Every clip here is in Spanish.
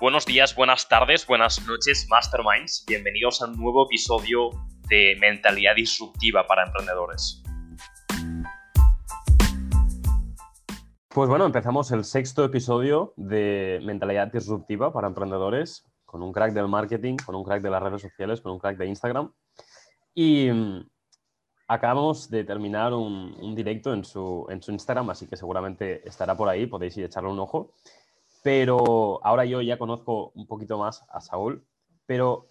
Buenos días, buenas tardes, buenas noches, Masterminds. Bienvenidos a un nuevo episodio de Mentalidad Disruptiva para Emprendedores. Pues bueno, empezamos el sexto episodio de Mentalidad Disruptiva para Emprendedores con un crack del marketing, con un crack de las redes sociales, con un crack de Instagram. Y mm, acabamos de terminar un, directo en su, en su Instagram, así que seguramente estará por ahí, podéis ir a echarle un ojo. Pero ahora yo ya conozco un poquito más a Saúl, pero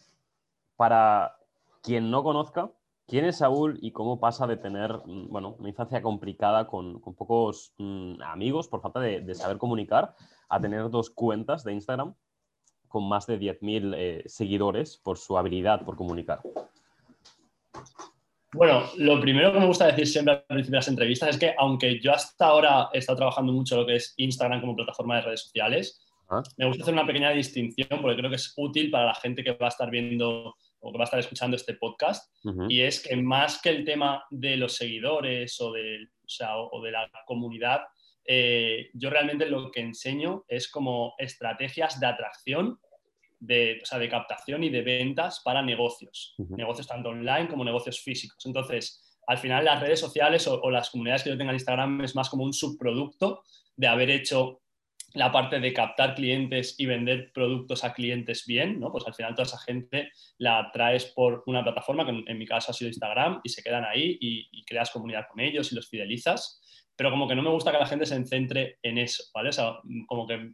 para quien no conozca, ¿quién es Saúl y cómo pasa de tener mm, bueno, una infancia complicada con, pocos mm, amigos por falta de, de, saber comunicar a tener dos cuentas de Instagram con más de 10.000 eh, seguidores por su habilidad por comunicar? Bueno, lo primero que me gusta decir siempre al principio de las entrevistas es que aunque yo hasta ahora he estado trabajando mucho lo que es Instagram como plataforma de redes sociales, ah. me gusta hacer una pequeña distinción porque creo que es útil para la gente que va a estar viendo o que va a estar escuchando este podcast. Y es que más que el tema de los seguidores o de, o de la comunidad, eh, yo realmente lo que enseño es como estrategias de atracción de, de captación y de ventas para negocios, negocios tanto online como negocios físicos. Entonces, al final las redes sociales o, las comunidades que yo tenga en Instagram es más como un subproducto de haber hecho la parte de captar clientes y vender productos a clientes bien, ¿no? Pues al final toda esa gente la traes por una plataforma, que en, mi caso ha sido Instagram, y se quedan ahí y, y, creas comunidad con ellos y los fidelizas, pero como que no me gusta que la gente se centre en eso, ¿vale? O sea, como que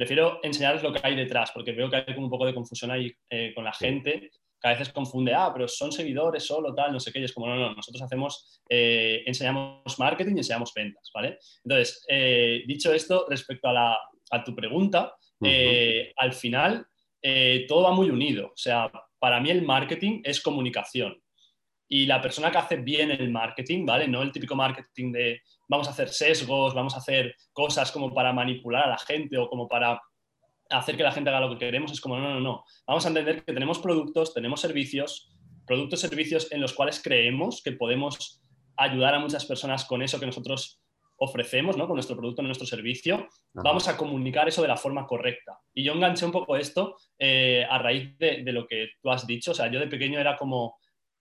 prefiero enseñarles lo que hay detrás, porque veo que hay como un poco de confusión ahí eh, con la gente, que a veces confunde, ah, pero son seguidores solo, tal, no sé qué, y es como, no, no, nosotros hacemos, eh, enseñamos marketing y enseñamos ventas, ¿vale? Entonces, eh, dicho esto, respecto a, tu pregunta, al final todo va muy unido, o sea, para mí el marketing es comunicación. Y la persona que hace bien el marketing, ¿vale? No el típico marketing de vamos a hacer sesgos, vamos a hacer cosas como para manipular a la gente o como para hacer que la gente haga lo que queremos, es como, no, no, no. Vamos a entender que tenemos productos, tenemos servicios, productos, servicios en los cuales creemos que podemos ayudar a muchas personas con eso que nosotros ofrecemos, ¿no? con nuestro producto, nuestro servicio, vamos a comunicar eso de la forma correcta. Y yo enganché un poco esto eh, a raíz de, de, lo que tú has dicho. O sea, yo de pequeño era como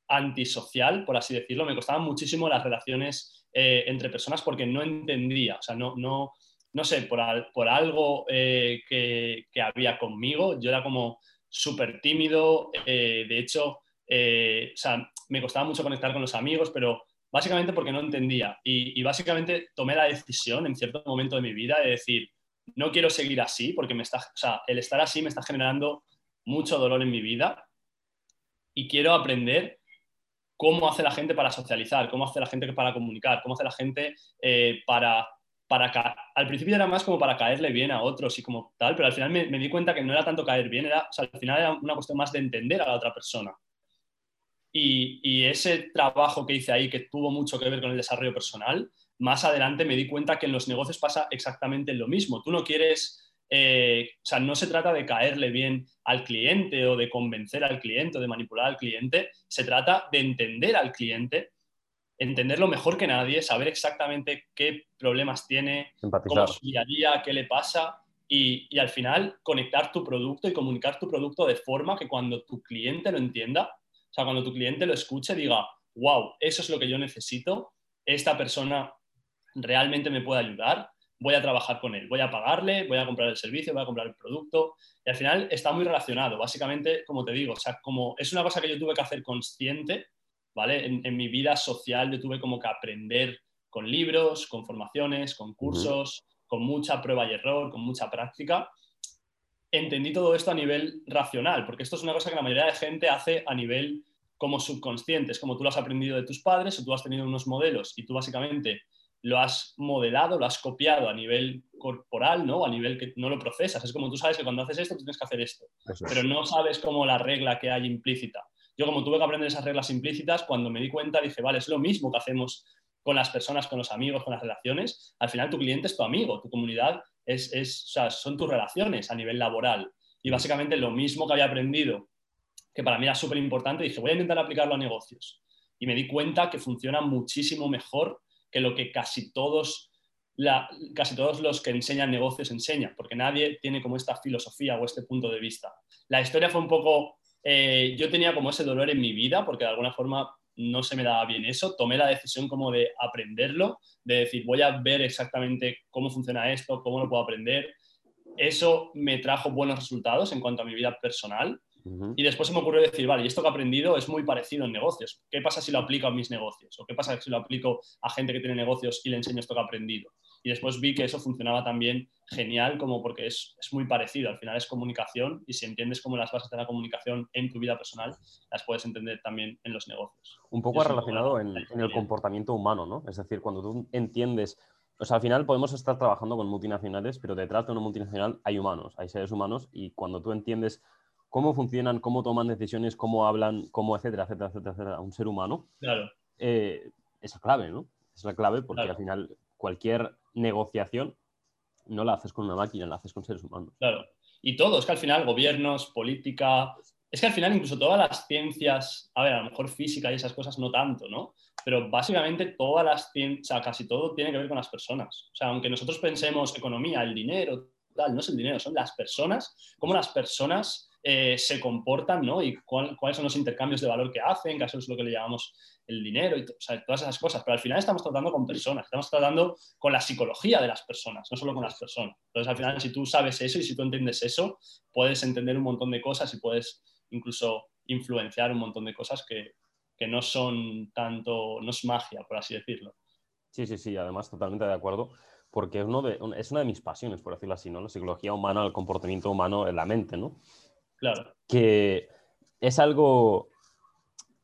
antisocial, por así decirlo. Me costaban muchísimo las relaciones eh, entre personas porque no entendía, o sea, no, no, no sé, por, por algo eh, que, que, había conmigo, yo era como súper tímido, eh, de hecho, o sea, me costaba mucho conectar con los amigos, pero básicamente porque no entendía y, y, básicamente tomé la decisión en cierto momento de mi vida de decir, no quiero seguir así porque me está, o sea, el estar así me está generando mucho dolor en mi vida y quiero aprender cómo hace la gente para socializar, cómo hace la gente para comunicar, cómo hace la gente eh, para, para... Al principio era más como para caerle bien a otros y como tal, pero al final me, di cuenta que no era tanto caer bien, era, al final era una cuestión más de entender a la otra persona. Y, ese trabajo que hice ahí, que tuvo mucho que ver con el desarrollo personal, más adelante me di cuenta que en los negocios pasa exactamente lo mismo. Tú no quieres eh, o sea, no se trata de caerle bien al cliente o de convencer al cliente o de manipular al cliente, se trata de entender al cliente, entenderlo mejor que nadie, saber exactamente qué problemas tiene, cómo es su día a día, qué le pasa y, y, al final conectar tu producto y comunicar tu producto de forma que cuando tu cliente lo entienda, o sea, cuando tu cliente lo escuche, diga, wow, eso es lo que yo necesito, esta persona realmente me puede ayudar voy a trabajar con él, voy a pagarle, voy a comprar el servicio, voy a comprar el producto. Y al final está muy relacionado. Básicamente, como te digo, o sea, como es una cosa que yo tuve que hacer consciente, ¿vale? En, mi vida social yo tuve como que aprender con libros, con formaciones, con cursos, con mucha prueba y error, con mucha práctica. Entendí todo esto a nivel racional, porque esto es una cosa que la mayoría de gente hace a nivel como subconsciente. Es como tú lo has aprendido de tus padres o tú has tenido unos modelos y tú básicamente lo has modelado, lo has copiado a nivel corporal, ¿no? A nivel que no lo procesas. Es como tú sabes que cuando haces esto, tienes que hacer esto, pero no sabes cómo la regla que hay implícita. Yo como tuve que aprender esas reglas implícitas, cuando me di cuenta dije, vale, es lo mismo que hacemos con las personas, con los amigos, con las relaciones. Al final tu cliente es tu amigo, tu comunidad es, es o sea, son tus relaciones a nivel laboral. Y básicamente lo mismo que había aprendido, que para mí era súper importante, dije, voy a intentar aplicarlo a negocios. Y me di cuenta que funciona muchísimo mejor que lo que casi todos casi todos los que enseñan negocios enseñan, porque nadie tiene como esta filosofía o este punto de vista. La historia fue un poco, eh, yo tenía como ese dolor en mi vida, porque de alguna forma no se me daba bien eso, tomé la decisión como de aprenderlo, de decir, voy a ver exactamente cómo funciona esto, cómo lo puedo aprender. Eso me trajo buenos resultados en cuanto a mi vida personal, y después se me ocurrió decir, vale, y esto que he aprendido es muy parecido en negocios. ¿Qué pasa si lo aplico a mis negocios? ¿O qué pasa si lo aplico a gente que tiene negocios y le enseño esto que he aprendido? Y después vi que eso funcionaba también genial, como porque es, es muy parecido. Al final es comunicación y si entiendes cómo las bases de la comunicación en tu vida personal, las puedes entender también en los negocios. Un poco relacionado en, en el comportamiento humano, ¿no? Es decir, cuando tú entiendes o sea, al final podemos estar trabajando con multinacionales, pero detrás de una multinacional hay humanos, hay seres humanos, y cuando tú entiendes cómo funcionan, cómo toman decisiones, cómo hablan, cómo, etcétera, etcétera, etcétera, etcétera un ser humano, claro. Eh, es la clave, ¿no? Es la clave porque al final cualquier negociación no la haces con una máquina, la haces con seres humanos. Claro. Y todo, es que al final gobiernos, política, es que al final incluso todas las ciencias, a ver, a lo mejor física y esas cosas no tanto, ¿no? Pero básicamente todas las ciencias, o sea, casi todo tiene que ver con las personas. O sea, aunque nosotros pensemos economía, el dinero, tal, no es el dinero, son las personas, cómo las personas eh, se comportan, ¿no? Y cuáles son los intercambios de valor que hacen, que eso es lo que le llamamos el dinero y todas esas cosas. Pero al final estamos tratando con personas, estamos tratando con la psicología de las personas, no solo con las personas. Entonces, al final, si tú sabes eso y si tú entiendes eso, puedes entender un montón de cosas y puedes incluso influenciar un montón de cosas que, que no son tanto, no es magia, por así decirlo. Sí, sí, sí, además totalmente de acuerdo, porque es, es una de mis pasiones, por decirlo así, ¿no? La psicología humana, el comportamiento humano la mente, ¿no? Claro. Que es algo,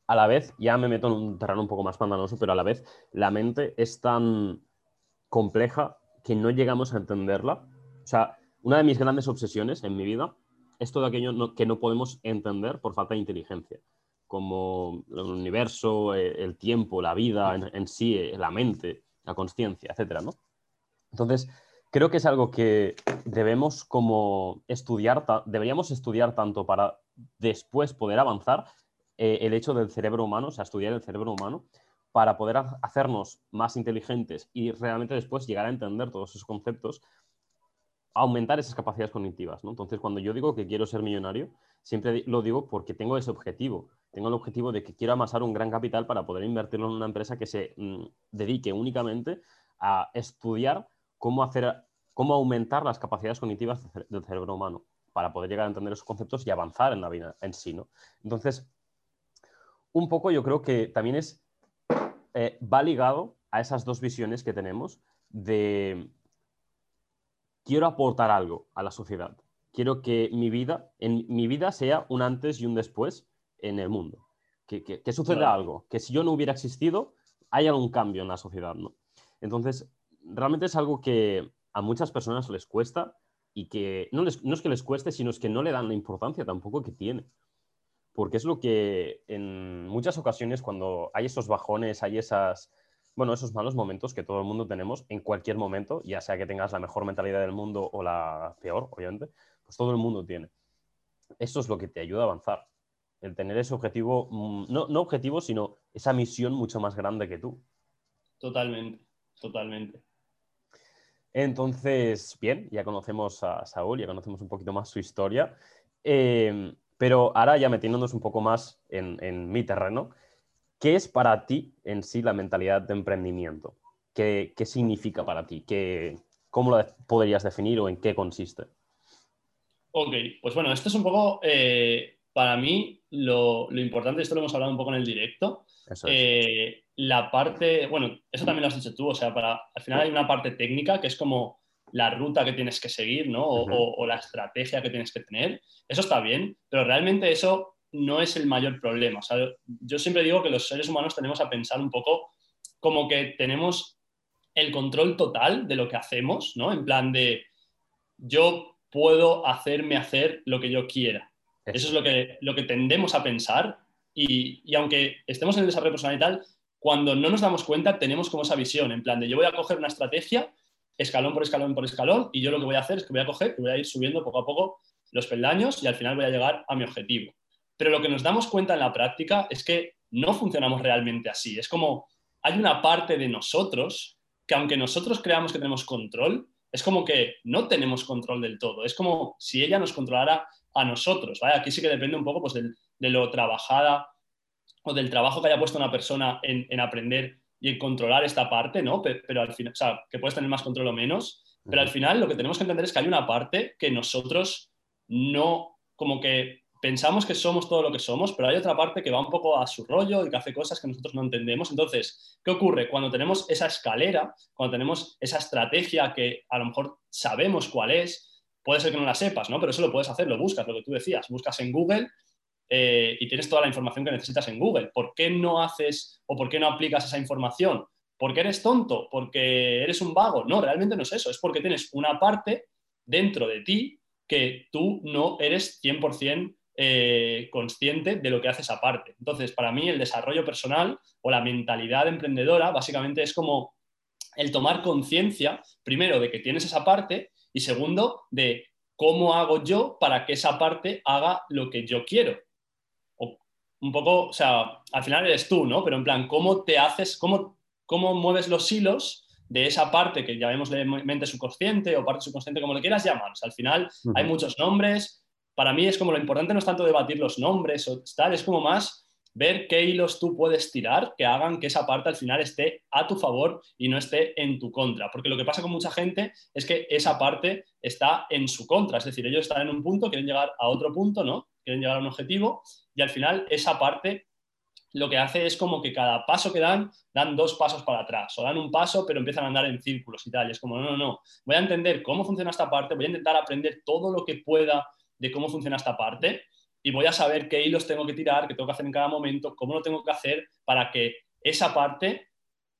a la vez, ya me meto en un terreno un poco más pantanoso, pero a la vez la mente es tan compleja que no llegamos a entenderla. O sea, una de mis grandes obsesiones en mi vida es todo aquello que no podemos entender por falta de inteligencia, como el universo, eh, el tiempo, la vida en, sí, eh, la mente, la conciencia, etcétera, ¿no? Entonces, creo que es algo que debemos como estudiar, deberíamos estudiar tanto para después poder avanzar eh, el hecho del cerebro humano, o sea, estudiar el cerebro humano, para poder hacernos más inteligentes y realmente después llegar a entender todos esos conceptos, aumentar esas capacidades cognitivas. ¿no? Entonces, cuando yo digo que quiero ser millonario, siempre lo digo porque tengo ese objetivo. Tengo el objetivo de que quiero amasar un gran capital para poder invertirlo en una empresa que se mm, dedique únicamente a estudiar cómo hacer cómo aumentar las capacidades cognitivas del cerebro humano para poder llegar a entender esos conceptos y avanzar en la vida en sí. ¿no? Entonces, un poco yo creo que también es, eh, va ligado a esas dos visiones que tenemos de quiero aportar algo a la sociedad. Quiero que mi vida, en mi vida sea un antes y un después en el mundo. Que, que, suceda algo, que si yo no hubiera existido, haya un cambio en la sociedad, ¿no? Entonces, realmente es algo que a muchas personas les cuesta y que no, no es que les cueste, sino es que no le dan la importancia tampoco que tiene. Porque es lo que en muchas ocasiones cuando hay esos bajones, hay esas, bueno, esos malos momentos que todo el mundo tenemos en cualquier momento, ya sea que tengas la mejor mentalidad del mundo o la peor, obviamente, pues todo el mundo tiene. Eso es lo que te ayuda a avanzar. El tener ese objetivo, mm, no, no objetivo, sino esa misión mucho más grande que tú. Totalmente, totalmente. Entonces, bien, ya conocemos a Saúl, ya conocemos un poquito más su historia, em, pero ahora ya metiéndonos un poco más en, mi terreno, ¿qué es para ti en sí la mentalidad de emprendimiento? ¿Qué, significa para ti? ¿Qué, ¿Cómo lo podrías definir o en qué consiste? Ok, pues bueno, esto es un poco, eh, para mí, lo, lo, importante, esto lo hemos hablado un poco en el directo, eh, la parte, bueno, eso también lo has dicho tú, o sea, para, al final hay una parte técnica que es como la ruta que tienes que seguir, ¿no? O, la estrategia que tienes que tener. Eso está bien, pero realmente eso no es el mayor problema. O sea, yo siempre digo que los seres humanos tenemos a pensar un poco como que tenemos el control total de lo que hacemos, ¿no? En plan de yo puedo hacerme hacer lo que yo quiera. Eso, es lo que, lo que tendemos a pensar y, y aunque estemos en el desarrollo personal y tal, cuando no nos damos cuenta, tenemos como esa visión, en plan de yo voy a coger una estrategia escalón por escalón por escalón y yo lo que voy a hacer es que voy a coger y voy a ir subiendo poco a poco los peldaños y al final voy a llegar a mi objetivo. Pero lo que nos damos cuenta en la práctica es que no funcionamos realmente así. Es como hay una parte de nosotros que aunque nosotros creamos que tenemos control, es como que no tenemos control del todo. Es como si ella nos controlara a nosotros. Aquí sí que depende un poco pues, de lo trabajada o del trabajo que haya puesto una persona en, aprender y en controlar esta parte, ¿no? Pero, al final, o sea, que puedes tener más control o menos, pero al final lo que tenemos que entender es que hay una parte que nosotros no, como que pensamos que somos todo lo que somos, pero hay otra parte que va un poco a su rollo y que hace cosas que nosotros no entendemos. Entonces, ¿qué ocurre? Cuando tenemos esa escalera, cuando tenemos esa estrategia que a lo mejor sabemos cuál es, puede ser que no la sepas, ¿no? Pero eso lo puedes hacer, lo buscas, lo que tú decías, buscas en Google eh, y tienes toda la información que necesitas en Google. ¿Por qué no haces o por qué no aplicas esa información? ¿Porque eres tonto? ¿Porque eres un vago? No, realmente no es eso. Es porque tienes una parte dentro de ti que tú no eres 100% eh, consciente de lo que hace esa parte. Entonces, para mí el desarrollo personal o la mentalidad emprendedora básicamente es como el tomar conciencia, primero, de que tienes esa parte y segundo, de cómo hago yo para que esa parte haga lo que yo quiero un poco, o sea, al final eres tú, ¿no? Pero en plan, ¿cómo te haces, cómo, cómo mueves los hilos de esa parte que llamémosle mente subconsciente o parte subconsciente, como le quieras llamar? al final hay muchos nombres. Para mí es como lo importante no es tanto debatir los nombres o tal, es como más ver qué hilos tú puedes tirar que hagan que esa parte al final esté a tu favor y no esté en tu contra. Porque lo que pasa con mucha gente es que esa parte está en su contra. Es decir, ellos están en un punto, quieren llegar a otro punto, ¿no? Quieren llegar a un objetivo y al final esa parte lo que hace es como que cada paso que dan, dan dos pasos para atrás, o dan un paso, pero empiezan a andar en círculos y tal. Y es como, no, no, no, voy a entender cómo funciona esta parte, voy a intentar aprender todo lo que pueda de cómo funciona esta parte y voy a saber qué hilos tengo que tirar, qué tengo que hacer en cada momento, cómo lo tengo que hacer para que esa parte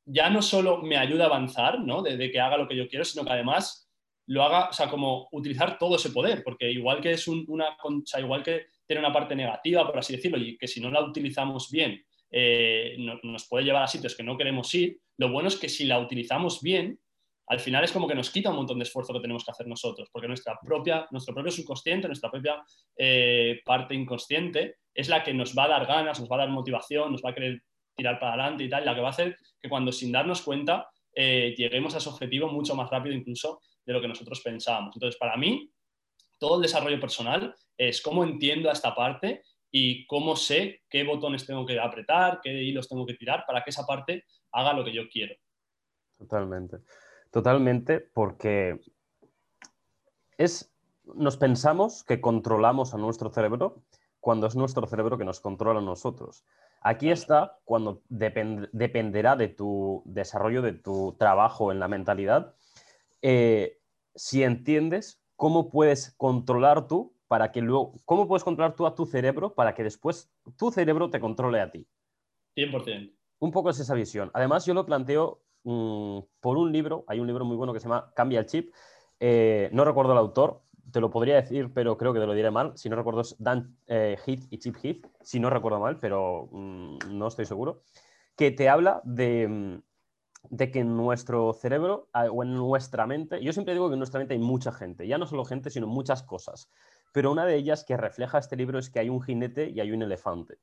ya no solo me ayude a avanzar, ¿no? De, que haga lo que yo quiero, sino que además lo haga, o sea, como utilizar todo ese poder, porque igual que es una, concha, igual que tiene una parte negativa, por así decirlo, y que si no la utilizamos bien eh, nos puede llevar a sitios que no queremos ir, lo bueno es que si la utilizamos bien, al final es como que nos quita un montón de esfuerzo que tenemos que hacer nosotros, porque nuestra propia, nuestro propio subconsciente, nuestra propia eh, parte inconsciente es la que nos va a dar ganas, nos va a dar motivación, nos va a querer tirar para adelante y tal, la que va a hacer que cuando sin darnos cuenta eh, lleguemos a ese objetivo mucho más rápido incluso de lo que nosotros pensábamos. Entonces, para mí, todo el desarrollo personal es cómo entiendo a esta parte y cómo sé qué botones tengo que apretar, qué hilos tengo que tirar para que esa parte haga lo que yo quiero. Totalmente. Totalmente, porque es, nos pensamos que controlamos a nuestro cerebro cuando es nuestro cerebro que nos controla a nosotros. Aquí está cuando dependerá de tu desarrollo, de tu trabajo en la mentalidad, eh, si entiendes cómo puedes controlar tú para que luego, cómo puedes controlar tú a tu cerebro para que después tu cerebro te controle a ti. 100%. Un poco es esa visión. Además, yo lo planteo mm, por un libro, hay un libro muy bueno que se llama Cambia el chip. Eh, no recuerdo el autor, te lo podría decir, pero creo que te lo diré mal. Si no recuerdo es Dan eh, Heath y Chip Heath, si no recuerdo mal, pero mm, no estoy seguro. Que te habla de, mm, de que en nuestro cerebro o en nuestra mente, yo siempre digo que en nuestra mente hay mucha gente, ya no solo gente, sino muchas cosas, pero una de ellas que refleja este libro es que hay un jinete y hay un elefante.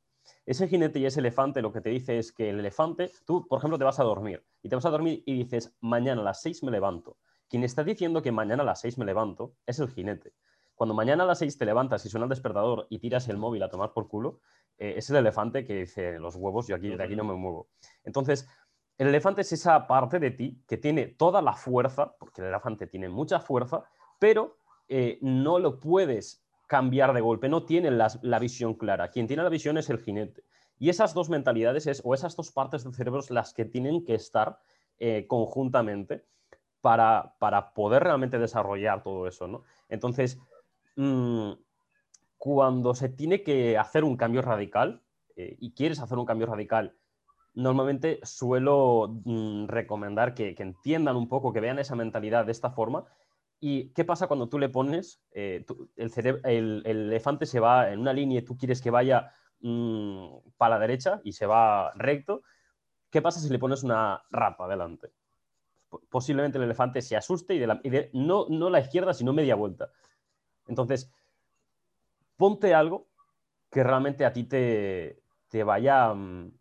Ese jinete y ese elefante lo que te dice es que el elefante, tú, por ejemplo, te vas a dormir y te vas a dormir y dices, mañana a las seis me levanto. Quien está diciendo que mañana a las seis me levanto es el jinete. Cuando mañana a las seis te levantas y suena el despertador y tiras el móvil a tomar por culo, eh, es el elefante que dice, los huevos, yo aquí, de aquí no me muevo. Entonces, el elefante es esa parte de ti que tiene toda la fuerza, porque el elefante tiene mucha fuerza, pero eh, no lo puedes cambiar de golpe, no tiene la, visión clara. Quien tiene la visión es el jinete. Y esas dos mentalidades es, o esas dos partes del cerebro las que tienen que estar eh, conjuntamente para, poder realmente desarrollar todo eso. ¿no? Entonces, mm, cuando se tiene que hacer un cambio radical eh, y quieres hacer un cambio radical normalmente suelo mm, recomendar que, entiendan un poco, que vean esa mentalidad de esta forma. ¿Y qué pasa cuando tú le pones, eh, el, elefante se va en una línea y tú quieres que vaya mm, para la derecha y se va recto? ¿Qué pasa si le pones una rapa delante? Posiblemente el elefante se asuste y, de no, no la izquierda, sino media vuelta. Entonces, ponte algo que realmente a ti te, te vaya... Mm,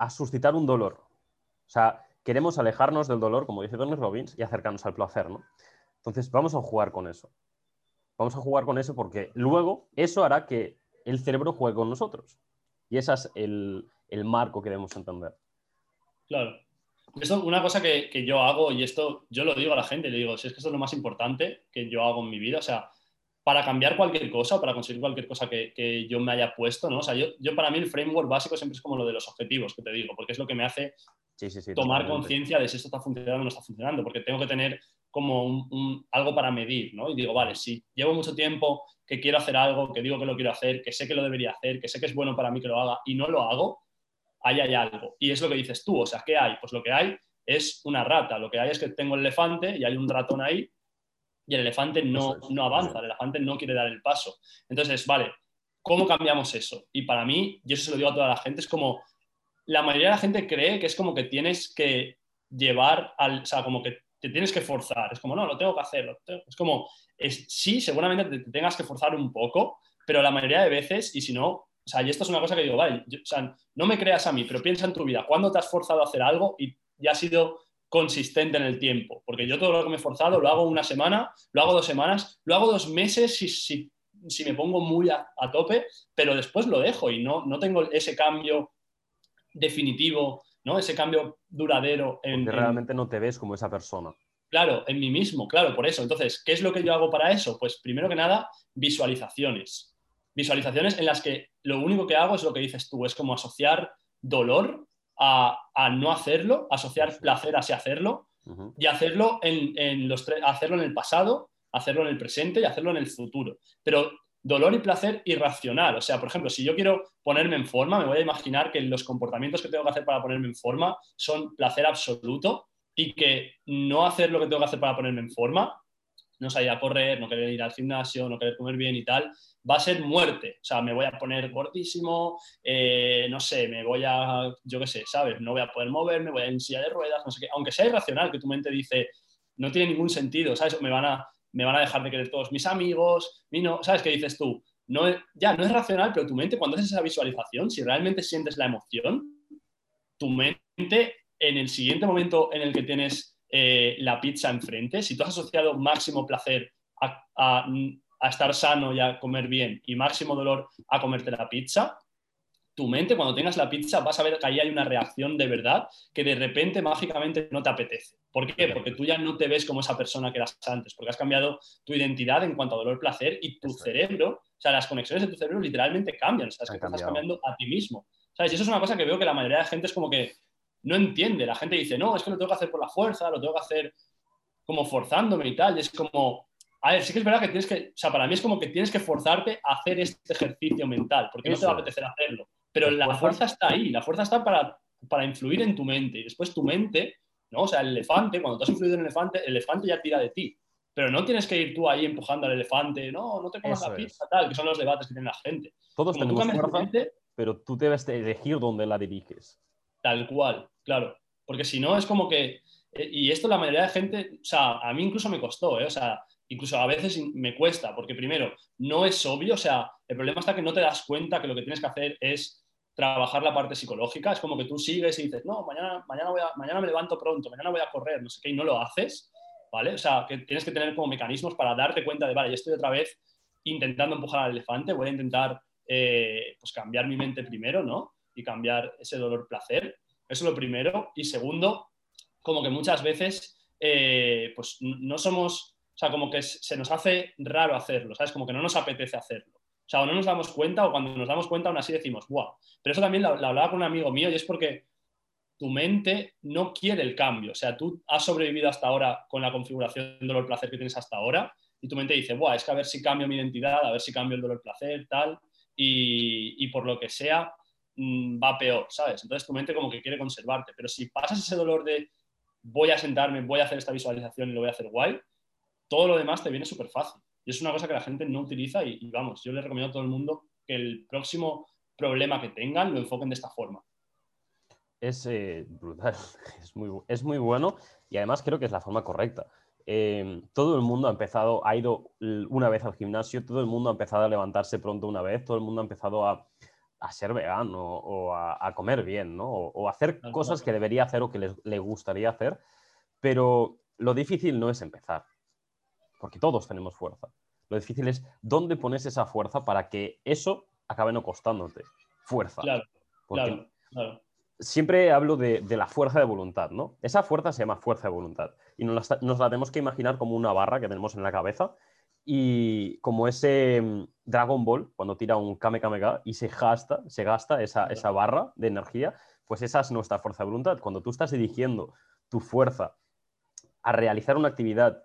a suscitar un dolor. O sea, queremos alejarnos del dolor, como dice Tony Robbins, y acercarnos al placer, ¿no? Entonces, vamos a jugar con eso. Vamos a jugar con eso porque luego eso hará que el cerebro juegue con nosotros. Y ese es el, marco que debemos entender. Claro. Esto una cosa que, yo hago, y esto yo lo digo a la gente, le digo, si es que esto es lo más importante que yo hago en mi vida, o sea, para cambiar cualquier cosa, para conseguir cualquier cosa que, yo me haya puesto, ¿no? O sea, yo, yo, para mí el framework básico siempre es como lo de los objetivos que te digo, porque es lo que me hace tomar conciencia de si esto está funcionando o no está funcionando, porque tengo que tener como un, algo para medir, ¿no? Y digo, vale, si llevo mucho tiempo que quiero hacer algo, que digo que lo quiero hacer, que sé que lo debería hacer, que sé que es bueno para mí que lo haga y no lo hago, ahí hay algo. Y es lo que dices tú, o sea, ¿qué hay? Pues lo que hay es una rata, lo que hay es que tengo el elefante y hay un ratón ahí y el elefante no, no avanza, el elefante no quiere dar el paso. Entonces, vale, ¿cómo cambiamos eso? Y para mí, y eso se lo digo a toda la gente, es como la mayoría de la gente cree que es como que tienes que llevar al, o sea, como que te tienes que forzar. Es como, no, lo tengo que hacer. Es como, es, sí, seguramente te, tengas que forzar un poco, pero la mayoría de veces, y si no, o sea, y esto es una cosa que digo, vale, o sea, no me creas a mí, pero piensa en tu vida, ¿cuándo te has forzado a hacer algo y ya has sido consistente en el tiempo? Porque yo todo lo que me he forzado lo hago una semana, lo hago dos semanas, lo hago dos meses si, si, si me pongo muy a, a, tope, pero después lo dejo y no, no tengo ese cambio definitivo ¿no? Ese cambio duradero. En, realmente no te ves como esa persona. Claro, en mí mismo, claro, por eso. Entonces, ¿qué es lo que yo hago para eso? Pues primero que nada, visualizaciones. Visualizaciones en las que lo único que hago es lo que dices tú, es como asociar dolor a, no hacerlo, asociar placer a hacerlo y hacerlo en, en los hacerlo en el pasado, hacerlo en el presente y hacerlo en el futuro. Pero dolor y placer irracional. O sea, por ejemplo, si yo quiero ponerme en forma, me voy a imaginar que los comportamientos que tengo que hacer para ponerme en forma son placer absoluto y que no hacer lo que tengo que hacer para ponerme en forma, no salir a correr, no querer ir al gimnasio, no querer comer bien y tal, va a ser muerte. O sea, me voy a poner gordísimo, eh, no sé, me voy a, yo qué sé, ¿sabes? No voy a poder moverme, voy a ir en silla de ruedas, no sé qué. Aunque sea irracional, que tu mente dice, no tiene ningún sentido, ¿sabes? Me van a, me van a dejar de querer todos mis amigos, no, ¿sabes qué dices tú? No, ya, no es racional, pero tu mente, cuando haces esa visualización, si realmente sientes la emoción, tu mente, en el siguiente momento en el que tienes eh, la pizza enfrente, si tú has asociado máximo placer a, a estar sano y a comer bien y máximo dolor a comerte la pizza, tu mente, cuando tengas la pizza, vas a ver que ahí hay una reacción de verdad que de repente mágicamente no te apetece. ¿Por qué? Porque tú ya no te ves como esa persona que eras antes, porque has cambiado tu identidad en cuanto a dolor, placer y tu cerebro, o sea, las conexiones de tu cerebro literalmente cambian, o sea, es que estás cambiando a ti mismo. ¿Sabes? Y eso es una cosa que veo que la mayoría de la gente es como que no entiende. La gente dice, no, es que lo tengo que hacer por la fuerza, lo tengo que hacer como forzándome y tal. Y es como, a ver, sí que es verdad que tienes que, o sea, para mí es como que tienes que forzarte a hacer este ejercicio mental, porque no te va a apetecer hacerlo. Pero la fuerza está ahí, la fuerza está para, para influir en tu mente. Y después tu mente, ¿no? O sea, el elefante, cuando tú has influido en el elefante, el elefante ya tira de ti. Pero no tienes que ir tú ahí empujando al elefante, no, no te comas la pizza, tal, que son los debates que tiene la gente. Todos tenemos fuerza, pero tú debes elegir dónde la diriges. Tal cual, claro. Porque si no, es como que. Eh, y esto la mayoría de gente, o sea, a mí incluso me costó, ¿eh? O sea, incluso a veces me cuesta, porque primero, no es obvio, o sea, el problema está que no te das cuenta que lo que tienes que hacer es trabajar la parte psicológica, es como que tú sigues y dices, no, mañana, mañana, mañana me levanto pronto, mañana voy a correr, no sé qué, y no lo haces, ¿vale? O sea, que tienes que tener como mecanismos para darte cuenta de, vale, ya estoy otra vez intentando empujar al elefante, voy a intentar eh, pues cambiar mi mente primero, ¿no? Y cambiar ese dolor placer, eso es lo primero. Y segundo, como que muchas veces, eh, pues no somos o sea, como que se nos hace raro hacerlo, ¿sabes? Como que no nos apetece hacerlo. Sea, o no nos damos cuenta o cuando nos damos cuenta aún así decimos, wow. Pero eso también lo, hablaba con un amigo mío y es porque tu mente no quiere el cambio. O sea, tú has sobrevivido hasta ahora con la configuración dolor-placer que tienes hasta ahora y tu mente dice, wow, es que a ver si cambio mi identidad, a ver si cambio el dolor-placer, tal, y, y, por lo que sea mm, va peor, ¿sabes? Entonces tu mente como que quiere conservarte. Pero si pasas ese dolor de voy a sentarme, voy a hacer esta visualización y lo voy a hacer guay, todo lo demás te viene súper fácil. Y es una cosa que la gente no utiliza y, vamos, yo le recomiendo a todo el mundo que el próximo problema que tengan lo enfoquen de esta forma. Es eh, brutal, es muy, es muy bueno y además creo que es la forma correcta. Eh, todo el mundo ha empezado, ha ido una vez al gimnasio, todo el mundo ha empezado a levantarse pronto una vez, todo el mundo ha empezado a, a ser vegano o a, comer bien, ¿no? O, hacer cosas que debería hacer o que le gustaría hacer, pero lo difícil no es empezar, porque todos tenemos fuerza. Lo difícil es dónde pones esa fuerza para que eso acabe no costándote fuerza. Claro, claro, Siempre hablo de, la fuerza de voluntad, ¿no? Esa fuerza se llama fuerza de voluntad y nos la, nos la tenemos que imaginar como una barra que tenemos en la cabeza y como ese mm, Dragon Ball, cuando tira un Kame Kame Ga y se gasta, se gasta esa, esa barra de energía, pues esa es nuestra fuerza de voluntad. Cuando tú estás dirigiendo tu fuerza a realizar una actividad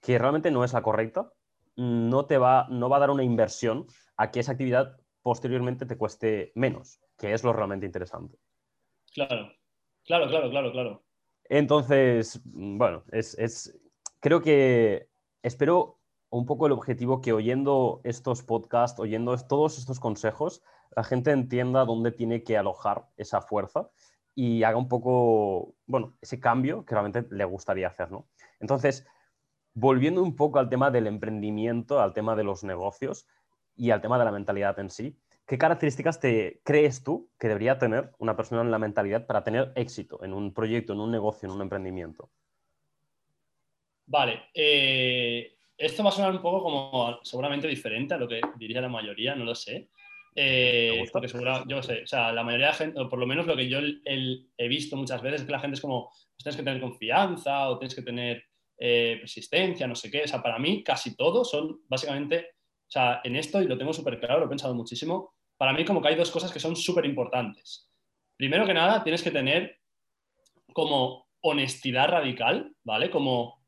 que realmente no es la correcta, no te va, no va a dar una inversión a que esa actividad posteriormente te cueste menos, que es lo realmente interesante. Claro, claro, claro, claro, claro. Entonces, bueno, es, creo que espero un poco el objetivo que oyendo estos podcasts, oyendo todos estos consejos, la gente entienda dónde tiene que alojar esa fuerza y haga un poco, bueno, ese cambio que realmente le gustaría hacer, ¿no? Entonces, volviendo un poco al tema del emprendimiento, al tema de los negocios y al tema de la mentalidad en sí, ¿qué características te crees tú que debería tener una persona en la mentalidad para tener éxito en un proyecto, en un negocio, en un emprendimiento? Vale, eh, esto va a sonar un poco como seguramente diferente a lo que diría la mayoría, no lo sé. Eh, porque seguro, yo sé, o sea, la mayoría de la gente, o por lo menos lo que yo he visto muchas veces, es que la gente es como, pues tienes que tener confianza o tienes que tener eh, persistencia, no sé qué. O sea, para mí casi todo son básicamente, o sea, en esto, y lo tengo súper claro, lo he pensado muchísimo, para mí como que hay dos cosas que son súper importantes. Primero que nada, tienes que tener como honestidad radical, ¿vale? Como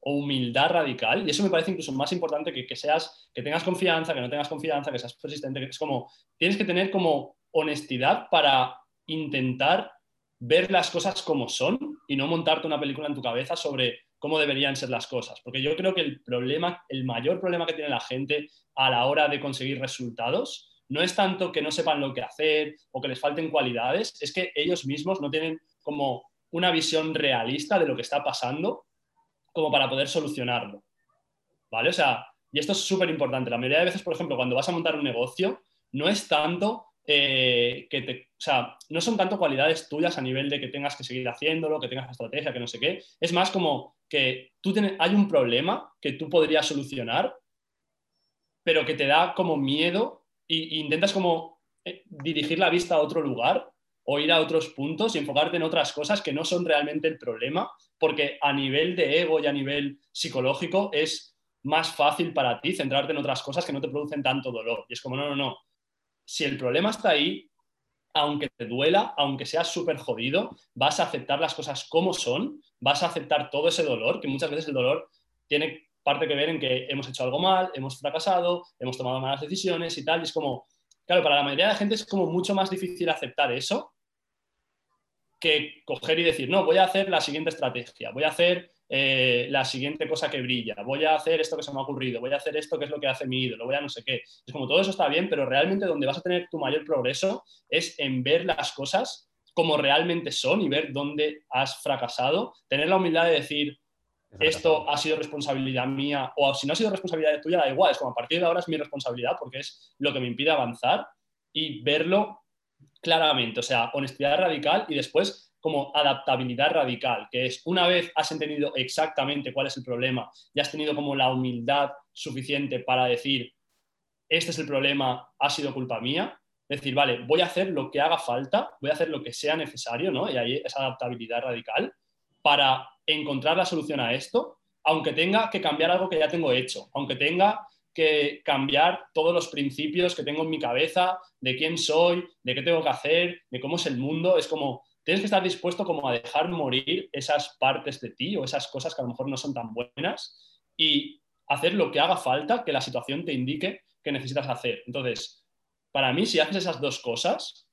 humildad radical, y eso me parece incluso más importante que, que seas, que tengas confianza, que no tengas confianza, que seas persistente, que es como, tienes que tener como honestidad para intentar ver las cosas como son y no montarte una película en tu cabeza sobre cómo deberían ser las cosas. Porque yo creo que el problema, el mayor problema que tiene la gente a la hora de conseguir resultados no es tanto que no sepan lo que hacer o que les falten cualidades, es que ellos mismos no tienen como una visión realista de lo que está pasando como para poder solucionarlo. ¿Vale? O sea, y esto es súper importante. La mayoría de veces, por ejemplo, cuando vas a montar un negocio, no es tanto eh, que te, o sea, no son tanto cualidades tuyas a nivel de que tengas que seguir haciéndolo, que tengas estrategia, que no sé qué. Es más como que tú hay un problema que tú podrías solucionar, pero que te da como miedo e, intentas como eh, dirigir la vista a otro lugar o ir a otros puntos y enfocarte en otras cosas que no son realmente el problema, porque a nivel de ego y a nivel psicológico es más fácil para ti centrarte en otras cosas que no te producen tanto dolor. Y es como, no, no, no. Si el problema está ahí, aunque te duela, aunque seas súper jodido, vas a aceptar las cosas como son, vas a aceptar todo ese dolor, que muchas veces el dolor tiene parte que ver en que hemos hecho algo mal, hemos fracasado, hemos tomado malas decisiones y tal. Y es como, claro, para la mayoría de la gente es como mucho más difícil aceptar eso que coger y decir, no, voy a hacer la siguiente estrategia, voy a hacer eh, la siguiente cosa que brilla, voy a hacer esto que se me ha ocurrido, voy a hacer esto que es lo que hace mi ídolo, voy a no sé qué. Es como todo eso está bien, pero realmente donde vas a tener tu mayor progreso es en ver las cosas como realmente son y ver dónde has fracasado, tener la humildad de decir, esto ha sido responsabilidad mía, o si no ha sido responsabilidad tuya, da igual, es como a partir de ahora es mi responsabilidad porque es lo que me impide avanzar y verlo claramente, o sea, honestidad radical y después como adaptabilidad radical, que es una vez has entendido exactamente cuál es el problema y has tenido como la humildad suficiente para decir, este es el problema, ha sido culpa mía, decir, vale, voy a hacer lo que haga falta, voy a hacer lo que sea necesario, ¿no? Y ahí esa adaptabilidad radical para encontrar la solución a esto, aunque tenga que cambiar algo que ya tengo hecho, aunque tenga que cambiar todos los principios que tengo en mi cabeza de quién soy, de qué tengo que hacer, de cómo es el mundo. Es como, tienes que estar dispuesto como a dejar morir esas partes de ti o esas cosas que a lo mejor no son tan buenas y hacer lo que haga falta que la situación te indique que necesitas hacer. Entonces, para mí, si haces esas dos cosas,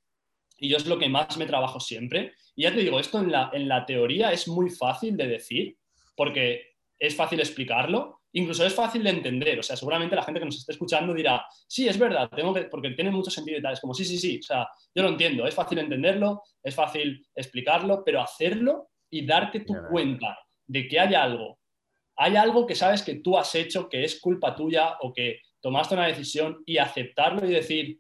y yo es lo que más me trabajo siempre, y ya te digo, esto en la, en la teoría es muy fácil de decir, porque es fácil explicarlo, incluso es fácil de entender. O sea, seguramente la gente que nos esté escuchando dirá, sí, es verdad, tengo que, porque tiene mucho sentido y tal. Es como, sí, sí, sí, o sea, yo lo entiendo, es fácil entenderlo, es fácil explicarlo, pero hacerlo y darte tu cuenta de que hay algo, hay algo que sabes que tú has hecho, que es culpa tuya o que tomaste una decisión y aceptarlo y decir,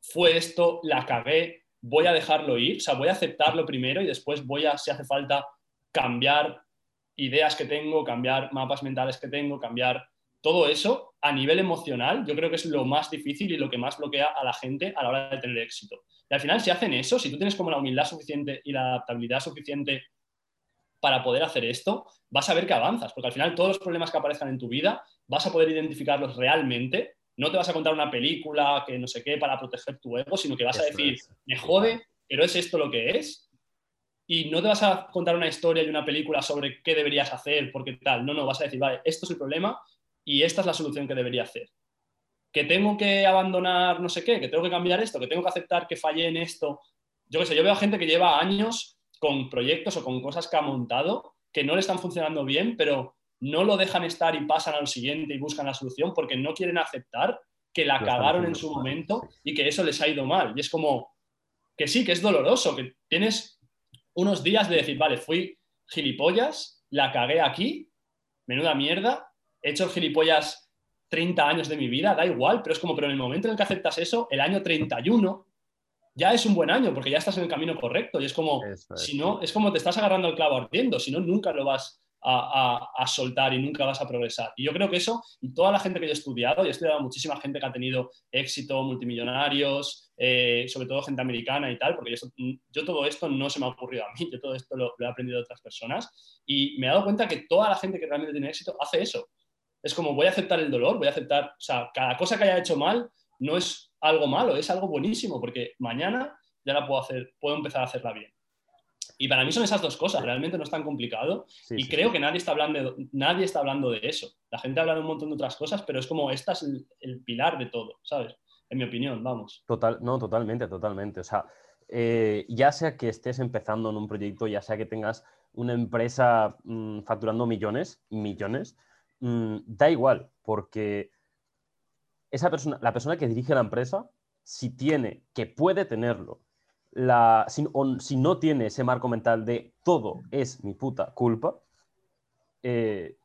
fue esto, la cagué, voy a dejarlo ir, o sea, voy a aceptarlo primero y después voy a, si hace falta, cambiar ideas que tengo, cambiar mapas mentales que tengo, cambiar todo eso a nivel emocional, yo creo que es lo más difícil y lo que más bloquea a la gente a la hora de tener éxito. Y al final, si hacen eso, si tú tienes como la humildad suficiente y la adaptabilidad suficiente para poder hacer esto, vas a ver que avanzas, porque al final todos los problemas que aparezcan en tu vida vas a poder identificarlos realmente. No te vas a contar una película que no sé qué para proteger tu ego, sino que vas a decir, me jode, pero es esto lo que es. Y no te vas a contar una historia y una película sobre qué deberías hacer, porque tal. No, no, vas a decir, vale, esto es el problema y esta es la solución que debería hacer. Que tengo que abandonar no sé qué, que tengo que cambiar esto, que tengo que aceptar que fallé en esto. Yo qué sé, yo veo a gente que lleva años con proyectos o con cosas que ha montado que no le están funcionando bien, pero no lo dejan estar y pasan al siguiente y buscan la solución porque no quieren aceptar que la cagaron en su momento y que eso les ha ido mal. Y es como que sí, que es doloroso, que tienes unos días de decir, vale, fui gilipollas, la cagué aquí, menuda mierda, he hecho gilipollas 30 años de mi vida, da igual, pero es como, pero en el momento en el que aceptas eso, el año 31 ya es un buen año porque ya estás en el camino correcto y es como, si no, es como te estás agarrando el clavo ardiendo, si no, nunca lo vas a, soltar y nunca vas a progresar. Y yo creo que eso, y toda la gente que yo he estudiado, y he estudiado muchísima gente que ha tenido éxito, multimillonarios, eh, sobre todo gente americana y tal, porque yo, todo esto no se me ha ocurrido a mí, yo todo esto lo, he aprendido de otras personas, y me he dado cuenta que toda la gente que realmente tiene éxito hace eso. Es como voy a aceptar el dolor, voy a aceptar, o sea, cada cosa que haya hecho mal no es algo malo, es algo buenísimo, porque mañana ya la puedo hacer, puedo empezar a hacerla bien. Y para mí son esas dos cosas, realmente no es tan complicado y creo que nadie está, hablando de, nadie está hablando de eso. La gente habla de un montón de otras cosas, pero es como, esta es el, pilar de todo, ¿sabes? En mi opinión, vamos. Total, no, totalmente, totalmente. O sea, eh, ya sea que estés empezando en un proyecto, ya sea que tengas una empresa mm, facturando millones, millones, mm, da igual, porque esa persona, la persona que dirige la empresa, si tiene, que puede tenerlo, la, si, si, no tiene ese marco mental de todo es mi puta culpa, eh,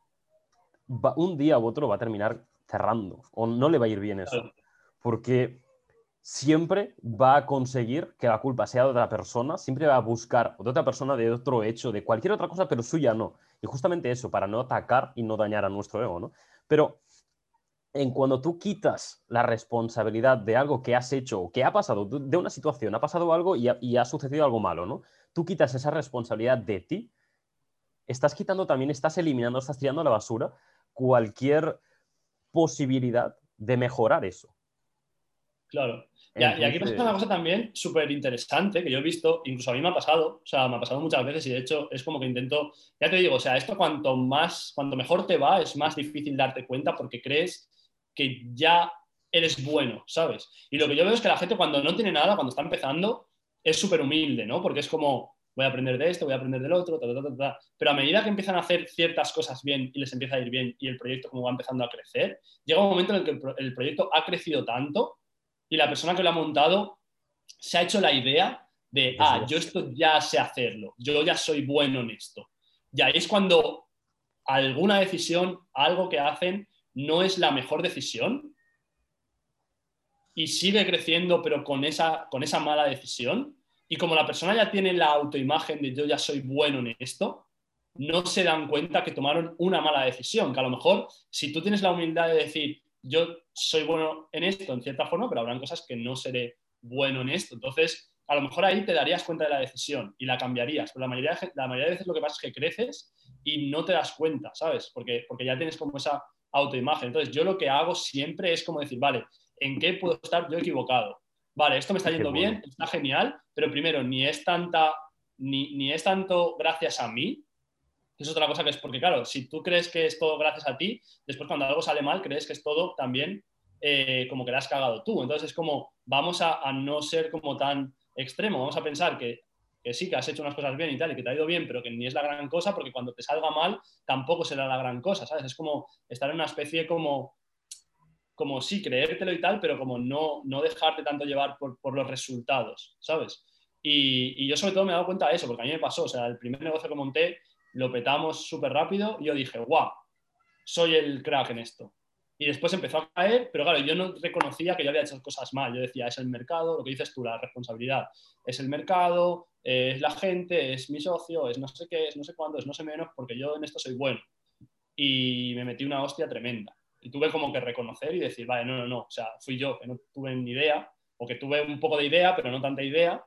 un día u otro va a terminar cerrando o no le va a ir bien eso. Porque siempre va a conseguir que la culpa sea de otra persona, siempre va a buscar de otra persona de otro hecho, de cualquier otra cosa, pero suya no. Y justamente eso, para no atacar y no dañar a nuestro ego, ¿no? Pero en cuando tú quitas la responsabilidad de algo que has hecho o que ha pasado, de una situación, ha pasado algo y ha, sucedido algo malo, ¿no? Tú quitas esa responsabilidad de ti, estás quitando también, estás eliminando, estás tirando a la basura cualquier posibilidad de mejorar eso. Claro. y aquí pasa una cosa también súper interesante que yo he visto, incluso a mí me ha pasado, o sea, me ha pasado muchas veces y de hecho es como que intento, ya te digo, o sea, esto cuanto más, cuanto mejor te va, es más difícil darte cuenta porque crees que ya eres bueno, ¿sabes? Y lo que yo veo es que la gente cuando no tiene nada, cuando está empezando, es súper humilde, ¿no? Porque es como, voy a aprender de esto, voy a aprender del otro, pero a medida que empiezan a hacer ciertas cosas bien y les empieza a ir bien y el proyecto como va empezando a crecer, llega un momento en el que el, proyecto ha crecido tanto y la persona que lo ha montado se ha hecho la idea de, ah, yo esto ya sé hacerlo, yo ya soy bueno en esto. Y ahí es cuando alguna decisión, algo que hacen, no es la mejor decisión y sigue creciendo pero con esa, con esa mala decisión y como la persona ya tiene la autoimagen de yo ya soy bueno en esto, no se dan cuenta que tomaron una mala decisión, que a lo mejor si tú tienes la humildad de decir yo soy bueno en esto en cierta forma, pero habrán cosas que no seré bueno en esto, entonces a lo mejor ahí te darías cuenta de la decisión y la cambiarías, pero la mayoría, la mayoría de veces lo que pasa es que creces y no te das cuenta, ¿sabes? Porque, porque ya tienes como esa autoimagen. Entonces, yo lo que hago siempre es como decir, vale, ¿en qué puedo estar yo equivocado? Vale, esto me está yendo bien, está genial, pero primero, ni es tanta, ni, ni es tanto gracias a mí, es otra cosa que es porque, claro, si tú crees que es todo gracias a ti, después cuando algo sale mal, crees que es todo también eh, como que le has cagado tú. Entonces es como, vamos a, a, no ser como tan extremo, vamos a pensar que que sí, que has hecho unas cosas bien y tal, y que te ha ido bien, pero que ni es la gran cosa, porque cuando te salga mal tampoco será la gran cosa, ¿sabes? Es como estar en una especie como, como sí, creértelo y tal, pero como no, no dejarte tanto llevar por, por los resultados, ¿sabes? Y, y, yo sobre todo me he dado cuenta de eso, porque a mí me pasó, o sea, el primer negocio que monté lo petamos súper rápido y yo dije, guau, soy el crack en esto. y después empezó a caer, pero claro, yo no reconocía que yo había hecho cosas mal. Yo decía, es el mercado, lo que dices tú, la responsabilidad. Es el mercado, es la gente, es mi socio, es no sé qué, es no sé cuándo, es no sé menos, porque yo en esto soy bueno. Y me metí una hostia tremenda. Y tuve como que reconocer y decir, vale, no, no, no, o sea, fui yo que no tuve ni idea, o que tuve un poco de idea, pero no tanta idea,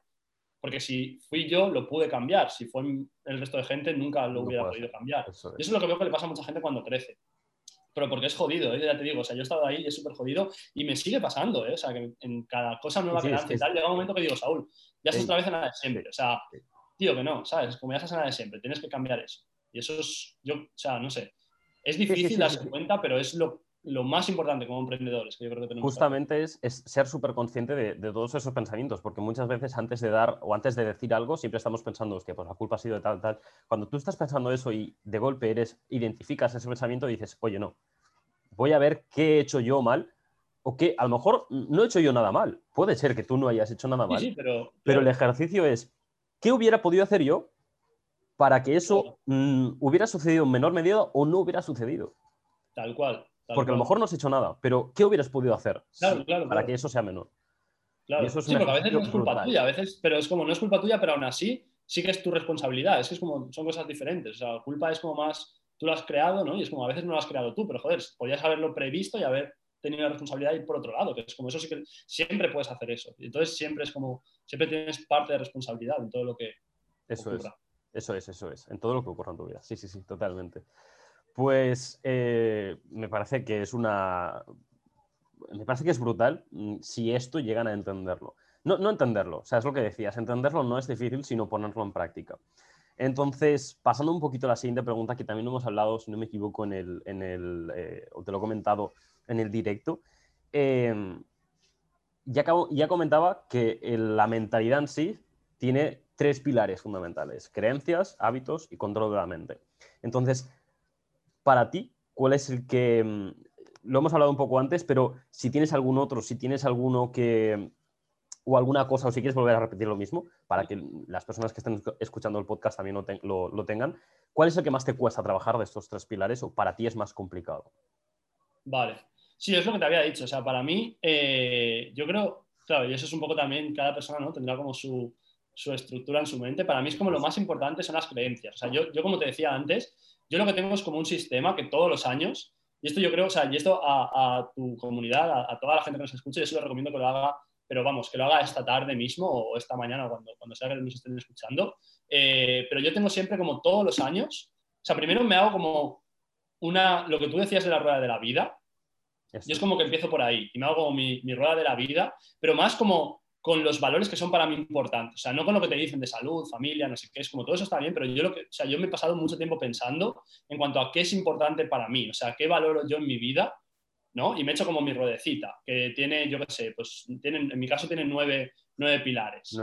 porque si fui yo, lo pude cambiar. Si fue el resto de gente, nunca lo hubiera podido cambiar. Eso es. Y eso es lo que veo que le pasa a mucha gente cuando crece pero porque es jodido, ¿eh? ya te digo, o sea, yo he estado ahí y es súper jodido y me sigue pasando, ¿eh? o sea, que en cada cosa nueva que hace y tal, llega un momento que digo, Saúl, ya estás otra vez en la de siempre, o sea, tío, que no, ¿sabes? Como ya estás en la de siempre, tienes que cambiar eso. Y eso es, yo, o sea, no sé, es difícil darse cuenta, pero es lo, lo más importante como emprendedores que yo creo que tenemos. Justamente es, es, ser súper consciente de, de, todos esos pensamientos, porque muchas veces antes de dar o antes de decir algo siempre estamos pensando, que pues la culpa ha sido de tal, tal. Cuando tú estás pensando eso y de golpe eres, identificas ese pensamiento y dices, oye, no, voy a ver qué he hecho yo mal o que a lo mejor no he hecho yo nada mal. Puede ser que tú no hayas hecho nada mal. pero, pero, el ejercicio es, ¿qué hubiera podido hacer yo para que eso mm, hubiera sucedido en menor medida o no hubiera sucedido? Tal cual. Porque a lo mejor no has hecho nada, pero ¿qué hubieras podido hacer para que eso sea menor? Claro, eso sí, porque a veces no es culpa tuya, a veces, pero es como no es culpa tuya, pero aún así sí que es tu responsabilidad. Es que es como, son cosas diferentes. O sea, la culpa es como más tú lo has creado, ¿no? Y es como a veces no lo has creado tú, pero joder, podías haberlo previsto y haber tenido la responsabilidad y por otro lado, que es como eso sí que siempre puedes hacer eso. Y entonces siempre es como, siempre tienes parte de responsabilidad en todo lo que eso Es. Eso es, eso es, en todo lo que ocurra en tu vida. Sí, sí, sí, totalmente. Pues eh, me parece que es una... Me parece que es brutal mm, si esto llegan a entenderlo. No, no entenderlo, o sea, es lo que decías, entenderlo no es difícil, sino ponerlo en práctica. Entonces, pasando un poquito a la siguiente pregunta, que también hemos hablado, si no me equivoco, en el, en el eh, o te lo he comentado en el directo, em, ya, ya, comentaba que la mentalidad en sí tiene tres pilares fundamentales, creencias, hábitos y control de la mente. Entonces, para ti, ¿cuál es el que... Em, lo hemos hablado un poco antes, pero si tienes algún otro, si tienes alguno que, o alguna cosa, o si quieres volver a repetir lo mismo, para que las personas que estén escuchando el podcast también lo, tengan, ¿cuál es el que más te cuesta trabajar de estos tres pilares o para ti es más complicado? Vale. Sí, es lo que te había dicho. O sea, para mí, eh, yo creo, claro, y eso es un poco también, cada persona ¿no? tendrá como su, estructura en su mente. Para mí es como lo más importante son las creencias. O sea, yo, yo como te decía antes, yo lo que tengo es como un sistema que todos los años, y esto yo creo, o sea, y esto a, tu comunidad, a, a, toda la gente que nos escuche, yo se lo recomiendo que lo haga pero vamos, que lo haga esta tarde mismo o esta mañana cuando, cuando sea que nos estén escuchando. Eh, pero yo tengo siempre como todos los años, o sea, primero me hago como una, lo que tú decías de la rueda de la vida, yo es como que empiezo por ahí y me hago como mi, mi, rueda de la vida, pero más como con los valores que son para mí importantes, o sea, no con lo que te dicen de salud, familia, no sé qué, es como todo eso está bien, pero yo lo que, o sea, yo me he pasado mucho tiempo pensando en cuanto a qué es importante para mí, o sea, qué valoro yo en mi vida ¿no? Y me he hecho como mi ruedecita, que tiene, yo qué sé, pues tienen, en mi caso tiene nueve, nueve pilares,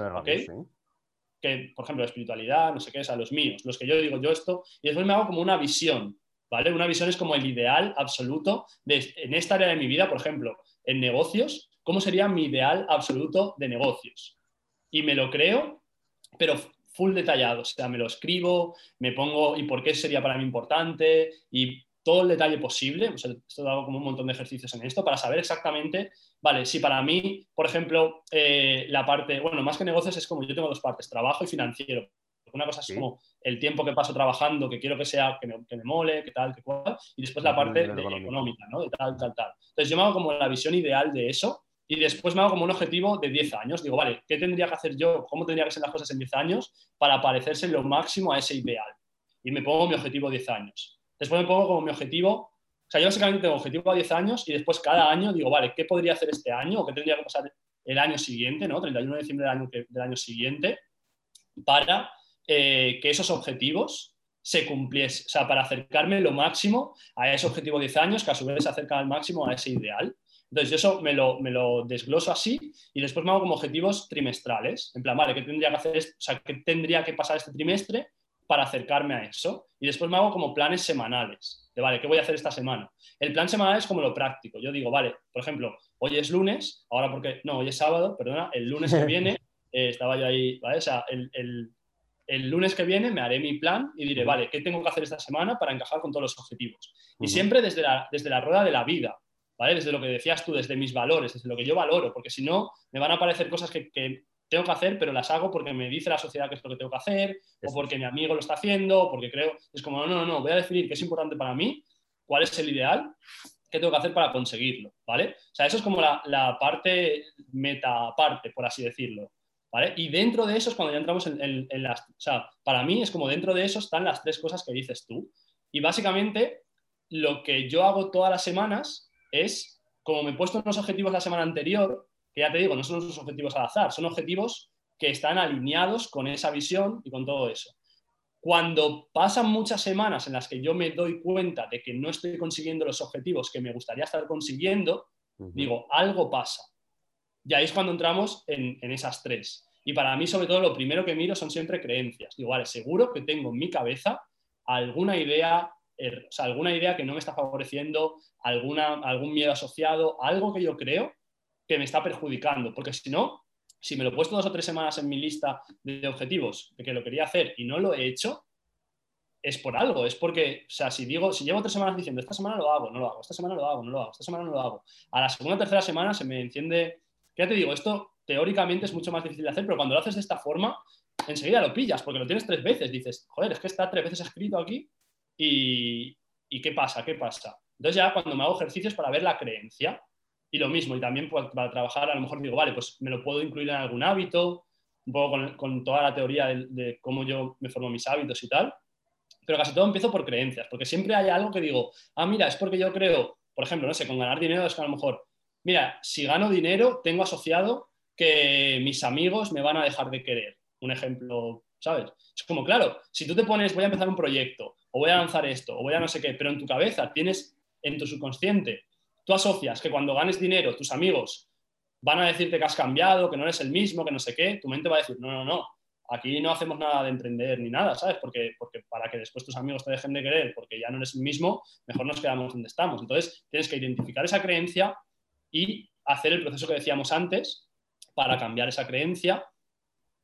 Que, por ejemplo, espiritualidad, no sé qué, es a los míos, los que yo digo yo esto, y después me hago como una visión, ¿vale? Una visión es como el ideal absoluto de, en esta área de mi vida, por ejemplo, en negocios, ¿cómo sería mi ideal absoluto de negocios? Y me lo creo, pero full detallado, o sea, me lo escribo, me pongo y por qué sería para mí importante y todo el detalle posible, o sea, esto hago como un montón de ejercicios en esto, para saber exactamente, vale, si para mí, por ejemplo, eh, la parte, bueno, más que negocios es como yo tengo dos partes, trabajo y financiero. Una cosa es como el tiempo que paso trabajando, que quiero que sea, que me, que me mole, que tal, que cual, y después la parte económica, ¿no? De tal, tal, tal. Entonces yo me hago como la visión ideal de eso y después me hago como un objetivo de 10 años. Digo, vale, ¿qué tendría que hacer yo? ¿Cómo tendría que ser las cosas en 10 años para parecerse lo máximo a ese ideal? Y me pongo mi objetivo 10 años. Después me pongo como mi objetivo, o sea, yo básicamente tengo objetivo a 10 años y después cada año digo, vale, ¿qué podría hacer este año o qué tendría que pasar el año siguiente, ¿no? 31 de diciembre del año, del año siguiente, para eh, que esos objetivos se cumpliesen, o sea, para acercarme lo máximo a ese objetivo de 10 años, que a su vez se acerca al máximo a ese ideal. Entonces, yo eso me lo, me lo, desgloso así y después me hago como objetivos trimestrales. En plan, vale, ¿qué tendría que hacer? O sea, ¿qué tendría que pasar este trimestre para acercarme a eso. Y después me hago como planes semanales, de, vale, ¿qué voy a hacer esta semana? El plan semanal es como lo práctico. Yo digo, vale, por ejemplo, hoy es lunes, ahora porque, no, hoy es sábado, perdona, el lunes que viene, eh, estaba yo ahí, ¿vale? O sea, el, el, el, lunes que viene me haré mi plan y diré, vale, ¿qué tengo que hacer esta semana para encajar con todos los objetivos? Y siempre desde la, desde la rueda de la vida. ¿Vale? Desde lo que decías tú, desde mis valores, desde lo que yo valoro, porque si no, me van a aparecer cosas que, tengo que hacer, pero las hago porque me dice la sociedad que es lo que tengo que hacer, o porque mi amigo lo está haciendo, o porque creo, es como, no, no, no, voy a definir qué es importante para mí, cuál es el ideal, qué tengo que hacer para conseguirlo, ¿vale? O sea, eso es como la, la parte meta parte, por así decirlo. ¿Vale? Y dentro de eso es cuando ya entramos en, en, las... O sea, para mí es como dentro de eso están las tres cosas que dices tú. Y básicamente lo que yo hago todas las semanas es, como me he puesto unos objetivos la semana anterior, que ya te digo, no son unos objetivos al azar, son objetivos que están alineados con esa visión y con todo eso. Cuando pasan muchas semanas en las que yo me doy cuenta de que no estoy consiguiendo los objetivos que me gustaría estar consiguiendo, digo, algo pasa. Y ahí es cuando entramos en, en, esas tres. Y para mí, sobre todo, lo primero que miro son siempre creencias. Digo, vale, seguro que tengo en mi cabeza alguna idea, sea, alguna idea que no me está favoreciendo, alguna, algún miedo asociado, algo que yo creo que me está perjudicando, porque si no, si me lo he puesto dos o tres semanas en mi lista de objetivos de que lo quería hacer y no lo he hecho, es por algo, es porque, o sea, si digo, si llevo tres semanas diciendo, esta semana lo hago, no lo hago, esta semana lo hago, no lo hago, esta semana no lo hago, a la segunda o tercera semana se me enciende, ya te digo, esto teóricamente es mucho más difícil de hacer, pero cuando lo haces de esta forma, enseguida lo pillas, porque lo tienes tres veces, dices, joder, es que está tres veces escrito aquí y, qué pasa, qué pasa. Entonces ya cuando me hago ejercicios para ver la creencia, y lo mismo, y también para trabajar, a lo mejor digo, vale, pues me lo puedo incluir en algún hábito, un poco con, toda la teoría de, cómo yo me formo mis hábitos y tal, pero casi todo empiezo por creencias, porque siempre hay algo que digo, ah, mira, es porque yo creo, por ejemplo, no sé, con ganar dinero es que a lo mejor, mira, si gano dinero, tengo asociado que mis amigos me van a dejar de querer. Un ejemplo, ¿sabes? Es como, claro, si tú te pones, voy a empezar un proyecto o voy a lanzar esto, o voy a no sé qué, pero en tu cabeza tienes, en tu subconsciente, tú asocias que cuando ganes dinero, tus amigos van a decirte que has cambiado, que no eres el mismo, que no sé qué, tu mente va a decir, no, no, no, aquí no hacemos nada de emprender ni nada, ¿sabes? Porque, porque para que después tus amigos te dejen de querer porque ya no eres el mismo, mejor nos quedamos donde estamos. Entonces, tienes que identificar esa creencia y hacer el proceso que decíamos antes para cambiar esa creencia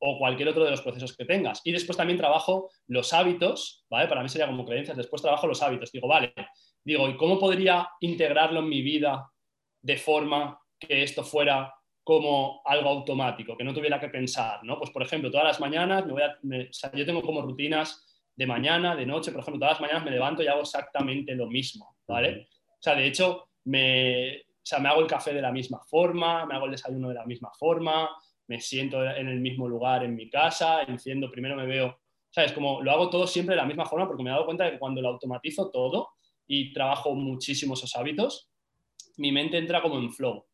o cualquier otro de los procesos que tengas. Y después también trabajo los hábitos, ¿vale? Para mí sería como creencias, después trabajo los hábitos. Digo, vale, digo, ¿y cómo podría integrarlo en mi vida de forma que esto fuera como algo automático, que no tuviera que pensar, ¿no? Pues, por ejemplo, todas las mañanas me voy a, o sea, yo tengo como rutinas de mañana, de noche, por ejemplo, todas las mañanas me levanto y hago exactamente lo mismo, ¿vale? O sea, de hecho, me, o sea, me hago el café de la misma forma, me hago el desayuno de la misma forma, me siento en el mismo lugar en mi casa, enciendo, primero me veo, ¿sabes? Como lo hago todo siempre de la misma forma porque me he dado cuenta de que cuando lo automatizo todo y trabajo muchísimo esos hábitos, mi mente entra como en flow.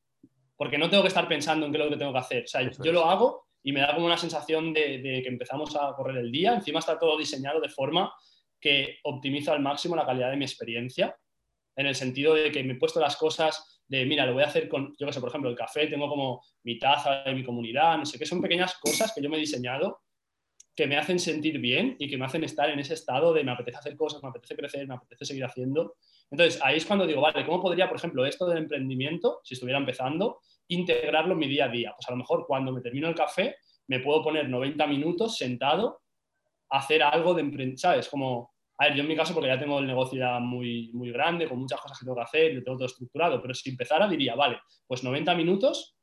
Porque no tengo que estar pensando en qué es lo que tengo que hacer. O sea, yo lo hago y me da como una sensación de, de, que empezamos a correr el día. Encima está todo diseñado de forma que optimiza al máximo la calidad de mi experiencia, en el sentido de que me he puesto las cosas de, mira, lo voy a hacer con, yo qué sé, por ejemplo, el café, tengo como mi taza de mi comunidad, no sé qué, son pequeñas cosas que yo me he diseñado que me hacen sentir bien y que me hacen estar en ese estado de me apetece hacer cosas, me apetece crecer, me apetece seguir haciendo. Entonces, ahí es cuando digo, vale, ¿cómo podría, por ejemplo, esto del emprendimiento, si estuviera empezando, integrarlo en mi día a día? Pues a lo mejor cuando me termino el café, me puedo poner 90 minutos sentado a hacer algo de emprendimiento, ¿sabes? Como a ver, yo en mi caso, porque ya tengo el negocio ya muy, muy grande, con muchas cosas que tengo que hacer, lo tengo todo estructurado, pero si empezara diría, vale, pues 90 minutos,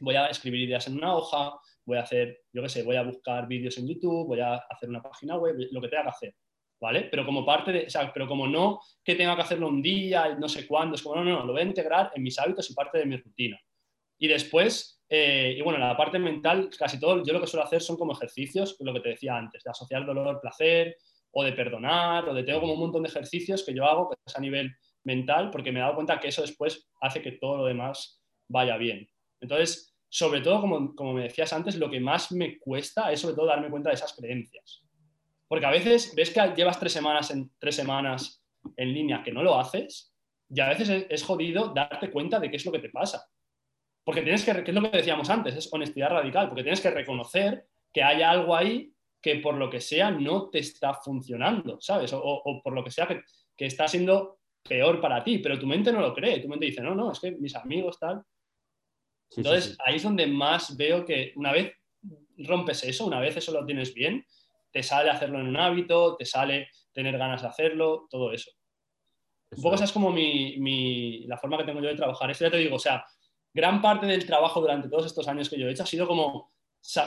voy a escribir ideas en una hoja, voy a hacer, yo qué sé, voy a buscar vídeos en YouTube, voy a hacer una página web, lo que tenga que hacer, ¿vale? Pero como parte de, o sea, pero como no que tenga que hacerlo un día, no sé cuándo, es como, no, no, lo voy a integrar en mis hábitos y parte de mi rutina. Y después, eh, y bueno, la parte mental, casi todo, yo lo que suelo hacer son como ejercicios, lo que te decía antes, de asociar dolor, placer, o de perdonar, o de tengo como un montón de ejercicios que yo hago que es a nivel mental, porque me he dado cuenta que eso después hace que todo lo demás vaya bien. Entonces, sobre todo, como, como me decías antes, lo que más me cuesta es sobre todo darme cuenta de esas creencias. Porque a veces ves que llevas tres semanas en, tres semanas en línea que no lo haces, y a veces es, es jodido darte cuenta de qué es lo que te pasa. Porque tienes que, que es lo que decíamos antes, es honestidad radical, porque tienes que reconocer que hay algo ahí que por lo que sea no te está funcionando, ¿sabes? O, por lo que sea que, está siendo peor para ti, pero tu mente no lo cree, tu mente dice, no, no, es que mis amigos tal. Entonces, ahí es donde más veo que una vez rompes eso, una vez eso lo tienes bien, te sale hacerlo en un hábito, te sale tener ganas de hacerlo, todo eso. un poco esa es como mi, la forma que tengo yo de trabajar. Esto ya te digo, o sea, gran parte del trabajo durante todos estos años que yo he hecho ha sido como,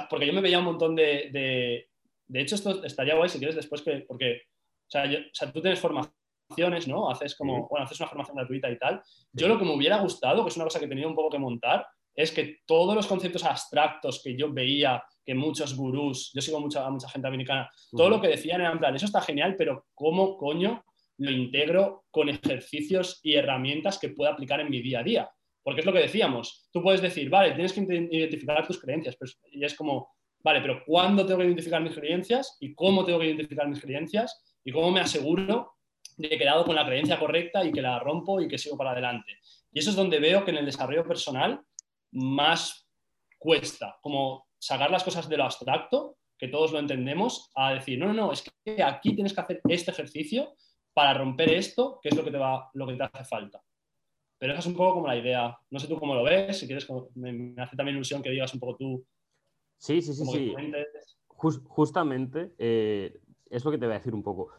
porque yo me veía un montón de, de, hecho esto estaría guay si quieres después que, porque, o sea, o sea tú tienes formaciones, ¿no? Haces como, bueno, haces una formación gratuita y tal. Yo lo que me hubiera gustado, que es una cosa que he tenido un poco que montar, es que todos los conceptos abstractos que yo veía que muchos gurús, yo sigo mucha, a mucha gente americana, todo lo que decían era en plan, eso está genial, pero ¿cómo coño lo integro con ejercicios y herramientas que pueda aplicar en mi día a día? Porque es lo que decíamos, tú puedes decir, vale, tienes que identificar tus creencias, y es como, vale, pero ¿cuándo tengo que identificar mis creencias? ¿Y cómo tengo que identificar mis creencias? ¿Y cómo me aseguro de que he quedado con la creencia correcta y que la rompo y que sigo para adelante? Y eso es donde veo que en el desarrollo personal más cuesta, como sacar las cosas de lo abstracto, que todos lo entendemos, a decir, no, no, no, es que aquí tienes que hacer este ejercicio para romper esto, que es lo que te, va, lo que te hace falta. Pero esa es un poco como la idea. No sé tú cómo lo ves, si quieres, me, hace también ilusión que digas un poco tú. Sí, sí, sí, sí. justamente eh, es lo que te voy a decir un poco.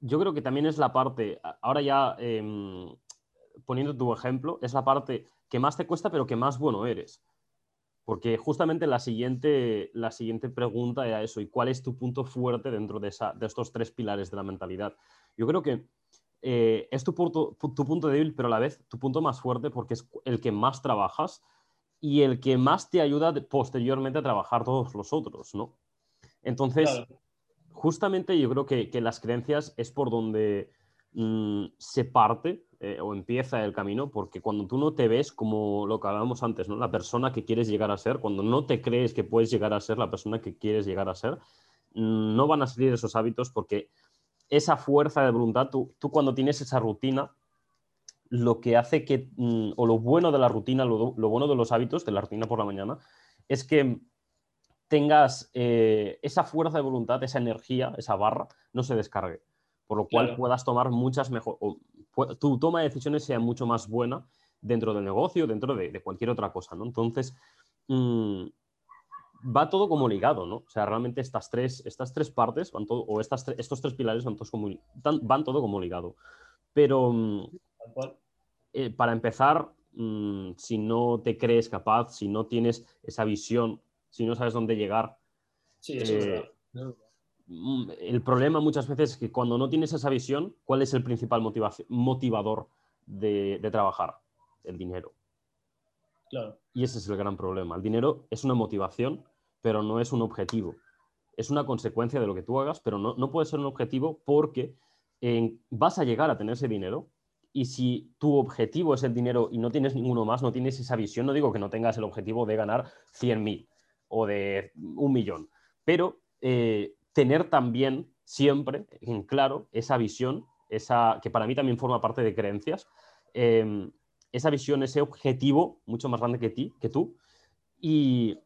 Yo creo que también es la parte, ahora ya em, poniendo tu ejemplo, es la parte que más te cuesta, pero que más bueno eres. Porque justamente la siguiente, la siguiente pregunta era eso, ¿y cuál es tu punto fuerte dentro de, esa, de estos tres pilares de la mentalidad? Yo creo que eh, es tu punto, tu punto débil, pero a la vez tu punto más fuerte porque es el que más trabajas y el que más te ayuda posteriormente a trabajar todos los otros, ¿no? Entonces, justamente yo creo que, que, las creencias es por donde mm, se parte eh, o empieza el camino, porque cuando tú no te ves como lo que hablábamos antes, ¿no? la persona que quieres llegar a ser, cuando no te crees que puedes llegar a ser la persona que quieres llegar a ser, no van a salir esos hábitos porque esa fuerza de voluntad, tú, tú cuando tienes esa rutina, lo que hace que, mm, o lo bueno de la rutina, lo, lo, bueno de los hábitos, de la rutina por la mañana, es que tengas eh, esa fuerza de voluntad, esa energía, esa barra, no se descargue por lo cual puedas tomar muchas mejor, tu toma de decisiones sea mucho más buena dentro del negocio, dentro de, cualquier otra cosa, ¿no? Entonces, mm, va todo como ligado, ¿no? O sea, realmente estas tres, estas tres partes, van todo, o estas estos tres pilares van, todos como, van todo como ligado. Pero mm, eh, para empezar, mm, si no te crees capaz, si no tienes esa visión, si no sabes dónde llegar, sí, eso es eh, Mm, el problema muchas veces es que cuando no tienes esa visión, ¿cuál es el principal motivador de, trabajar? El dinero. Y ese es el gran problema. El dinero es una motivación, pero no es un objetivo. Es una consecuencia de lo que tú hagas, pero no, puede ser un objetivo porque vas a llegar a tener ese dinero y si tu objetivo es el dinero y no tienes ninguno más, no tienes esa visión, no digo que no tengas el objetivo de ganar 100.000 o de un millón, pero eh, tener también siempre en claro esa visión, esa, que para mí también forma parte de creencias, em, esa visión, ese objetivo mucho más grande que ti, que tú, y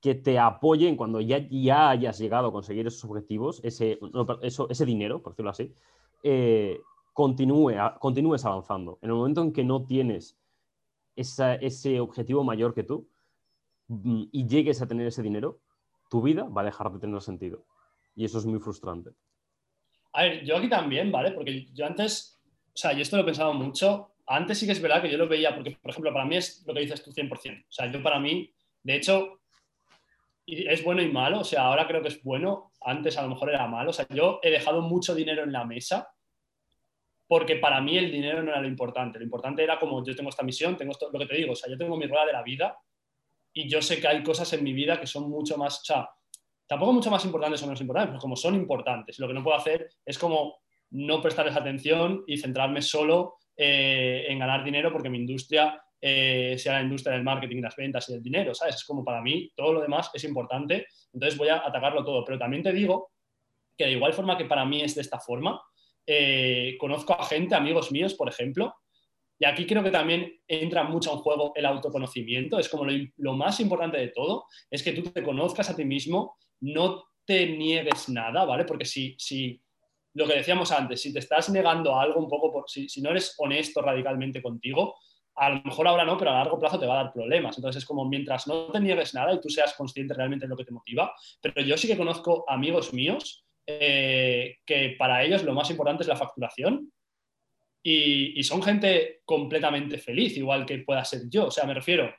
que te apoyen cuando ya, ya hayas llegado a conseguir esos objetivos, ese, eso, ese dinero, por decirlo así, eh, continúe, continúes avanzando. En el momento en que no tienes ese objetivo mayor que tú mm, y llegues a tener ese dinero, tu vida va a dejar de tener sentido. Y eso es muy frustrante. A ver, yo aquí también, ¿vale? Porque yo antes, o sea, yo esto lo he pensado mucho. Antes sí que es verdad que yo lo veía, porque, por ejemplo, para mí es lo que dices tú 100%. O sea, yo para mí, de hecho, es bueno y malo. O sea, ahora creo que es bueno. Antes a lo mejor era malo. O sea, yo he dejado mucho dinero en la mesa porque para mí el dinero no era lo importante. Lo importante era como yo tengo esta misión, tengo esto, lo que te digo, o sea, yo tengo mi rueda de la vida y yo sé que hay cosas en mi vida que son mucho más, o sea, tampoco mucho más importantes o menos importantes, pero como son importantes. Lo que no puedo hacer es como no prestarles atención y centrarme solo eh, en ganar dinero porque mi industria eh, sea la industria del marketing, las ventas y el dinero, ¿sabes? Es como para mí todo lo demás es importante, entonces voy a atacarlo todo. Pero también te digo que de igual forma que para mí es de esta forma, eh, conozco a gente, amigos míos, por ejemplo, y aquí creo que también entra mucho en juego el autoconocimiento, es como lo, lo más importante de todo, es que tú te conozcas a ti mismo no te niegues nada, ¿vale? Porque si, si lo que decíamos antes, si te estás negando algo un poco, por, si, no eres honesto radicalmente contigo, a lo mejor ahora no, pero a largo plazo te va a dar problemas. Entonces es como mientras no te niegues nada y tú seas consciente realmente de lo que te motiva. Pero yo sí que conozco amigos míos eh, que para ellos lo más importante es la facturación y, son gente completamente feliz, igual que pueda ser yo. O sea, me refiero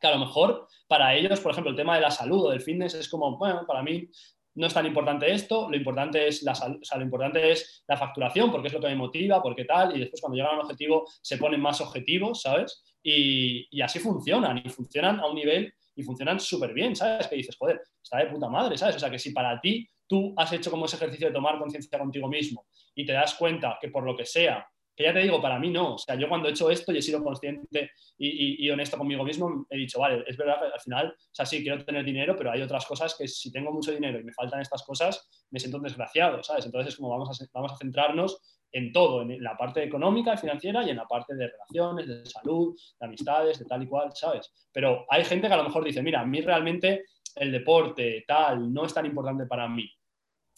que a lo mejor para ellos, por ejemplo, el tema de la salud o del fitness es como, bueno, para mí no es tan importante esto, lo importante es la lo importante es la facturación, porque es lo que me motiva, porque tal, y después cuando llegan a un objetivo se ponen más objetivos, ¿sabes? Y, y así funcionan, y funcionan a un nivel y funcionan súper bien, ¿sabes? Que dices, joder, está de puta madre, ¿sabes? O sea, que si para ti tú has hecho como ese ejercicio de tomar conciencia contigo mismo y te das cuenta que por lo que sea que ya te digo, para mí no. O sea, yo cuando he hecho esto y he sido consciente y, honesto conmigo mismo, he dicho, vale, es verdad que al final, o sea, sí, quiero tener dinero, pero hay otras cosas que si tengo mucho dinero y me faltan estas cosas, me siento desgraciado, ¿sabes? Entonces es como vamos a, vamos a centrarnos en todo, en la parte económica y financiera y en la parte de relaciones, de salud, de amistades, de tal y cual, ¿sabes? Pero hay gente que a lo mejor dice, mira, a mí realmente el deporte, tal, no es tan importante para mí.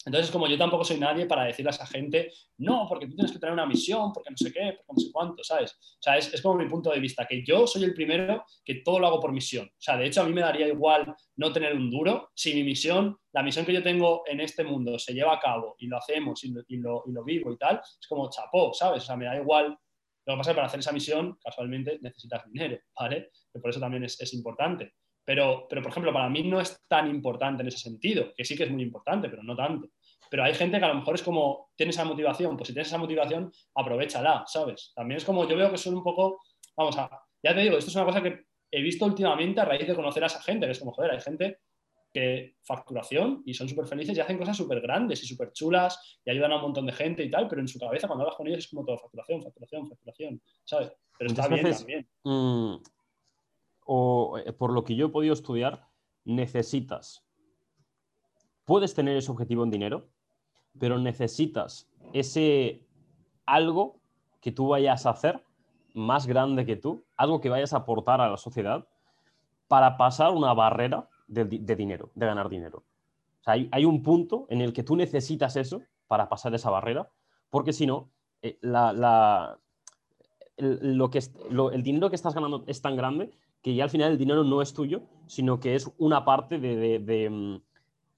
Entonces, como yo tampoco soy nadie para decirle a esa gente, no, porque tú tienes que tener una misión, porque no sé qué, porque no sé cuánto, ¿sabes? O sea, es, como mi punto de vista, que yo soy el primero que todo lo hago por misión. O sea, de hecho, a mí me daría igual no tener un duro si mi misión, la misión que yo tengo en este mundo se lleva a cabo y lo hacemos y lo, vivo y tal, es como chapó, ¿sabes? O sea, me da igual. Lo que pasa es que para hacer esa misión, casualmente, necesitas dinero, ¿vale? Que por eso también es, es importante. Pero, pero, por ejemplo, para mí no es tan importante en ese sentido, que sí que es muy importante, pero no tanto. Pero hay gente que a lo mejor es como, tiene esa motivación, pues si tienes esa motivación, aprovechala, ¿sabes? También es como, yo veo que son un poco, vamos a, ya te digo, esto es una cosa que he visto últimamente a raíz de conocer a esa gente, que es como, joder, hay gente que facturación y son súper felices y hacen cosas súper grandes y súper chulas y ayudan a un montón de gente y tal, pero en su cabeza cuando hablas con ellos es como todo facturación, facturación, facturación, ¿sabes? Pero está bien también. Mm, o eh, por lo que yo he podido estudiar, necesitas, puedes tener ese objetivo en dinero, pero necesitas ese algo que tú vayas a hacer más grande que tú, algo que vayas a aportar a la sociedad para pasar una barrera de, dinero, de ganar dinero. Hay, un punto en el que tú necesitas eso para pasar esa barrera, porque si no, eh, lo que el dinero que estás ganando es tan grande que ya al final el dinero no es tuyo, sino que es una parte de, mm,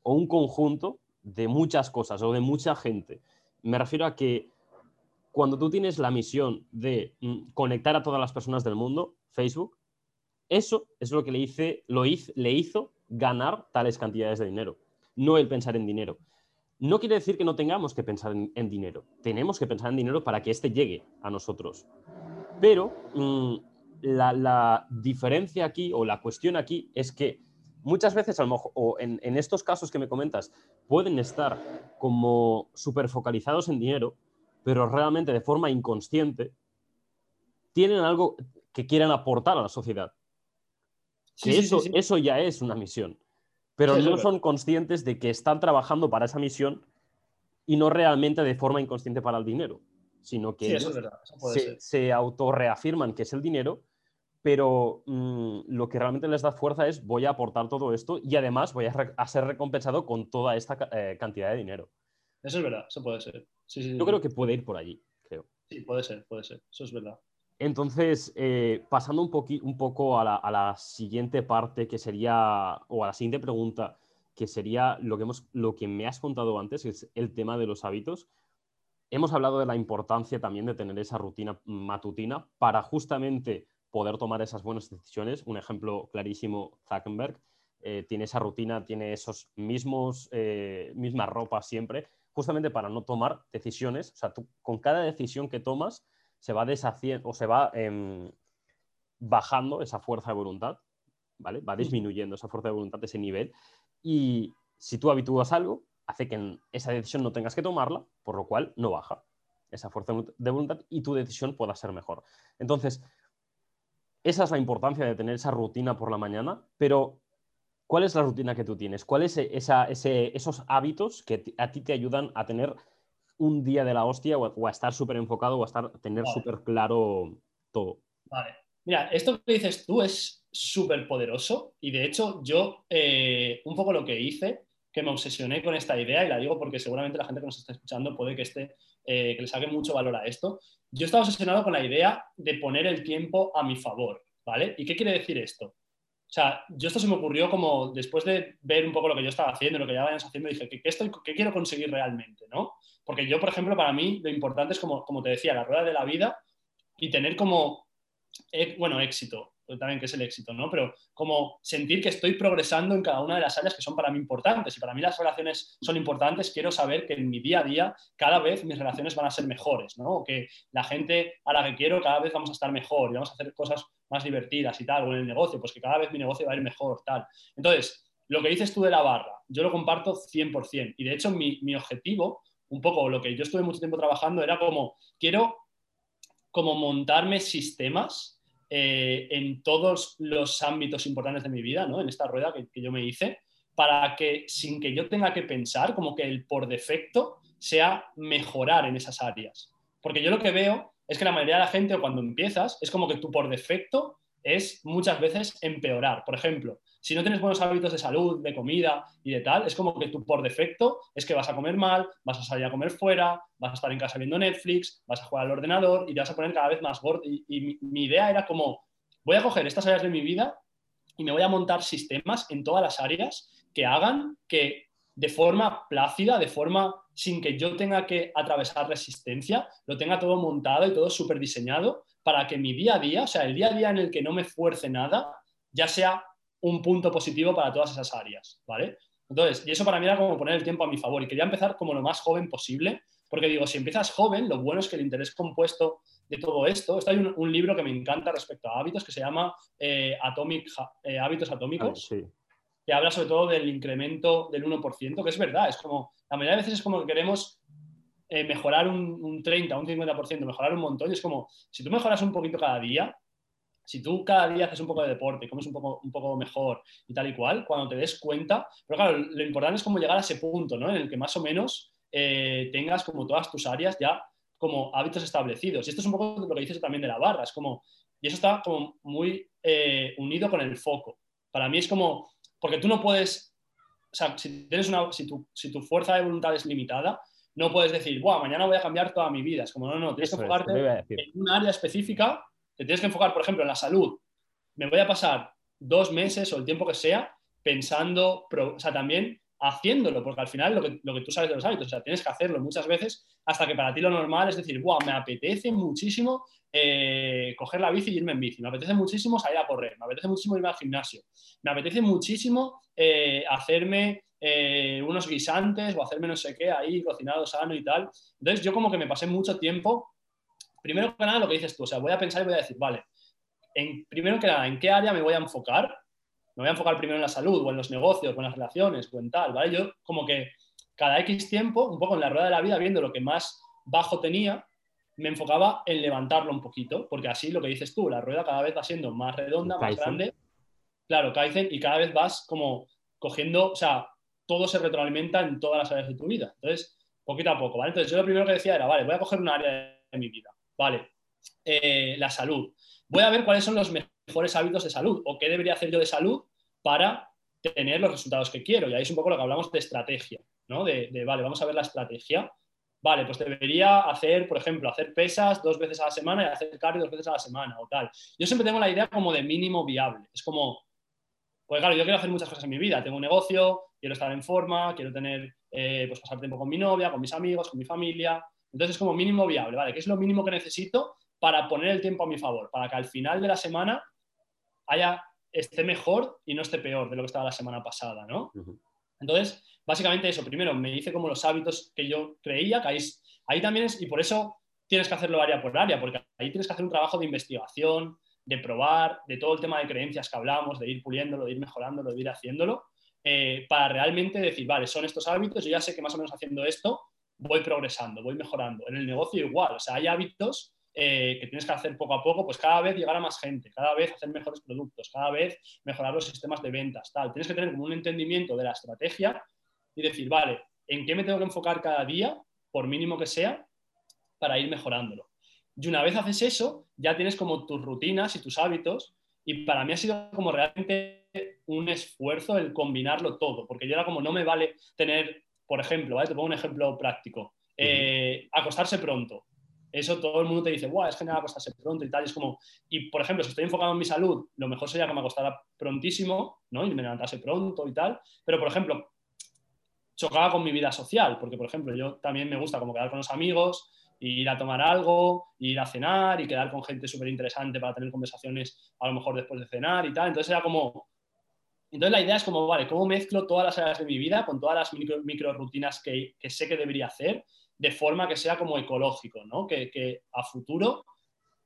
o un conjunto de muchas cosas o de mucha gente. Me refiero a que cuando tú tienes la misión de mm, conectar a todas las personas del mundo, Facebook, eso es lo que le, hice, lo le hizo ganar tales cantidades de dinero, no el pensar en dinero. No quiere decir que no tengamos que pensar en, dinero. Tenemos que pensar en dinero para que éste llegue a nosotros. Pero mm, la, diferencia aquí o la cuestión aquí es que muchas veces, a lo mejor, o en, estos casos que me comentas, pueden estar como súper focalizados en dinero, pero realmente de forma inconsciente tienen algo que quieran aportar a la sociedad. eso, eso ya es una misión. Pero no son conscientes de que están trabajando para esa misión y no realmente de forma inconsciente para el dinero, sino que se, se autorreafirman que es el dinero pero mm, lo que realmente les da fuerza es voy a aportar todo esto y además voy a, ser recompensado con toda esta eh, cantidad de dinero. Eso es verdad, eso puede ser. Yo creo que puede ir por allí, creo. Sí, puede ser, puede ser, eso es verdad. Entonces, eh, pasando un, un poco a la, a la, siguiente parte que sería, o a la siguiente pregunta, que sería lo que, hemos, lo que me has contado antes, que es el tema de los hábitos. Hemos hablado de la importancia también de tener esa rutina matutina para justamente poder tomar esas buenas decisiones. Un ejemplo clarísimo, Zuckerberg, eh, tiene esa rutina, tiene esos mismos, eh, misma ropa siempre, justamente para no tomar decisiones. O sea, tú, con cada decisión que tomas se va deshaciendo o se va em, bajando esa fuerza de voluntad, ¿vale? Va disminuyendo esa fuerza de voluntad, ese nivel. Y si tú habitúas algo, hace que esa decisión no tengas que tomarla, por lo cual no baja esa fuerza de voluntad y tu decisión pueda ser mejor. Entonces, esa es la importancia de tener esa rutina por la mañana, pero ¿cuál es la rutina que tú tienes? ¿Cuáles son esos hábitos que a ti te ayudan a tener un día de la hostia o, a estar súper enfocado o a estar, tener súper claro todo? Vale. Mira, esto que dices tú es súper poderoso y de hecho yo eh, un poco lo que hice, que me obsesioné con esta idea y la digo porque seguramente la gente que nos está escuchando puede que, esté, eh, que le saque mucho valor a esto, yo estaba obsesionado con la idea de poner el tiempo a mi favor, ¿vale? ¿Y qué quiere decir esto? O sea, yo esto se me ocurrió como después de ver un poco lo que yo estaba haciendo, lo que ya vayas haciendo, dije, ¿qué, estoy, qué quiero conseguir realmente, no? Porque yo, por ejemplo, para mí lo importante es, como, como te decía, la rueda de la vida y tener como, eh, bueno, éxito, también que es el éxito, ¿no? Pero como sentir que estoy progresando en cada una de las áreas que son para mí importantes. Y para mí las relaciones son importantes, quiero saber que en mi día a día cada vez mis relaciones van a ser mejores, ¿no? O que la gente a la que quiero cada vez vamos a estar mejor y vamos a hacer cosas más divertidas y tal, o en el negocio, pues que cada vez mi negocio va a ir mejor, tal. Entonces, lo que dices tú de la barra, yo lo comparto 100%. Y de hecho, mi, mi objetivo, un poco lo que yo estuve mucho tiempo trabajando, era como, quiero como montarme sistemas eh, en todos los ámbitos importantes de mi vida, ¿no? en esta rueda que, yo me hice, para que sin que yo tenga que pensar, como que el por defecto sea mejorar en esas áreas. Porque yo lo que veo es que la mayoría de la gente cuando empiezas es como que tú por defecto es muchas veces empeorar. Por ejemplo, si no tienes buenos hábitos de salud, de comida y de tal, es como que tú por defecto es que vas a comer mal, vas a salir a comer fuera, vas a estar en casa viendo Netflix, vas a jugar al ordenador y te vas a poner cada vez más gordo. Y, mi, idea era como, voy a coger estas áreas de mi vida y me voy a montar sistemas en todas las áreas que hagan que de forma plácida, de forma sin que yo tenga que atravesar resistencia, lo tenga todo montado y todo súper diseñado para que mi día a día, o sea, el día a día en el que no me fuerce nada, ya sea un punto positivo para todas esas áreas, ¿vale? Entonces, y eso para mí era como poner el tiempo a mi favor y quería empezar como lo más joven posible, porque digo, si empiezas joven, lo bueno es que el interés compuesto de todo esto, esto hay un, libro que me encanta respecto a hábitos que se llama eh, Atomic, eh, Hábitos Atómicos, ah, que habla sobre todo del incremento del 1%, que es verdad, es como, la mayoría de veces es como que queremos eh, mejorar un, un 30, un 50%, mejorar un montón, y es como, si tú mejoras un poquito cada día, si tú cada día haces un poco de deporte, comes un poco, un poco mejor y tal y cual, cuando te des cuenta, pero claro, lo importante es como llegar a ese punto, ¿no? En el que más o menos eh, tengas como todas tus áreas ya como hábitos establecidos. Y esto es un poco lo que dices también de la barra, es como, y eso está como muy eh, unido con el foco. Para mí es como, porque tú no puedes, o sea, si, tienes una, si, tu, si tu fuerza de voluntad es limitada, no puedes decir, Buah, mañana voy a cambiar toda mi vida. Es como, no, no, tienes que enfocarte en un área específica te tienes que enfocar, por ejemplo, en la salud. Me voy a pasar dos meses o el tiempo que sea pensando, o sea, también haciéndolo, porque al final lo que, lo que, tú sabes de los hábitos, o sea, tienes que hacerlo muchas veces hasta que para ti lo normal es decir, wow, me apetece muchísimo eh, coger la bici y irme en bici, me apetece muchísimo salir a correr, me apetece muchísimo irme al gimnasio, me apetece muchísimo eh, hacerme eh, unos guisantes o hacerme no sé qué ahí, cocinado sano y tal. Entonces yo como que me pasé mucho tiempo primero que nada lo que dices tú, o sea, voy a pensar y voy a decir, vale, en, primero que nada, ¿en qué área me voy a enfocar? Me voy a enfocar primero en la salud o en los negocios o en las relaciones o en tal, ¿vale? Yo como que cada X tiempo, un poco en la rueda de la vida, viendo lo que más bajo tenía, me enfocaba en levantarlo un poquito, porque así lo que dices tú, la rueda cada vez va siendo más redonda, más grande. Claro, Kaizen, y cada vez vas como cogiendo, o sea, todo se retroalimenta en todas las áreas de tu vida. Entonces, poquito a poco, ¿vale? Entonces, yo lo primero que decía era, vale, voy a coger un área de mi vida. Vale, eh, la salud. Voy a ver cuáles son los mejores hábitos de salud o qué debería hacer yo de salud para tener los resultados que quiero. Y ahí es un poco lo que hablamos de estrategia, ¿no? De, vale, vamos a ver la estrategia. Vale, pues debería hacer, por ejemplo, hacer pesas dos veces a la semana y hacer cardio dos veces a la semana o tal. Yo siempre tengo la idea como de mínimo viable. Es como, pues claro, yo quiero hacer muchas cosas en mi vida. Tengo un negocio, quiero estar en forma, quiero tener, eh, pues pasar tiempo con mi novia, con mis amigos, con mi familia. Entonces, como mínimo viable, ¿vale? ¿Qué es lo mínimo que necesito para poner el tiempo a mi favor? Para que al final de la semana haya, esté mejor y no esté peor de lo que estaba la semana pasada, ¿no? Entonces, básicamente eso. Primero, me hice como los hábitos que yo creía, que ahí, ahí también es, y por eso tienes que hacerlo área por área, porque ahí tienes que hacer un trabajo de investigación, de probar, de todo el tema de creencias que hablamos, de ir puliéndolo, de ir mejorándolo, de ir haciéndolo, eh, para realmente decir, vale, son estos hábitos, yo ya sé que más o menos haciendo esto voy progresando, voy mejorando. En el negocio igual, o sea, hay hábitos eh, que tienes que hacer poco a poco, pues cada vez llegar a más gente, cada vez hacer mejores productos, cada vez mejorar los sistemas de ventas, tal. Tienes que tener como un entendimiento de la estrategia y decir, vale, ¿en qué me tengo que enfocar cada día, por mínimo que sea, para ir mejorándolo? Y una vez haces eso, ya tienes como tus rutinas y tus hábitos y para mí ha sido como realmente un esfuerzo el combinarlo todo, porque yo era como, no me vale tener por ejemplo, ¿vale? te pongo un ejemplo práctico. Eh, acostarse pronto. Eso todo el mundo te dice, Buah, es genial acostarse pronto y tal. Y es como, y por ejemplo, si estoy enfocado en mi salud, lo mejor sería que me acostara prontísimo, ¿no? Y me levantase pronto y tal. Pero, por ejemplo, chocaba con mi vida social, porque por ejemplo yo también me gusta como quedar con los amigos, ir a tomar algo, ir a cenar y quedar con gente súper interesante para tener conversaciones a lo mejor después de cenar y tal. Entonces era como... Entonces la idea es como, vale, ¿cómo mezclo todas las áreas de mi vida con todas las micro, rutinas que, que, sé que debería hacer de forma que sea como ecológico, ¿no? Que, que a futuro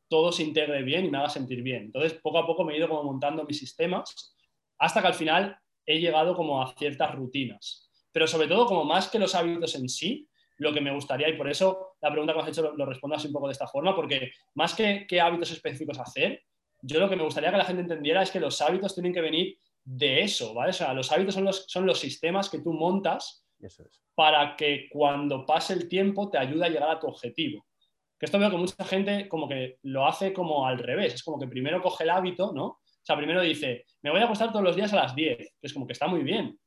todo se integre bien y me haga sentir bien. Entonces poco a poco me he ido como montando mis sistemas hasta que al final he llegado como a ciertas rutinas. Pero sobre todo como más que los hábitos en sí, lo que me gustaría, y por eso la pregunta que me has hecho lo, respondo así un poco de esta forma, porque más que qué hábitos específicos hacer, yo lo que me gustaría que la gente entendiera es que los hábitos tienen que venir de eso, ¿vale? O sea, los hábitos son los, son los sistemas que tú montas para que cuando pase el tiempo te ayude a llegar a tu objetivo. Que esto veo que mucha gente como que lo hace como al revés, es como que primero coge el hábito, ¿no? O sea, primero dice, me voy a acostar todos los días a las 10, que es como que está muy bien.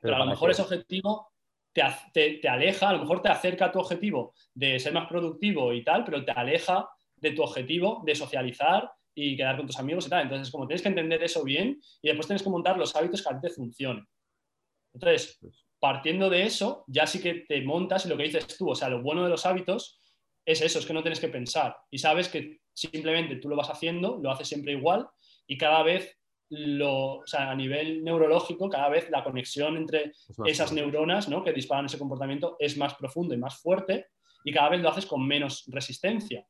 Pero, a lo mejor ese objetivo te, aleja, a lo mejor te acerca a tu objetivo de ser más productivo y tal, pero te aleja de tu objetivo de socializar y quedar con tus amigos y tal. Entonces, como tienes que entender eso bien y después tienes que montar los hábitos que a ti te funcionen. Entonces, pues partiendo de eso, ya sí que te montas y lo que dices tú, o sea, lo bueno de los hábitos es eso, es que no tienes que pensar y sabes que simplemente tú lo vas haciendo, lo haces siempre igual y cada vez lo, o sea, a nivel neurológico, cada vez la conexión entre esas neuronas ¿no? que disparan ese comportamiento es más profundo y más fuerte y cada vez lo haces con menos resistencia.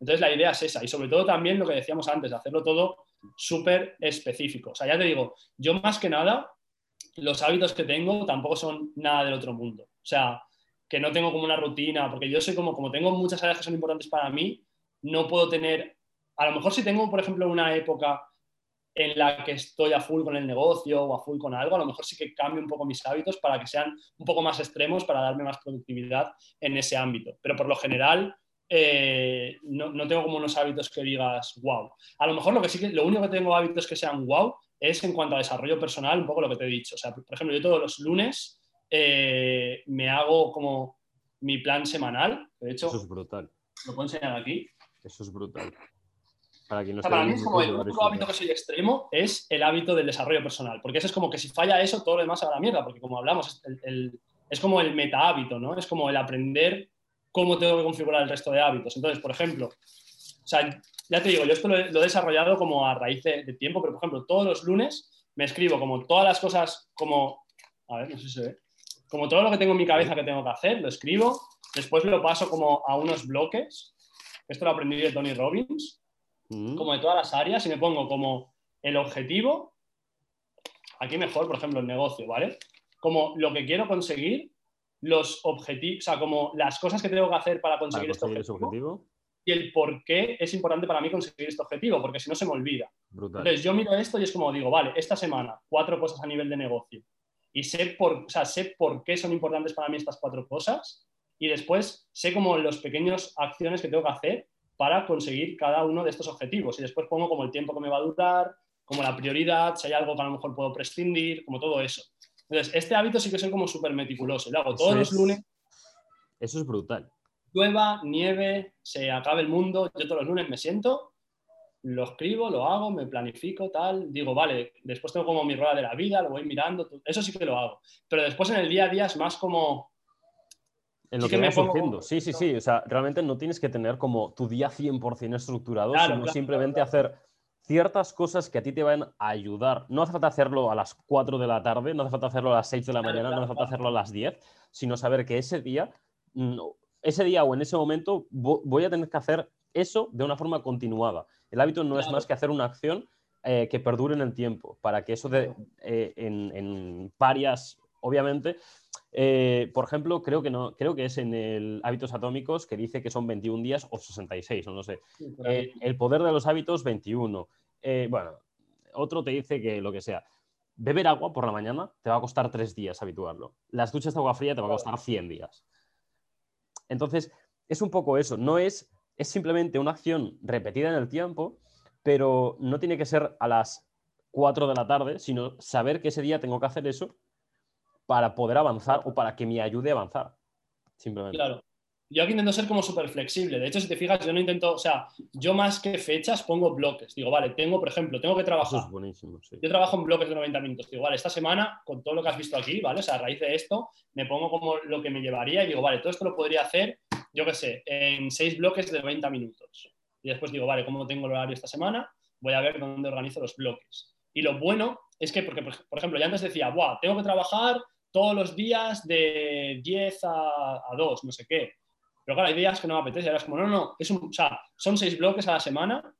Entonces la idea es esa y sobre todo también lo que decíamos antes, hacerlo todo súper específico. O sea, ya te digo, yo más que nada, los hábitos que tengo tampoco son nada del otro mundo. O sea, que no tengo como una rutina, porque yo soy como, como tengo muchas áreas que son importantes para mí, no puedo tener, a lo mejor si tengo, por ejemplo, una época en la que estoy a full con el negocio o a full con algo, a lo mejor sí que cambio un poco mis hábitos para que sean un poco más extremos, para darme más productividad en ese ámbito. Pero por lo general, eh, no, no, tengo como unos hábitos que digas, wow. A lo mejor lo, que sí que, lo único que tengo hábitos que sean wow es en cuanto a desarrollo personal, un poco lo que te he dicho. O sea, por ejemplo, yo todos los lunes eh, me hago como mi plan semanal. De hecho, eso es brutal. Lo puedo enseñar aquí. Eso es brutal. Para, quien para mí es como el único hábito que soy extremo es el hábito del desarrollo personal, porque eso es como que si falla eso, todo lo demás a la mierda, porque como hablamos, es como el meta hábito, ¿no? Es como el aprender cómo tengo que configurar el resto de hábitos. Entonces, por ejemplo, o sea, ya te digo, yo esto lo he, desarrollado como a raíz de, tiempo, pero por ejemplo, todos los lunes me escribo como todas las cosas, como, a ver, no sé si se ve, como todo lo que tengo en mi cabeza que tengo que hacer, lo escribo, después lo paso como a unos bloques, esto lo aprendí de Tony Robbins, Mm. como de todas las áreas, y me pongo como el objetivo, aquí mejor, por ejemplo, el negocio, ¿vale? Como lo que quiero conseguir, los objetivos, o sea, como las cosas que tengo que hacer para conseguir, este objetivo, y el por qué es importante para mí conseguir este objetivo, porque si no se me olvida. Entonces yo miro esto y es como digo, vale, esta semana, cuatro cosas a nivel de negocio, y sé por, o sea, sé por qué son importantes para mí estas cuatro cosas, y después sé como los pequeños acciones que tengo que hacer para conseguir cada uno de estos objetivos. Y después pongo como el tiempo que me va a durar, como la prioridad, si hay algo que a lo mejor puedo prescindir, como todo eso. Entonces, este hábito sí que soy como súper meticuloso. Lo hago todos los lunes. Eso es brutal. Llueva, nieve, se acabe el mundo. Yo todos los lunes me siento, lo escribo, lo hago, me planifico, tal. Digo, vale, después tengo como mi rueda de la vida, lo voy mirando. Eso sí que lo hago. Pero después en el día a día es más como en lo que, me va surgiendo. Sí, sí, sí. O sea, realmente no tienes que tener como tu día 100% estructurado, sino simplemente hacer ciertas cosas que a ti te van a ayudar. No hace falta hacerlo a las 4 de la tarde, no hace falta hacerlo a las 6 de la mañana, no hace falta hacerlo a las 10, sino saber que ese día, mm, ese día o en ese momento voy a tener que hacer eso de una forma continuada. El hábito no es más que hacer una acción eh, que perdure en el tiempo, para que eso de, eh, en, en varias, obviamente, eh, por ejemplo, creo que, no, creo que es en el Hábitos Atómicos que dice que son 21 días o 66, no lo sé. El poder de los hábitos, 21. Eh, bueno, otro te dice que lo que sea. Beber agua por la mañana te va a costar 3 días habituarlo. Las duchas de agua fría te va a costar 100 días. Entonces, es un poco eso. No es, es simplemente una acción repetida en el tiempo, pero no tiene que ser a las 4 de la tarde, sino saber que ese día tengo que hacer eso para poder avanzar o para que me ayude a avanzar. Simplemente. Claro. Yo aquí intento ser como súper flexible. De hecho, si te fijas, yo no intento, o sea, yo más que fechas pongo bloques. Digo, vale, tengo, por ejemplo, tengo que trabajar. Eso es buenísimo, sí. Yo trabajo en bloques de 90 minutos. Digo, vale, esta semana, con todo lo que has visto aquí, ¿vale? O sea, a raíz de esto, me pongo como lo que me llevaría y digo, vale, todo esto lo podría hacer, yo qué sé, en seis bloques de 90 minutos. Y después digo, vale, ¿cómo tengo el horario esta semana? Voy a ver dónde organizo los bloques. Y lo bueno es que, porque, por ejemplo, ya antes decía, Buah, tengo que trabajar todos los días de 10 a, a 2, no sé qué. Pero claro, hay días que no me apetece. Ahora es como, no, no, es un, o sea, son seis bloques a la semana.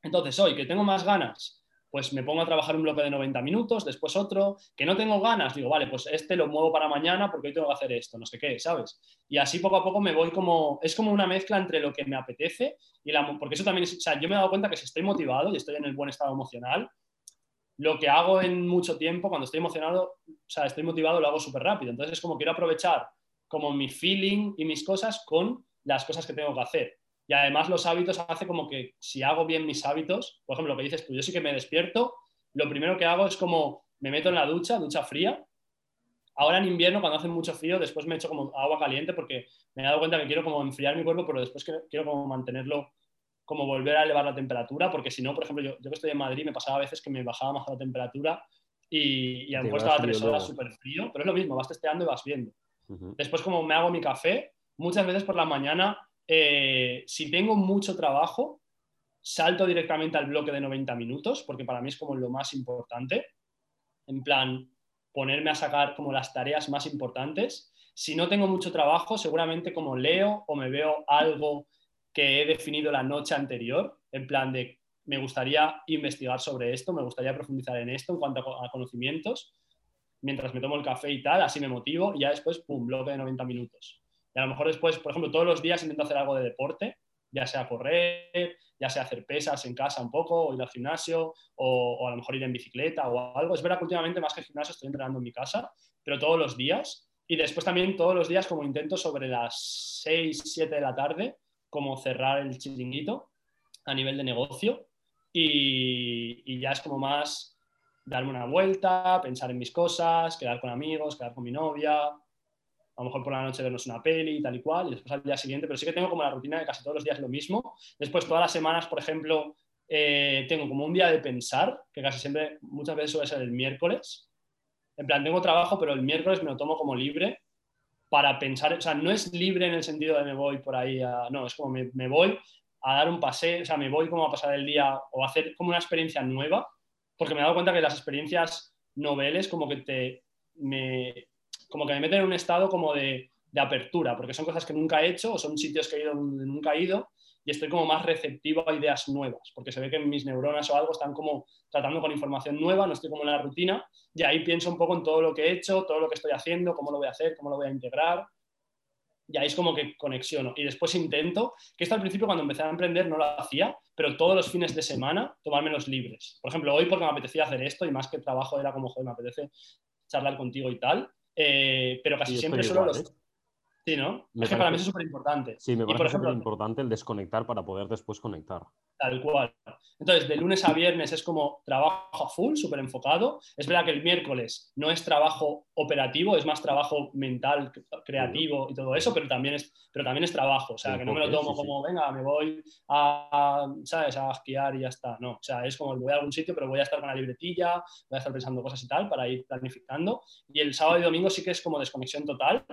Entonces, hoy que tengo más ganas, pues me pongo a trabajar un bloque de 90 minutos, después otro. Que no tengo ganas, digo, vale, pues este lo muevo para mañana porque hoy tengo que hacer esto, no sé qué, ¿sabes? Y así poco a poco me voy como, es como una mezcla entre lo que me apetece y la, porque eso también es, o sea, yo me he dado cuenta que si estoy motivado y estoy en el buen estado emocional, lo que hago en mucho tiempo, cuando estoy emocionado, o sea, estoy motivado, lo hago súper rápido. Entonces es como quiero aprovechar como mi feeling y mis cosas con las cosas que tengo que hacer. Y además los hábitos hace como que si hago bien mis hábitos, por ejemplo, lo que dices tú, yo sí que me despierto, lo primero que hago es como me meto en la ducha, ducha fría. Ahora en invierno, cuando hace mucho frío, después me echo como agua caliente porque me he dado cuenta que quiero como enfriar mi cuerpo, pero después quiero como mantenerlo, como volver a elevar la temperatura, porque si no, por ejemplo, yo, yo que estoy en Madrid, me pasaba a veces que me bajaba más la temperatura y, y a lo mejor estaba tres horas súper frío, pero es lo mismo, vas testeando y vas viendo. Después, como me hago mi café, muchas veces por la mañana, eh, si tengo mucho trabajo, salto directamente al bloque de 90 minutos, porque para mí es como lo más importante. En plan, ponerme a sacar como las tareas más importantes. Si no tengo mucho trabajo, seguramente como leo o me veo algo que he definido la noche anterior, en plan de me gustaría investigar sobre esto, me gustaría profundizar en esto en cuanto a conocimientos mientras me tomo el café y tal, así me motivo y ya después, pum, bloque de 90 minutos. Y a lo mejor después, por ejemplo, todos los días intento hacer algo de deporte, ya sea correr, ya sea hacer pesas en casa un poco, o ir al gimnasio, o, a lo mejor ir en bicicleta o algo. Es verdad que últimamente más que gimnasio estoy entrenando en mi casa, pero todos los días. Y después también todos los días como intento sobre las 6, 7 de la tarde, como cerrar el chiringuito a nivel de negocio. Y, y ya es como más darme una vuelta, pensar en mis cosas, quedar con amigos, quedar con mi novia, a lo mejor por la noche vernos una peli y tal y cual, y después al día siguiente, pero sí que tengo como la rutina de casi todos los días lo mismo. Después todas las semanas, por ejemplo, eh, tengo como un día de pensar, que casi siempre, muchas veces suele ser el miércoles. En plan, tengo trabajo, pero el miércoles me lo tomo como libre para pensar, o sea, no es libre en el sentido de me voy por ahí a, no, es como me, me voy a dar un paseo, o sea, me voy como a pasar el día o a hacer como una experiencia nueva porque me he dado cuenta que las experiencias noveles como que te me, como que me meten en un estado como de, de, apertura, porque son cosas que nunca he hecho o son sitios que he ido donde nunca he ido y estoy como más receptivo a ideas nuevas, porque se ve que mis neuronas o algo están como tratando con información nueva, no estoy como en la rutina y ahí pienso un poco en todo lo que he hecho, todo lo que estoy haciendo, cómo lo voy a hacer, cómo lo voy a integrar y ahí es como que conexiono. Y después intento, que esto al principio cuando empecé a emprender no lo hacía, pero todos los fines de semana tomarme los libres. Por ejemplo, hoy porque me apetecía hacer esto y más que trabajo era como, joder, me apetece charlar contigo y tal, eh, pero casi siempre solo los... ¿eh? Sí, ¿no? es que para mí es súper importante. Sí, me parece súper importante el desconectar para poder después conectar. Tal cual. Entonces, de lunes a viernes es como trabajo a full, súper enfocado. Es verdad que el miércoles no es trabajo operativo, es más trabajo mental, creativo y todo eso, pero también es, pero también es trabajo. O sea, que no me lo tomo como, venga, me voy a, ¿sabes? a esquiar y ya está. No, o sea, es como voy a algún sitio, pero voy a estar con la libretilla, voy a estar pensando cosas y tal para ir planificando. Y el sábado y domingo sí que es como desconexión total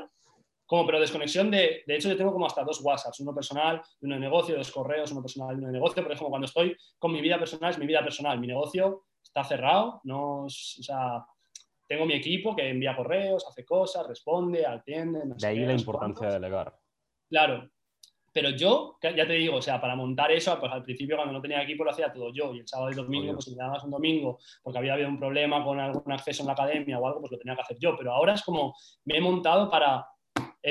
como pero desconexión de, de hecho yo tengo como hasta dos WhatsApps, uno personal y uno de negocio, dos correos, uno personal y uno de negocio, pero es como cuando estoy con mi vida personal, es mi vida personal, mi negocio está cerrado, no, o sea, tengo mi equipo que envía correos, hace cosas, responde, atiende. de ahí la importancia de delegar. Claro, pero yo, ya te digo, o sea, para montar eso, pues al principio cuando no tenía equipo lo hacía todo yo y el sábado y domingo, pues si me dabas un domingo porque había habido un problema con algún acceso en la academia o algo, pues lo tenía que hacer yo. Pero ahora es como me he montado para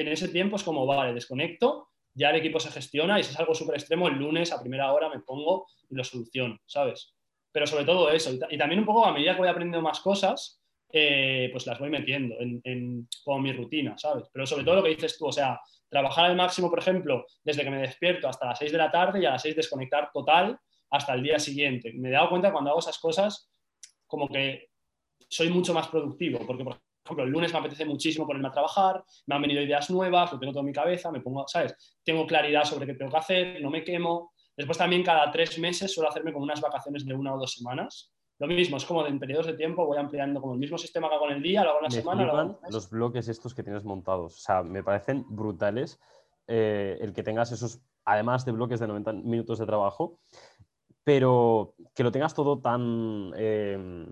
en ese tiempo es como, vale, desconecto, ya el equipo se gestiona y si es algo súper extremo, el lunes a primera hora me pongo y lo soluciono, ¿sabes? Pero sobre todo eso, y, también un poco a medida que voy aprendiendo más cosas, eh, pues las voy metiendo en, como mi rutina, ¿sabes? Pero sobre todo lo que dices tú, o sea, trabajar al máximo, por ejemplo, desde que me despierto hasta las 6 de la tarde y a las 6 desconectar total hasta el día siguiente. Me he dado cuenta cuando hago esas cosas como que soy mucho más productivo, porque por ejemplo, el lunes me apetece muchísimo ponerme a trabajar, me han venido ideas nuevas, lo tengo todo en mi cabeza, me pongo, ¿sabes? Tengo claridad sobre qué tengo que hacer, no me quemo. Después también cada tres meses suelo hacerme como unas vacaciones de una o dos semanas. Lo mismo, es como en periodos de tiempo voy ampliando como el mismo sistema que hago en el día, lo hago en la semana. los bloques estos que tienes montados, o sea, me parecen brutales eh, el que tengas esos, además de bloques de 90 minutos de trabajo, pero que lo tengas todo tan, eh,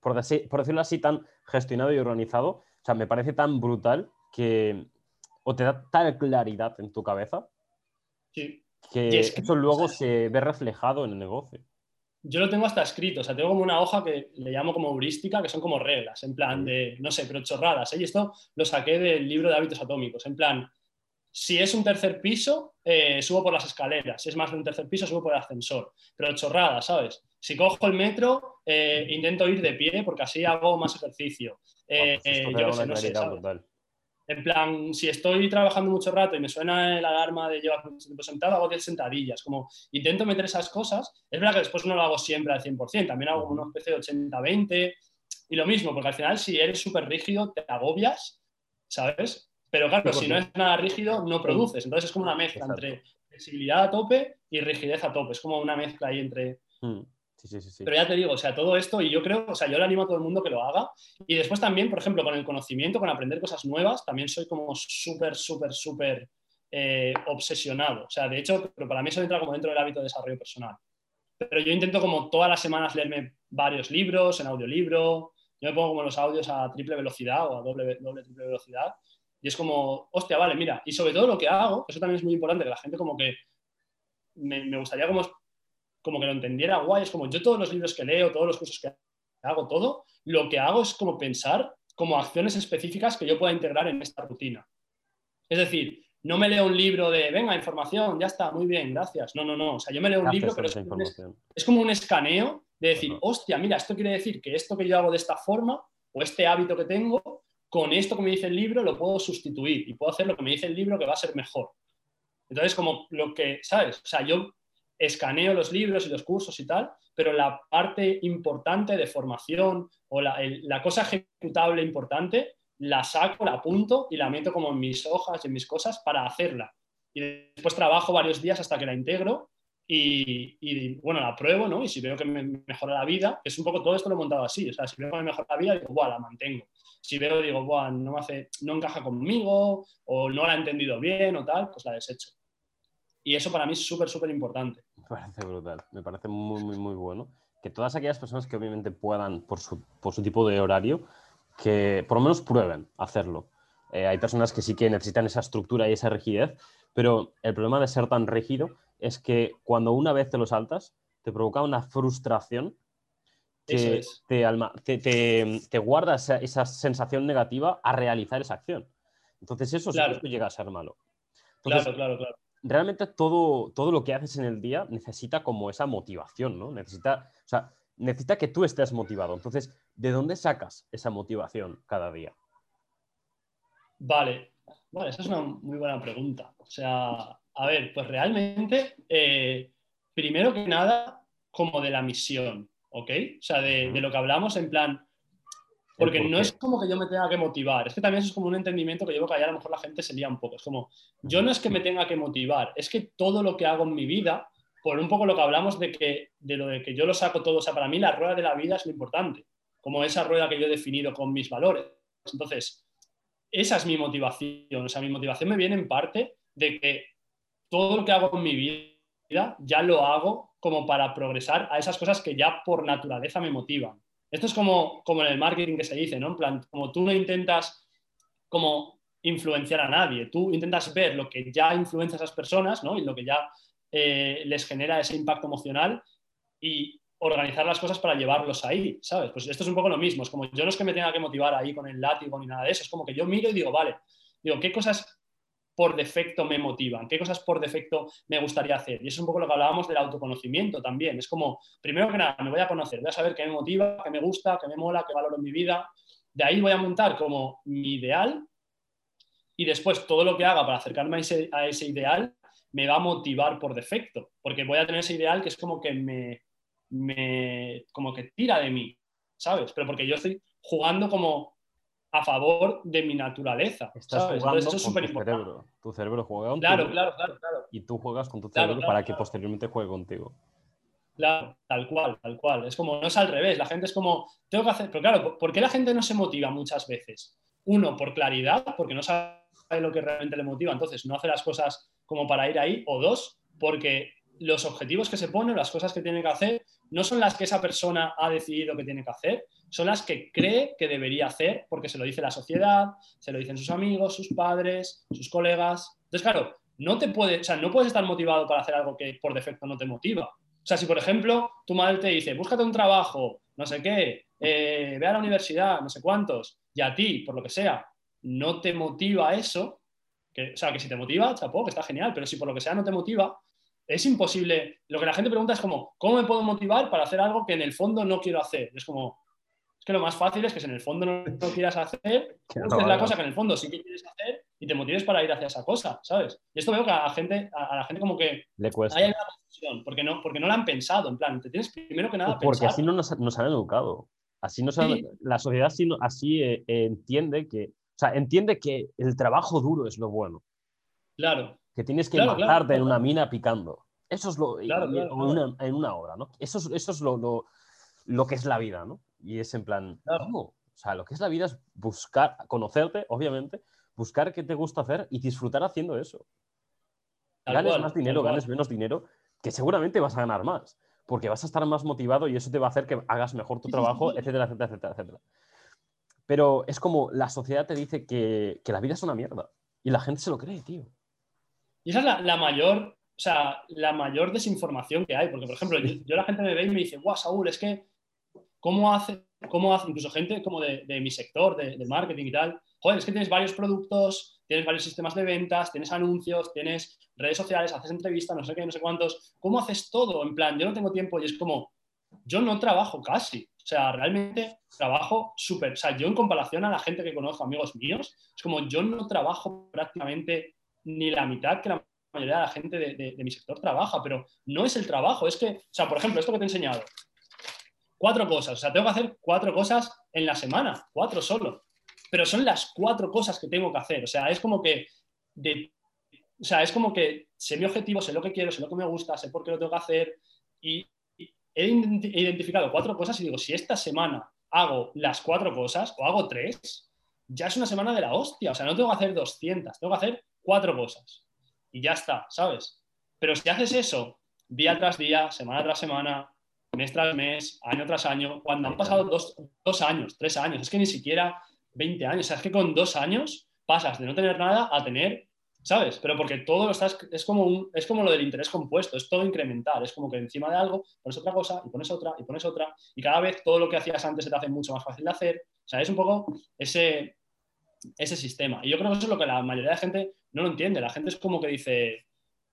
por, decirlo así, tan gestionado y organizado, o sea, me parece tan brutal que o te da tal claridad en tu cabeza que, eso luego se ve reflejado en el negocio. Yo lo tengo hasta escrito, o sea, tengo como una hoja que le llamo como heurística, que son como reglas, en plan de, no sé, pero chorradas. ¿eh? Y esto lo saqué del libro de hábitos atómicos, en plan, si es un tercer piso, eh, subo por las escaleras. Si es más de un tercer piso, subo por el ascensor. Pero chorradas, ¿sabes? Si cojo el metro, eh, intento ir de pie porque así hago más ejercicio. Eh, pues no sé, En plan, si estoy trabajando mucho rato y me suena el alarma de llevar mucho tiempo sentado, hago 10 sentadillas. Como intento meter esas cosas. Es verdad que después no lo hago siempre al 100%. También hago una especie de 80-20. Y lo mismo, porque al final, si eres súper rígido, te agobias, ¿sabes? Pero claro, si no es nada rígido, no produces. Entonces es como una mezcla entre flexibilidad a tope y rigidez a tope. Es como una mezcla ahí entre. Mm. Pero ya te digo, o sea, todo esto, y yo creo, o sea, yo le animo a todo el mundo que lo haga. Y después también, por ejemplo, con el conocimiento, con aprender cosas nuevas, también soy como súper, súper, súper eh, obsesionado. O sea, de hecho, pero para mí eso entra como dentro del hábito de desarrollo personal. Pero yo intento como todas las semanas leerme varios libros en audiolibro. Yo me pongo como los audios a triple velocidad o a doble, doble triple velocidad. Y es como, hostia, vale, mira. Y sobre todo lo que hago, eso también es muy importante, que la gente como que me gustaría como como que lo entendiera guay. Es como yo todos los libros que leo, todos los cursos que hago, todo, lo que hago es como pensar como acciones específicas que yo pueda integrar en esta rutina. Es decir, no me leo un libro de, venga, información, ya está, muy bien, gracias. No, no, no. O sea, yo me leo un libro, pero es, como un escaneo de decir, hostia, mira, esto quiere decir que esto que yo hago de esta forma o este hábito que tengo, con esto que me dice el libro lo puedo sustituir y puedo hacer lo que me dice el libro que va a ser mejor. Entonces, como lo que, ¿sabes? O sea, yo escaneo los libros y los cursos y tal, pero la parte importante de formación o la, cosa ejecutable importante la saco, la apunto y la meto como en mis hojas y en mis cosas para hacerla. Y después trabajo varios días hasta que la integro y, bueno, la pruebo, ¿no? Y si veo que me mejora la vida, es un poco todo esto lo he montado así, o sea, si veo que me mejora la vida, digo, la mantengo. Si veo, digo, Buah, no, me hace, no encaja conmigo o no la he entendido bien o tal, pues la desecho. Y eso para mí es súper, súper importante. Me parece brutal, me parece muy, muy, muy bueno. Que todas aquellas personas que obviamente puedan, por su, por su tipo de horario, que por lo menos prueben hacerlo. Eh, hay personas que sí que necesitan esa estructura y esa rigidez, pero el problema de ser tan rígido es que cuando una vez te lo saltas, te provoca una frustración que te, te, te, guarda esa, sensación negativa a realizar esa acción. Entonces eso sí llega a ser malo. claro, claro, claro realmente todo, todo lo que haces en el día necesita como esa motivación, ¿no? Necesita, o sea, necesita que tú estés motivado. Entonces, ¿de dónde sacas esa motivación cada día? Vale, vale, esa es una muy buena pregunta. O sea, a ver, pues realmente, eh, primero que nada, como de la misión, ¿ok? O sea, de, de lo que hablamos en plan, porque no es como que yo me tenga que motivar, es que también es como un entendimiento que llevo que allá a lo mejor la gente se lía un poco. Es como, yo no es que me tenga que motivar, es que todo lo que hago en mi vida, por un poco lo que hablamos de, que, de lo de que yo lo saco todo, o sea, para mí la rueda de la vida es lo importante, como esa rueda que yo he definido con mis valores. Entonces, esa es mi motivación, o sea, mi motivación me viene en parte de que todo lo que hago en mi vida ya lo hago como para progresar a esas cosas que ya por naturaleza me motivan. Esto es como, como en el marketing que se dice, ¿no? En plan, como tú no intentas como influenciar a nadie, tú intentas ver lo que ya influencia a esas personas, ¿no? Y lo que ya eh, les genera ese impacto emocional y organizar las cosas para llevarlos ahí, ¿sabes? Pues esto es un poco lo mismo, es como yo no es que me tenga que motivar ahí con el látigo ni nada de eso, es como que yo miro y digo, vale, digo, ¿qué cosas por defecto me motivan, qué cosas por defecto me gustaría hacer. Y eso es un poco lo que hablábamos del autoconocimiento también. Es como, primero que nada, me voy a conocer, voy a saber qué me motiva, qué me gusta, qué me mola, qué valoro en mi vida. De ahí voy a montar como mi ideal y después todo lo que haga para acercarme a ese, a ese ideal me va a motivar por defecto, porque voy a tener ese ideal que es como que me, me como que tira de mí, ¿sabes? Pero porque yo estoy jugando como a favor de mi naturaleza. Estás ¿sabes? jugando Entonces, eso es con tu súper cerebro. Tu cerebro juega contigo Claro, claro, claro, claro. y tú juegas con tu cerebro claro, para que posteriormente juegue contigo. Claro, tal cual, tal cual. Es como, no es al revés. La gente es como, tengo que hacer. Pero claro, ¿por- ¿por qué la gente no se motiva muchas veces? Uno, por claridad, porque no sabe lo que realmente le motiva, entonces no hace las cosas como para ir ahí. O dos, porque los objetivos que se pone, las cosas que tiene que hacer, no son las que esa persona ha decidido que tiene que hacer, son las que cree que debería hacer, porque se lo dice la sociedad, se lo dicen sus amigos, sus padres, sus colegas. Entonces, claro, no te puede, o sea, no puedes estar motivado para hacer algo que por defecto no te motiva. O sea, si por ejemplo tu madre te dice, búscate un trabajo, no sé qué, eh, ve a la universidad, no sé cuántos, y a ti, por lo que sea, no te motiva eso, que, o sea, que si te motiva, chapó, que está genial, pero si por lo que sea no te motiva, es imposible. Lo que la gente pregunta es como, ¿cómo me puedo motivar para hacer algo que en el fondo no quiero hacer? Es como, es que lo más fácil es que si en el fondo no, no quieras hacer, no lo la cosa que en el fondo sí que quieres hacer y te motives para ir hacia esa cosa, ¿sabes? Y esto veo que a la gente, a, la gente como que Le cuesta. hay una porque no, porque no la han pensado, en plan, te tienes primero que nada Porque pensar. así no nos, nos han educado. Así nos han- Sí. la sociedad así, así eh, eh, entiende que, o sea, entiende que el trabajo duro es lo bueno, Claro, que tienes que Claro, claro, matarte en una mina picando. Eso es lo, Claro, y- claro, en una, en una obra, ¿no? Eso es, eso es lo, lo, lo que es la vida, ¿no? Y es en plan, Claro. ¿cómo? O sea, lo que es la vida es buscar, conocerte, obviamente, buscar qué te gusta hacer y disfrutar haciendo eso. tal ganes cual, más dinero, cual. ganes menos dinero, que seguramente vas a ganar más, porque vas a estar más motivado y eso te va a hacer que hagas mejor tu trabajo, etcétera, etcétera, etcétera, etcétera. Pero es como la sociedad te dice que, que la vida es una mierda y la gente se lo cree, tío. Y esa es la, la mayor, o sea, la mayor desinformación que hay, porque por ejemplo, yo, yo la gente me ve y me dice, guau, Saúl, es que, ¿cómo hace, cómo hace incluso gente como de, mi sector, de, marketing y tal? Joder, es que tienes varios productos, tienes varios sistemas de ventas, tienes anuncios, tienes redes sociales, haces entrevistas, no sé qué, no sé cuántos. ¿Cómo haces todo? En plan, yo no tengo tiempo y es como, yo no trabajo casi. O sea, realmente trabajo súper. O sea, yo en comparación a la gente que conozco, amigos míos, es como yo no trabajo prácticamente ni la mitad que la mayoría de la gente de mi sector trabaja, pero no es el trabajo. Es que, o sea, por ejemplo, esto que te he enseñado. Cuatro cosas. O sea, tengo que hacer cuatro cosas en la semana, cuatro solo. Pero son las cuatro cosas que tengo que hacer. O sea, es como que de o sea, es como que sé mi objetivo, sé lo que quiero, sé lo que me gusta, sé por qué lo tengo que hacer y y he identi- he identificado cuatro cosas y digo, si esta semana hago las cuatro cosas o hago tres, ya es una semana de la hostia. O sea, no tengo que hacer 200, tengo que hacer cuatro cosas y ya está, ¿sabes? Pero si haces eso día tras día, semana tras semana, mes tras mes, año tras año, cuando han pasado dos, dos años, tres años, es que ni siquiera 20 años, o sea, es que con dos años pasas de no tener nada a tener ¿Sabes? Pero porque todo lo estás, es como, un, es como lo del interés compuesto, es todo incremental, es como que encima de algo pones otra cosa y pones otra y pones otra y cada vez todo lo que hacías antes se te hace mucho más fácil de hacer. O sea, es un poco ese, ese sistema. Y yo creo que eso es lo que la mayoría de gente no lo entiende. La gente es como que dice,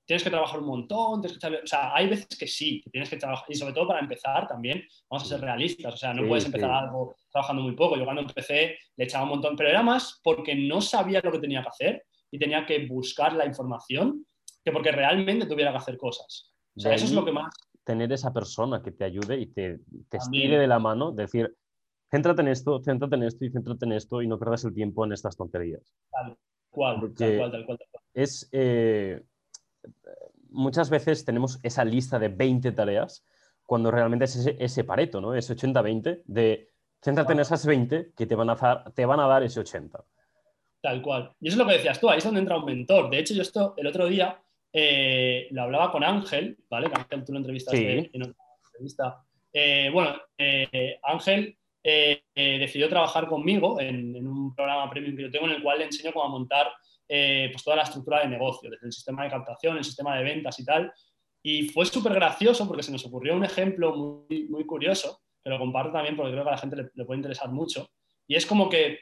tienes que trabajar un montón, tienes que o sea, hay veces que sí, que tienes que trabajar, y sobre todo para empezar también, vamos a ser realistas, o sea, no Sí, puedes empezar sí. algo trabajando muy poco. Yo cuando empecé le echaba un montón, pero era más porque no sabía lo que tenía que hacer y tenía que buscar la información que porque realmente tuviera que hacer cosas. O sea, De eso es lo que más... Tener esa persona que te ayude y te, te estire de la mano, decir, céntrate en esto, céntrate en esto y céntrate en esto y no pierdas el tiempo en estas tonterías. Cual, tal cual, tal cual, tal cual. es eh, muchas veces tenemos esa lista de 20 tareas cuando realmente es ese, ese pareto, ¿no? Ese 80-20 de céntrate en esas 20 que te van a dar, te van a dar ese 80. Tal cual. Y eso es lo que decías tú, ahí es donde entra un mentor. De hecho, yo esto el otro día eh, lo hablaba con Ángel, ¿vale? Que Ángel tú lo entrevistaste Sí. en otra entrevista. Eh, bueno, eh, Ángel decidió trabajar conmigo en, en un programa premium que yo tengo en el cual le enseño cómo montar eh, pues toda la estructura de negocio, desde el sistema de captación, el sistema de ventas y tal. Y fue súper gracioso porque se nos ocurrió un ejemplo muy, muy curioso, que lo comparto también porque creo que a la gente le, le puede interesar mucho. Y es como que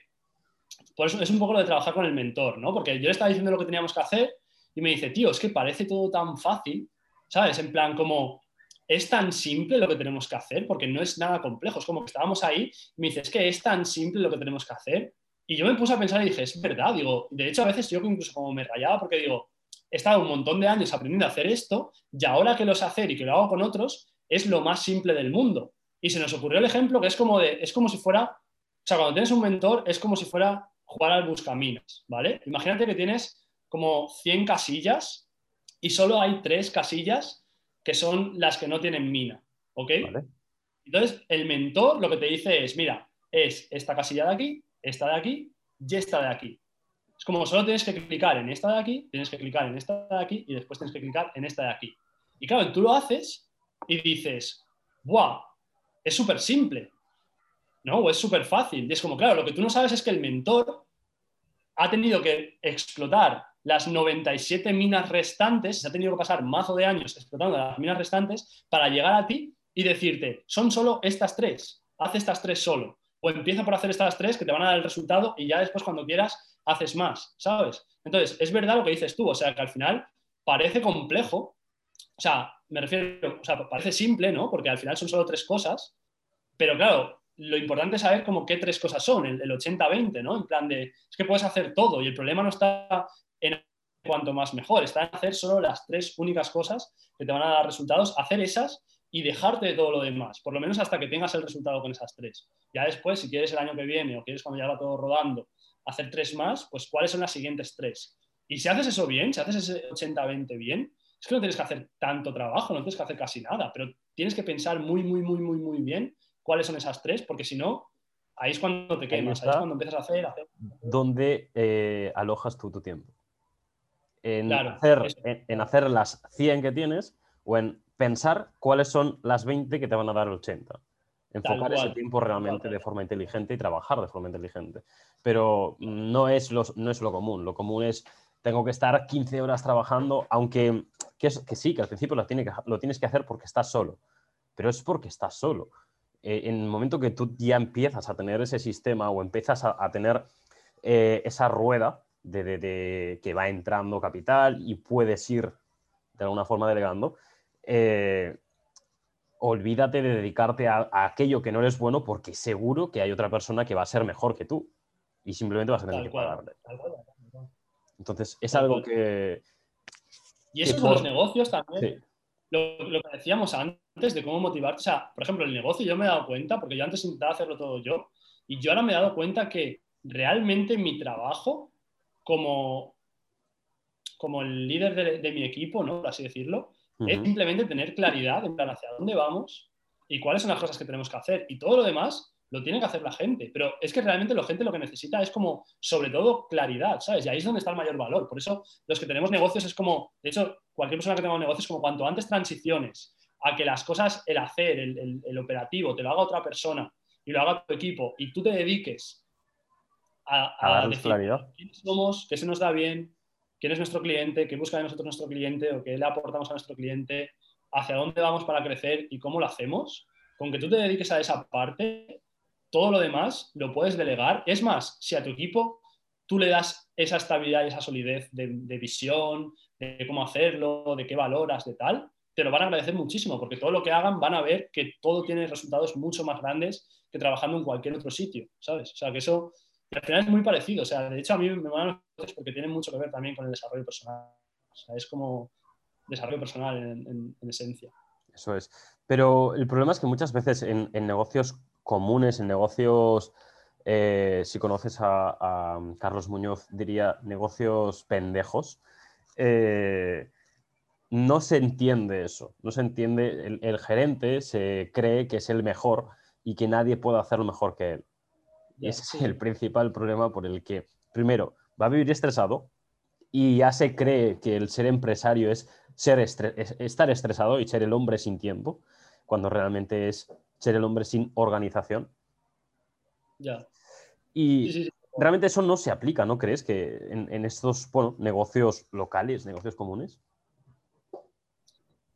por eso es un poco lo de trabajar con el mentor, ¿no? Porque yo le estaba diciendo lo que teníamos que hacer y me dice, tío, es que parece todo tan fácil, ¿sabes? En plan, como es tan simple lo que tenemos que hacer, porque no es nada complejo. Es como que estábamos ahí y me dice, es que es tan simple lo que tenemos que hacer. Y yo me puse a pensar y dije, es verdad, digo, de hecho a veces yo incluso como me rayaba porque digo, he estado un montón de años aprendiendo a hacer esto y ahora que lo sé hacer y que lo hago con otros, es lo más simple del mundo. Y se nos ocurrió el ejemplo que es como, de, es como si fuera sea, cuando tienes un mentor es como si fuera jugar al buscaminas, ¿vale? Imagínate que tienes como 100 casillas y solo hay tres casillas que son las que no tienen mina, ¿ok? Entonces, el mentor lo que te dice es, mira, es esta casilla de aquí, esta de aquí y esta de aquí. Es como solo tienes que clicar en esta de aquí, tienes que clicar en esta de aquí y después tienes que clicar en esta de aquí. Y claro, tú lo haces y dices, ¡buah! Es súper simple, ¿no? O es súper fácil. Y es como, claro, lo que tú no sabes es que el mentor ha tenido que explotar las 97 minas restantes, se ha tenido que pasar mazo de años explotando las minas restantes para llegar a ti y decirte, son solo estas tres, haz estas tres solo. O empieza por hacer estas tres que te van a dar el resultado y ya después cuando quieras haces más, ¿sabes? Entonces, es verdad lo que dices tú, o sea, que al final parece complejo, o sea, me refiero, o sea, parece simple, ¿no? Porque al final son solo tres cosas, pero claro, lo importante es saber como qué tres cosas son, el, 80-20, ¿no? En plan de, es que puedes hacer todo y el problema no está en cuanto más mejor, está en hacer solo las tres únicas cosas que te van a dar resultados, hacer esas y dejarte de todo lo demás, por lo menos hasta que tengas el resultado con esas tres. Ya después, si quieres el año que viene o quieres cuando ya va todo rodando, hacer tres más, pues cuáles son las siguientes tres. Y si haces eso bien, si haces ese 80-20 bien, es que no tienes que hacer tanto trabajo, no tienes que hacer casi nada, pero tienes que pensar muy, muy, muy, muy, muy bien cuáles son esas tres, porque si no, ahí es cuando te quemas, ahí, es cuando empiezas a hacer. ¿Dónde eh, alojas tú tu tiempo? En, hacer, en, hacer las 100 que tienes o en pensar cuáles son las 20 que te van a dar el 80. Enfocar ese tiempo realmente de forma inteligente y trabajar de forma inteligente. Pero no es, lo, no es lo común. Lo común es tengo que estar 15 horas trabajando, aunque que, sí, que al principio lo, tiene que, lo tienes que hacer porque estás solo, pero es porque estás solo. Eh, en el momento que tú ya empiezas a tener ese sistema o empiezas a, tener eh, esa rueda de, que va entrando capital y puedes ir de alguna forma delegando, eh, olvídate de dedicarte a, aquello que no eres bueno porque seguro que hay otra persona que va a ser mejor que tú y simplemente vas a tener que pagarle. Entonces, es algo que... Y eso son los negocios también. Lo, que decíamos antes de cómo motivarte. O sea, por ejemplo, el negocio yo me he dado cuenta, porque yo antes intentaba hacerlo todo yo, y yo ahora me he dado cuenta que realmente mi trabajo como, como el líder de, mi equipo, ¿no? Por así decirlo, es simplemente tener claridad en plan hacia dónde vamos y cuáles son las cosas que tenemos que hacer. Y todo lo demás lo tiene que hacer la gente, pero es que realmente la gente lo que necesita es como, sobre todo, claridad, ¿sabes? Y ahí es donde está el mayor valor. Por eso los que tenemos negocios es como, de hecho, cualquier persona que tenga un negocio es como cuanto antes transiciones a que las cosas, el hacer, el, operativo, te lo haga otra persona y lo haga tu equipo y tú te dediques a, a, decir claridad. quiénes somos, qué se nos da bien, quién es nuestro cliente, qué busca de nosotros nuestro cliente o qué le aportamos a nuestro cliente, hacia dónde vamos para crecer y cómo lo hacemos, con que tú te dediques a esa parte, todo lo demás lo puedes delegar. Es más, si a tu equipo tú le das esa estabilidad y esa solidez de, visión, de cómo hacerlo, de qué valoras, de tal, te lo van a agradecer muchísimo, porque todo lo que hagan van a ver que todo tiene resultados mucho más grandes que trabajando en cualquier otro sitio, ¿sabes? O sea, que eso al final es muy parecido. O sea, de hecho, a mí me van a porque tiene mucho que ver también con el desarrollo personal. O sea, es como desarrollo personal en, esencia. Eso es. Pero el problema es que muchas veces en negocios comunes en negocios, eh, si conoces a, Carlos Muñoz, diría negocios pendejos. Eh, no se entiende eso, no se entiende, el, gerente se cree que es el mejor y que nadie puede hacerlo mejor que él. Y ese es el principal problema por el que, primero, va a vivir estresado y ya se cree que el ser empresario es, ser estar estresado y ser el hombre sin tiempo, cuando realmente es ser el hombre sin organización. Ya. Y realmente eso no se aplica, ¿no crees? Que en, estos negocios locales, negocios comunes.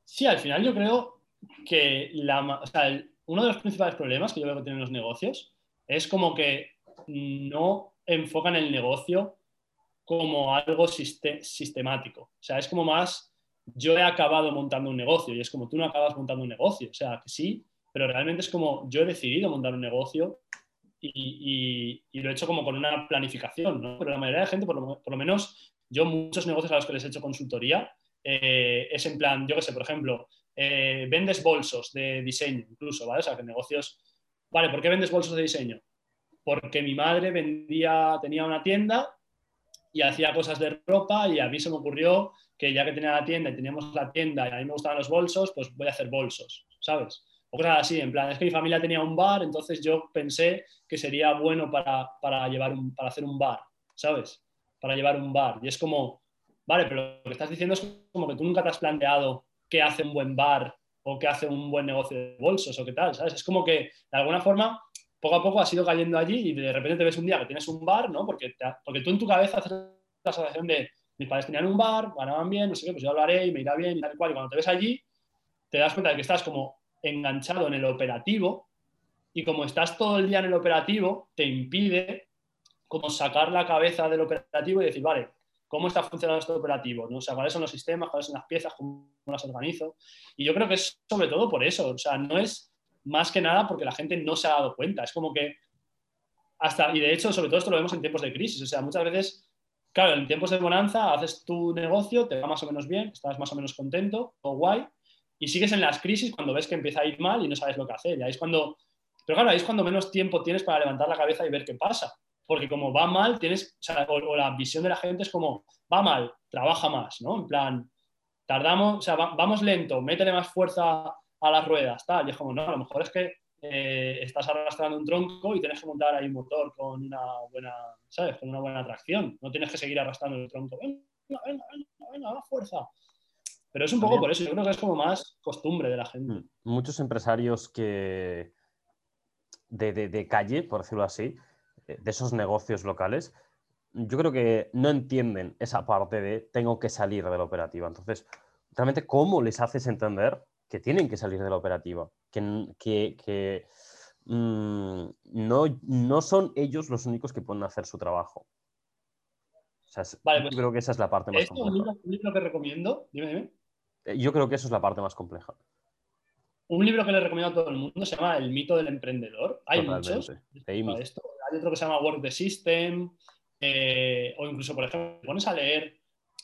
Sí, al final yo creo que la, uno de los principales problemas que yo veo que tienen los negocios es como que no enfocan el negocio como algo sistemático. O sea, es como más, yo he acabado montando un negocio y es como tú no acabas montando un negocio. O sea, que sí, pero realmente es como yo he decidido montar un negocio y, lo he hecho como con una planificación, ¿no? Pero la mayoría de gente, por lo, menos yo muchos negocios a los que les he hecho consultoría, eh, es en plan, yo qué sé, por ejemplo, eh, vendes bolsos de diseño incluso, ¿vale? O sea, que negocios... Vale, ¿por qué vendes bolsos de diseño? porque mi madre vendía, tenía una tienda y hacía cosas de ropa y a mí se me ocurrió que ya que tenía la tienda y teníamos la tienda y a mí me gustaban los bolsos, pues voy a hacer bolsos, ¿sabes? O cosas así, en plan, es que mi familia tenía un bar, entonces yo pensé que sería bueno para, para llevar un, para hacer un bar, ¿sabes? Para llevar un bar. Y es como, vale, pero lo que estás diciendo es como que tú nunca te has planteado qué hace un buen bar o qué hace un buen negocio de bolsos o qué tal, ¿sabes? Es como que de alguna forma poco a poco has ido cayendo allí y de repente te ves un día que tienes un bar, ¿no? Porque, porque tú en tu cabeza haces la asociación de mis padres tenían un bar, ganaban bien, no sé qué, pues yo hablaré y me irá bien y tal y cual. Y cuando te ves allí, te das cuenta de que estás como enganchado en el operativo y como estás todo el día en el operativo, te impide como sacar la cabeza del operativo y decir, vale, ¿cómo está funcionando este operativo? ¿no? O sea, cuáles son los sistemas, cuáles son las piezas, cómo las organizo. Y yo creo que es sobre todo por eso, o sea, no es más que nada porque la gente no se ha dado cuenta, es como que hasta, y de hecho, sobre todo esto lo vemos en tiempos de crisis, o sea, muchas veces Claro, en tiempos de bonanza haces tu negocio, te va más o menos bien, estás más o menos contento o guay, y sigues en las crisis cuando ves que empieza a ir mal y no sabes lo que hacer. Y ahí es cuando, pero claro, ahí es cuando menos tiempo tienes para levantar la cabeza y ver qué pasa. Porque como va mal, tienes, o, la visión de la gente es como, va mal, trabaja más, ¿no? En plan, tardamos, o sea, vamos lento, métele más fuerza a las ruedas, tal. Y es como, no, a lo mejor es que eh, estás arrastrando un tronco y tienes que montar ahí un motor con una buena, ¿sabes? Con una buena tracción. No tienes que seguir arrastrando el tronco. Venga, venga, venga, venga, fuerza. Pero es un poco por eso, yo creo que es como más costumbre de la gente. Mm, muchos empresarios que de, de, calle, por decirlo así, de esos negocios locales, yo creo que no entienden esa parte de tengo que salir de la operativa. Entonces, realmente, ¿cómo les haces entender que tienen que salir de la operativa, que, que, mm, no, no, son ellos los únicos que pueden hacer su trabajo. vale, yo pues creo que esa es la parte más compleja. Un libro, que recomiendo, dime, dime. Eh, yo creo que eso es la parte más compleja. Un libro que le recomiendo a todo el mundo se llama El mito del emprendedor. Hay muchos. Hay otro que se llama Work the System. Eh, o incluso, por ejemplo, pones a leer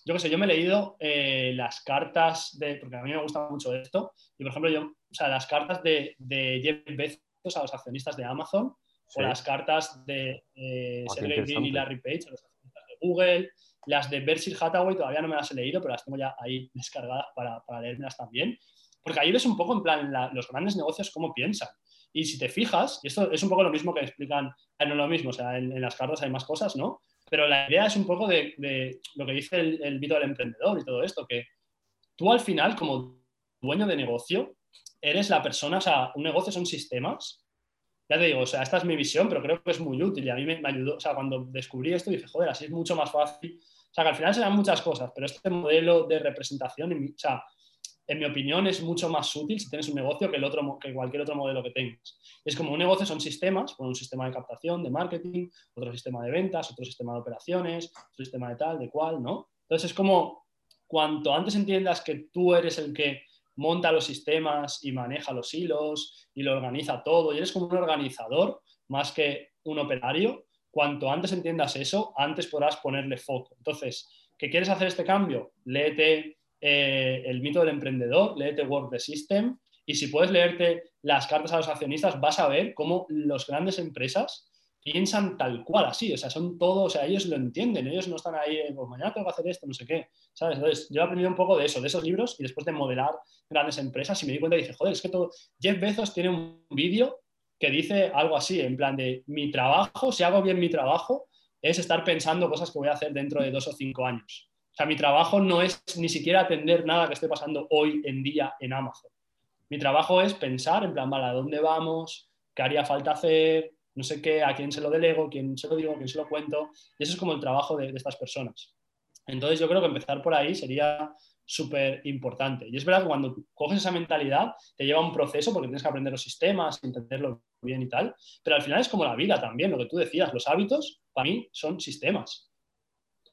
yo qué sé, yo me he leído eh, las cartas de, porque a mí me gusta mucho esto, y por ejemplo, yo, o sea, las cartas de, de Jeff Bezos a los accionistas de Amazon, o las cartas de eh, Sergey Brin y Larry Page a los accionistas de Google, las de Berkshire Hathaway todavía no me las he leído, pero las tengo ya ahí descargadas para, para leérmelas también, porque ahí ves un poco en plan los grandes negocios cómo piensan. Y si te fijas, y esto es un poco lo mismo que explican, eh, no lo mismo, o sea, en, en las cartas hay más cosas, ¿no? Pero la idea es un poco de, lo que dice el, el mito del emprendedor y todo esto, que tú al final, como dueño de negocio, eres la persona, o sea, un negocio son sistemas. Ya te digo, o sea, esta es mi visión, pero creo que es muy útil y a mí me, ayudó, o sea, cuando descubrí esto dije, joder, así es mucho más fácil. O sea, que al final serán muchas cosas, pero este modelo de representación, o sea, en mi opinión, es mucho más útil si tienes un negocio que, el otro, que cualquier otro modelo que tengas. Es como un negocio son sistemas, un sistema de captación, de marketing, otro sistema de ventas, otro sistema de operaciones, otro sistema de tal, de cual, ¿no? Entonces es como cuanto antes entiendas que tú eres el que monta los sistemas y maneja los hilos y lo organiza todo y eres como un organizador más que un operario, cuanto antes entiendas eso, antes podrás ponerle foco. Entonces, ¿qué quieres hacer este cambio? Léete eh, el mito del emprendedor, léete Work the System y si puedes leerte las cartas a los accionistas vas a ver cómo las grandes empresas piensan tal cual así, o sea, son todos, o sea, ellos lo entienden, ellos no están ahí, pues mañana tengo que hacer esto, no sé qué, ¿sabes? Entonces, yo he aprendido un poco de eso, de esos libros y después de modelar grandes empresas y me di cuenta y dije, joder, es que todo, Jeff Bezos tiene un vídeo que dice algo así, en plan de mi trabajo, si hago bien mi trabajo, es estar pensando cosas que voy a hacer dentro de dos o cinco años. O sea, mi trabajo no es ni siquiera atender nada que esté pasando hoy en día en Amazon. Mi trabajo es pensar en plan, vale, ¿a dónde vamos? ¿Qué haría falta hacer? No sé qué, a quién se lo delego, quién se lo digo, quién se lo cuento. Y eso es como el trabajo de, estas personas. Entonces yo creo que empezar por ahí sería súper importante. Y es verdad que cuando coges esa mentalidad te lleva un proceso porque tienes que aprender los sistemas, entenderlo bien y tal, pero al final es como la vida también, lo que tú decías, los hábitos para mí son sistemas.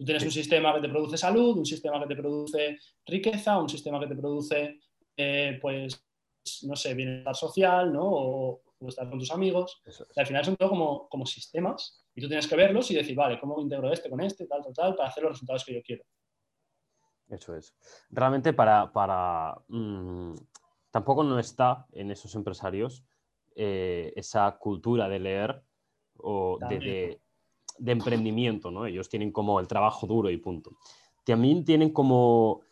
Tú tienes un sistema que te produce salud, un sistema que te produce riqueza, un sistema que te produce, eh, pues, no sé, bienestar social, ¿no? O, estar con tus amigos. al final son todo como, como sistemas y tú tienes que verlos y decir, vale, ¿cómo integro este con este, tal, tal, tal, para hacer los resultados que yo quiero? Eso es. Realmente para... para mm, tampoco no está en esos empresarios eh, esa cultura de leer o de, emprendimiento, ¿no? Ellos tienen como el trabajo duro y punto. También tienen como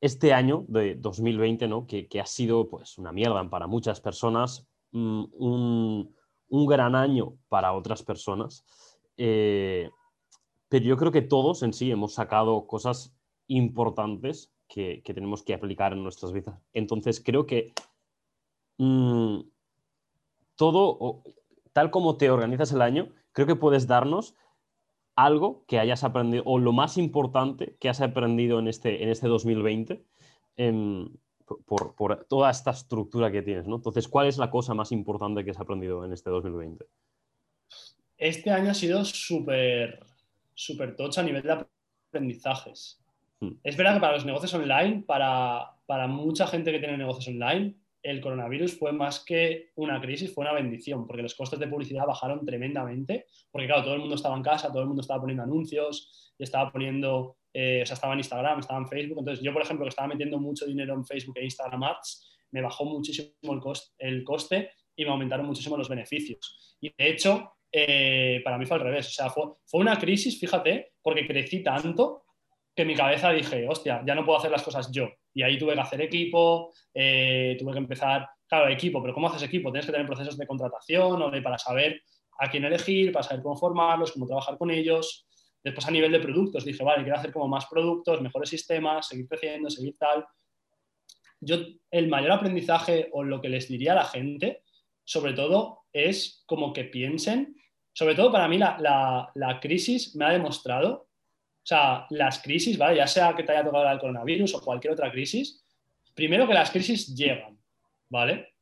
este año de 2020, ¿no? Que, ha sido pues una mierda para muchas personas, mm, un, gran año para otras personas. Eh, pero yo creo que todos en sí hemos sacado cosas importantes que, tenemos que aplicar en nuestras vidas. Entonces creo que mm, todo, tal como te organizas el año, creo que puedes darnos algo que hayas aprendido o lo más importante que has aprendido en este, en este 2020 em, por, por, toda esta estructura que tienes. ¿no? Entonces, ¿cuál es la cosa más importante que has aprendido en este 2020? Este año ha sido súper súper tocha a nivel de aprendizajes. Hmm. Es verdad que para los negocios online, para, para mucha gente que tiene negocios online, el coronavirus fue más que una crisis, fue una bendición, porque los costes de publicidad bajaron tremendamente, porque claro, todo el mundo estaba en casa, todo el mundo estaba poniendo anuncios, y estaba poniendo, eh, o sea, estaba en Instagram, estaba en Facebook, entonces yo, por ejemplo, que estaba metiendo mucho dinero en Facebook e Instagram Ads, me bajó muchísimo el, coste y me aumentaron muchísimo los beneficios. Y de hecho, eh, para mí fue al revés. O sea, fue, fue, una crisis, fíjate, porque crecí tanto que mi cabeza dije, hostia, ya no puedo hacer las cosas yo. Y ahí tuve que hacer equipo, eh, tuve que empezar, claro, equipo, pero ¿cómo haces equipo? Tienes que tener procesos de contratación para saber a quién elegir, para saber cómo formarlos, cómo trabajar con ellos. Después a nivel de productos dije, vale, quiero hacer como más productos, mejores sistemas, seguir creciendo, seguir tal. Yo, el mayor aprendizaje o lo que les diría a la gente, sobre todo, es como que piensen, sobre todo para mí la, crisis me ha demostrado, o sea, las crisis, ¿vale? Ya sea que te haya tocado el coronavirus o cualquier otra crisis, primero que las crisis llegan, ¿vale?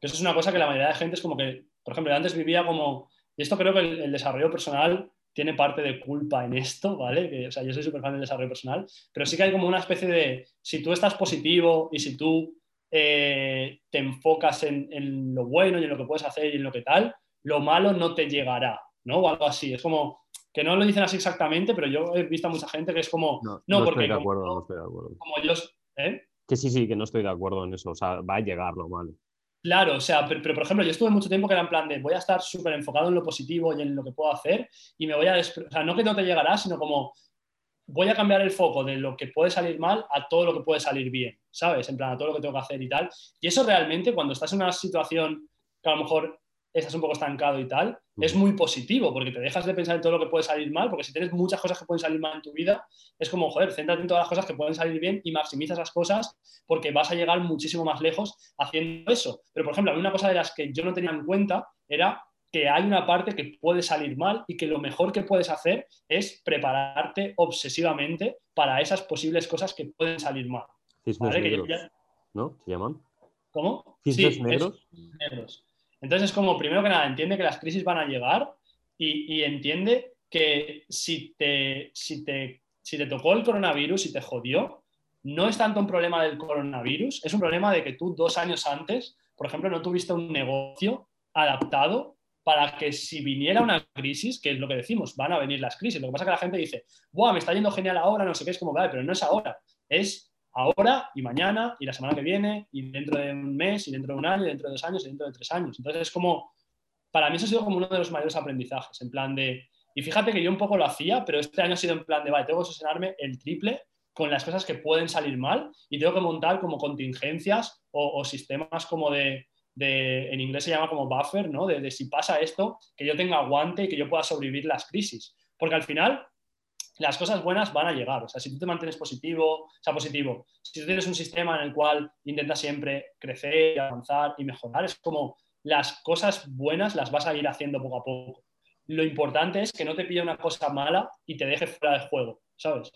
Eso es una cosa que la mayoría de gente es como que, por ejemplo, antes vivía como, y esto creo que el, desarrollo personal tiene parte de culpa en esto, ¿vale? o sea, yo soy súper fan del desarrollo personal, pero sí que hay como una especie de, si tú estás positivo y si tú eh, te enfocas en, lo bueno y en lo que puedes hacer y en lo que tal, lo malo no te llegará, ¿no? O algo así. Es como que no lo dicen así exactamente, pero yo he visto a mucha gente que es como. No, porque. Estoy de acuerdo, no estoy de acuerdo. Como ellos. ¿eh? Que sí, sí, que no estoy de acuerdo en eso. O sea, va a llegar lo malo. Claro, o sea, pero, por ejemplo, yo estuve mucho tiempo que era en plan de voy a estar súper enfocado en lo positivo y en lo que puedo hacer y me voy a. O sea, no que no te llegará, sino como voy a cambiar el foco de lo que puede salir mal a todo lo que puede salir bien, ¿sabes? En plan, a todo lo que tengo que hacer y tal. Y eso realmente, cuando estás en una situación que a lo mejor estás un poco estancado y tal, es muy positivo, porque te dejas de pensar en todo lo que puede salir mal, porque si tienes muchas cosas que pueden salir mal en tu vida, es como, joder, céntrate en todas las cosas que pueden salir bien y maximizas las cosas porque vas a llegar muchísimo más lejos haciendo eso. Pero, por ejemplo, a mí una cosa de las que yo no tenía en cuenta era que hay una parte que puede salir mal y que lo mejor que puedes hacer es prepararte obsesivamente para esas posibles cosas que pueden salir mal. ¿No? ¿Se llaman? ¿Cómo? ¿Cisnes negros? negros. Entonces, como primero que nada, entiende que las crisis van a llegar y, entiende que si te, si, te, si te tocó el coronavirus y te jodió, no es tanto un problema del coronavirus, es un problema de que tú dos años antes, por ejemplo, no tuviste un negocio adaptado para que si viniera una crisis, que es lo que decimos, van a venir las crisis. Lo que pasa es que la gente dice, ¡buah, me está yendo genial ahora! No sé qué, es como, vale, pero no es ahora. Es ahora y mañana y la semana que viene y dentro de un mes y dentro de un año y dentro de dos años y dentro de tres años. Entonces es como, para mí eso ha sido como uno de los mayores aprendizajes, en plan de, y fíjate que yo un poco lo hacía, pero este año ha sido en plan de, vale, tengo que obsesionarme el triple con las cosas que pueden salir mal y tengo que montar como contingencias o sistemas como de, en inglés se llama como buffer, ¿no? De, si pasa esto, que yo tenga aguante y que yo pueda sobrevivir las crisis. Porque al final las cosas buenas van a llegar. O sea, si tú te mantienes positivo, o sea, positivo, si tú tienes un sistema en el cual intentas siempre crecer, avanzar y mejorar, es como las cosas buenas las vas a ir haciendo poco a poco. Lo importante es que no te pille una cosa mala y te deje fuera de juego, ¿sabes?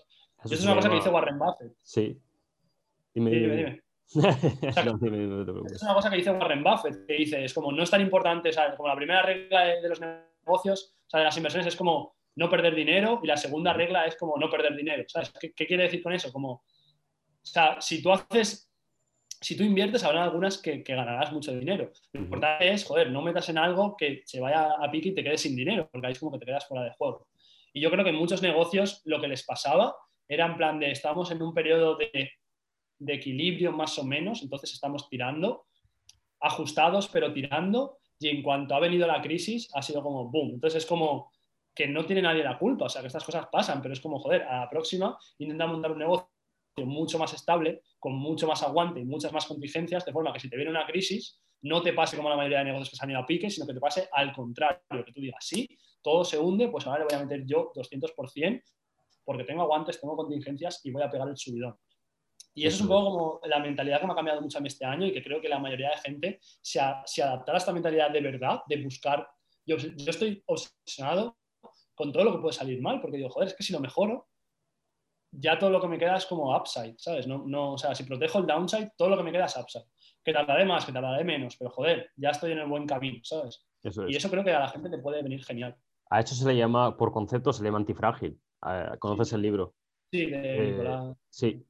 Eso, es una cosa que dice Warren Buffett. Sí. Dime, dime. dime es una cosa que dice Warren Buffett, que dice, es como no es tan importante, como la primera regla de, los negocios, o sea, de las inversiones es como no perder dinero y la segunda regla es como no perder dinero. ¿Sabes? ¿Qué, quiere decir con eso? Como, o sea, si tú haces, si tú inviertes, habrá algunas que, ganarás mucho dinero. Lo importante es, joder, no metas en algo que se vaya a pique y te quedes sin dinero, porque ahí es como que te quedas fuera de juego. Y yo creo que en muchos negocios lo que les pasaba era en plan de, estamos en un periodo de de equilibrio más o menos, entonces estamos tirando, ajustados pero tirando, y en cuanto ha venido la crisis ha sido como boom. Entonces es como que no tiene nadie la culpa, o sea, que estas cosas pasan, pero es como, joder, a la próxima intentamos montar un negocio mucho más estable, con mucho más aguante y muchas más contingencias, de forma que si te viene una crisis, no te pase como la mayoría de negocios que se han ido a pique, sino que te pase al contrario, que tú digas, sí, todo se hunde, pues ahora le voy a meter yo 200% porque tengo aguantes, tengo contingencias y voy a pegar el subidón. Y eso es un poco como la mentalidad que me ha cambiado mucho a mí este año y que creo que la mayoría de gente se, se adaptará a esta mentalidad de verdad, de buscar. Yo, yo estoy obsesionado con todo lo que puede salir mal, porque digo, joder, es que si lo mejoro, ya todo lo que me queda es como upside, ¿sabes? No, no, o sea, si protejo el downside, todo lo que me queda es upside. Que tardaré más, que tardaré menos, pero joder, ya estoy en el buen camino, ¿sabes? Y eso creo que a la gente te puede venir genial. A hecho se le llama, por concepto, se le llama antifrágil. ¿Conoces el libro? Sí, de eh, Nicolás. Sí,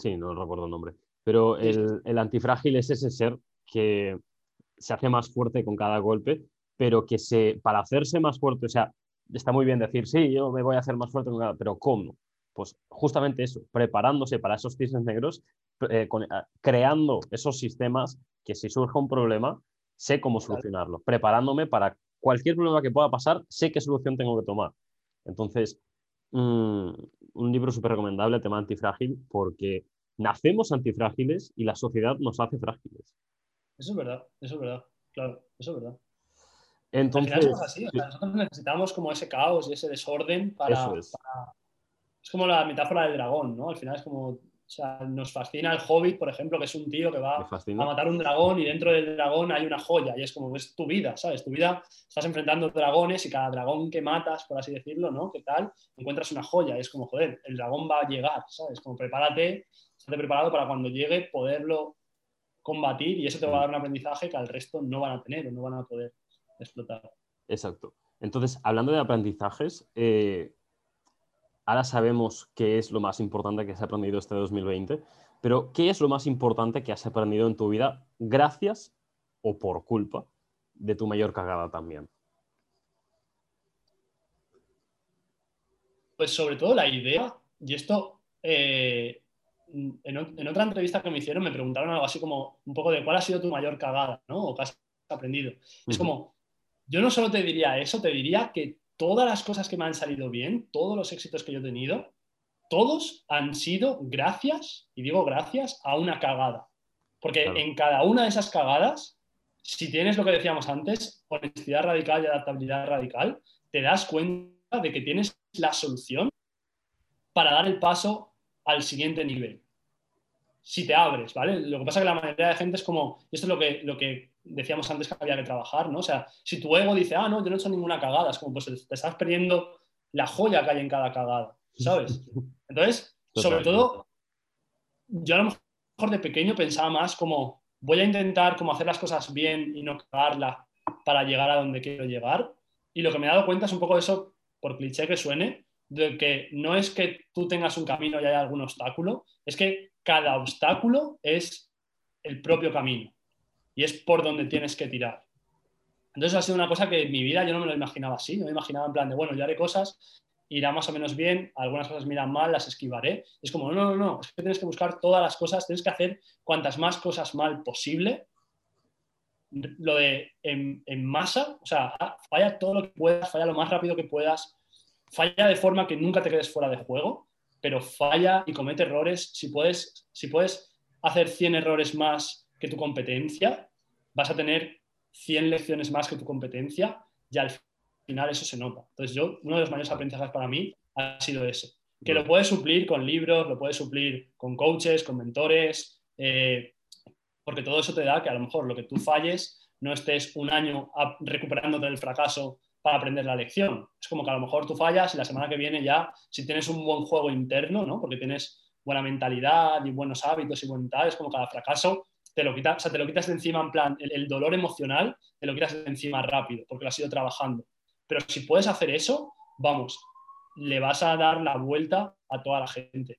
sí, no recuerdo el nombre. Pero el, el antifrágil es ese ser que se hace más fuerte con cada golpe, pero que se, para hacerse más fuerte, o sea, está muy bien decir, sí, yo me voy a hacer más fuerte pero ¿cómo? Pues justamente eso, preparándose para esos cisnes negros, eh, ah, creando esos sistemas que si surge un problema, sé cómo solucionarlo, preparándome para cualquier problema que pueda pasar, sé qué solución tengo que tomar. Entonces, mm, un libro súper recomendable, tema antifrágil, porque nacemos antifrágiles y la sociedad nos hace frágiles. Eso es verdad, eso es verdad, claro, eso es verdad. Entonces, nosotros necesitamos como ese caos y ese desorden para, es como la metáfora del dragón, ¿no? Al final es como, o sea, nos fascina el hobbit, por ejemplo, que es un tío que va a matar un dragón y dentro del dragón hay una joya y es como, es tu vida, ¿sabes? Tu vida, estás enfrentando dragones y cada dragón que matas, por así decirlo, ¿no? ¿Qué tal? Encuentras una joya y es como, joder, el dragón va a llegar, ¿sabes? Como prepárate, estate preparado para cuando llegue poderlo combatir y eso te va a dar un aprendizaje que al resto no van a tener o no van a poder explotar. Exacto. Entonces, hablando de aprendizajes, eh, ahora sabemos qué es lo más importante que has aprendido este 2020, pero ¿qué es lo más importante que has aprendido en tu vida gracias o por culpa de tu mayor cagada también? Pues sobre todo la idea, y esto eh, en, otra entrevista que me hicieron me preguntaron algo así como un poco de cuál ha sido tu mayor cagada, ¿no? O qué has aprendido. Es como, yo no solo te diría eso, te diría que todas las cosas que me han salido bien, todos los éxitos que yo he tenido, todos han sido gracias, y digo gracias, a una cagada. Porque en cada una de esas cagadas, si tienes lo que decíamos antes, honestidad radical y adaptabilidad radical, te das cuenta de que tienes la solución para dar el paso al siguiente nivel. Si te abres, ¿vale? Lo que pasa es que la mayoría de gente es como, esto es lo que, lo que decíamos antes que había que trabajar, ¿no? O sea, si tu ego dice, ah, no, yo no he hecho ninguna cagada, es como, pues te estás perdiendo la joya que hay en cada cagada, ¿sabes? Entonces, sobre todo, yo a lo mejor de pequeño pensaba más como, voy a intentar como hacer las cosas bien y no cagarla para llegar a donde quiero llegar. Y lo que me he dado cuenta es un poco eso, por cliché que suene, de que no es que tú tengas un camino y haya algún obstáculo, es que cada obstáculo es el propio camino y es por donde tienes que tirar. Entonces ha sido una cosa que en mi vida yo no me lo imaginaba así, no me imaginaba en plan de, bueno, yo haré cosas, irá más o menos bien, algunas cosas me irán mal, las esquivaré. Es como, no, no, no, es que tienes que buscar todas las cosas, tienes que hacer cuantas más cosas mal posible. Lo de en, en masa, o sea, falla todo lo que puedas, falla lo más rápido que puedas, falla de forma que nunca te quedes fuera de juego, pero falla y comete errores. Si puedes, si puedes hacer 100 errores más que tu competencia, vas a tener 100 lecciones más que tu competencia y al final eso se nota. Entonces yo, uno de los mayores aprendizajes para mí ha sido ese, que lo puedes suplir con libros, lo puedes suplir con coaches, con mentores, eh, porque todo eso te da que a lo mejor lo que tú falles no estés un año recuperándote del fracaso para aprender la lección. Es como que a lo mejor tú fallas y la semana que viene ya, si tienes un buen juego interno, ¿no? porque tienes buena mentalidad y buenos hábitos y buen tal, es como cada fracaso te lo quitas, o sea, te lo quitas de encima en plan, el, dolor emocional, te lo quitas de encima rápido, porque lo has ido trabajando. Pero si puedes hacer eso, vamos, le vas a dar la vuelta a toda la gente,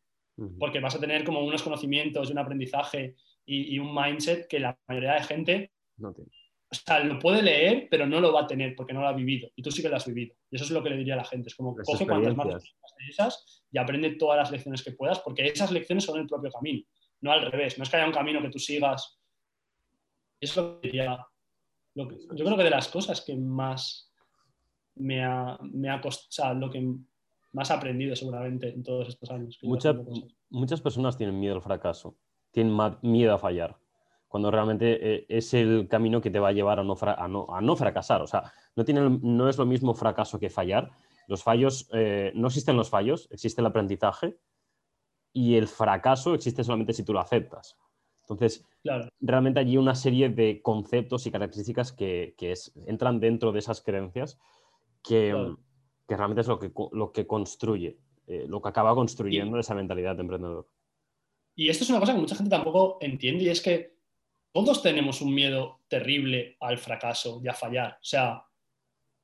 porque vas a tener como unos conocimientos y un aprendizaje y, un mindset que la mayoría de gente no tiene. O sea, lo puede leer, pero no lo va a tener porque no lo ha vivido. Y tú sí que lo has vivido. Y eso es lo que le diría a la gente. Es como, coge cuantas más de esas y aprende todas las lecciones que puedas, porque esas lecciones son el propio camino no al revés, no es que haya un camino que tú sigas. Eso es lo yo creo que de las cosas que más me ha, me costado, lo que más he aprendido seguramente en todos estos años. muchas personas tienen miedo al fracaso, tienen miedo a fallar, cuando realmente eh, es el camino que te va a llevar a no, a no, fracasar. O sea, no, tiene, no es lo mismo fracaso que fallar. Los fallos, eh, no existen los fallos, existe el aprendizaje y el fracaso existe solamente si tú lo aceptas. Entonces, realmente allí una serie de conceptos y características que, entran dentro de esas creencias que, realmente es lo que, lo que construye, eh, lo que acaba construyendo esa mentalidad de emprendedor. Y esto es una cosa que mucha gente tampoco entiende y es que todos tenemos un miedo terrible al fracaso y a fallar. O sea,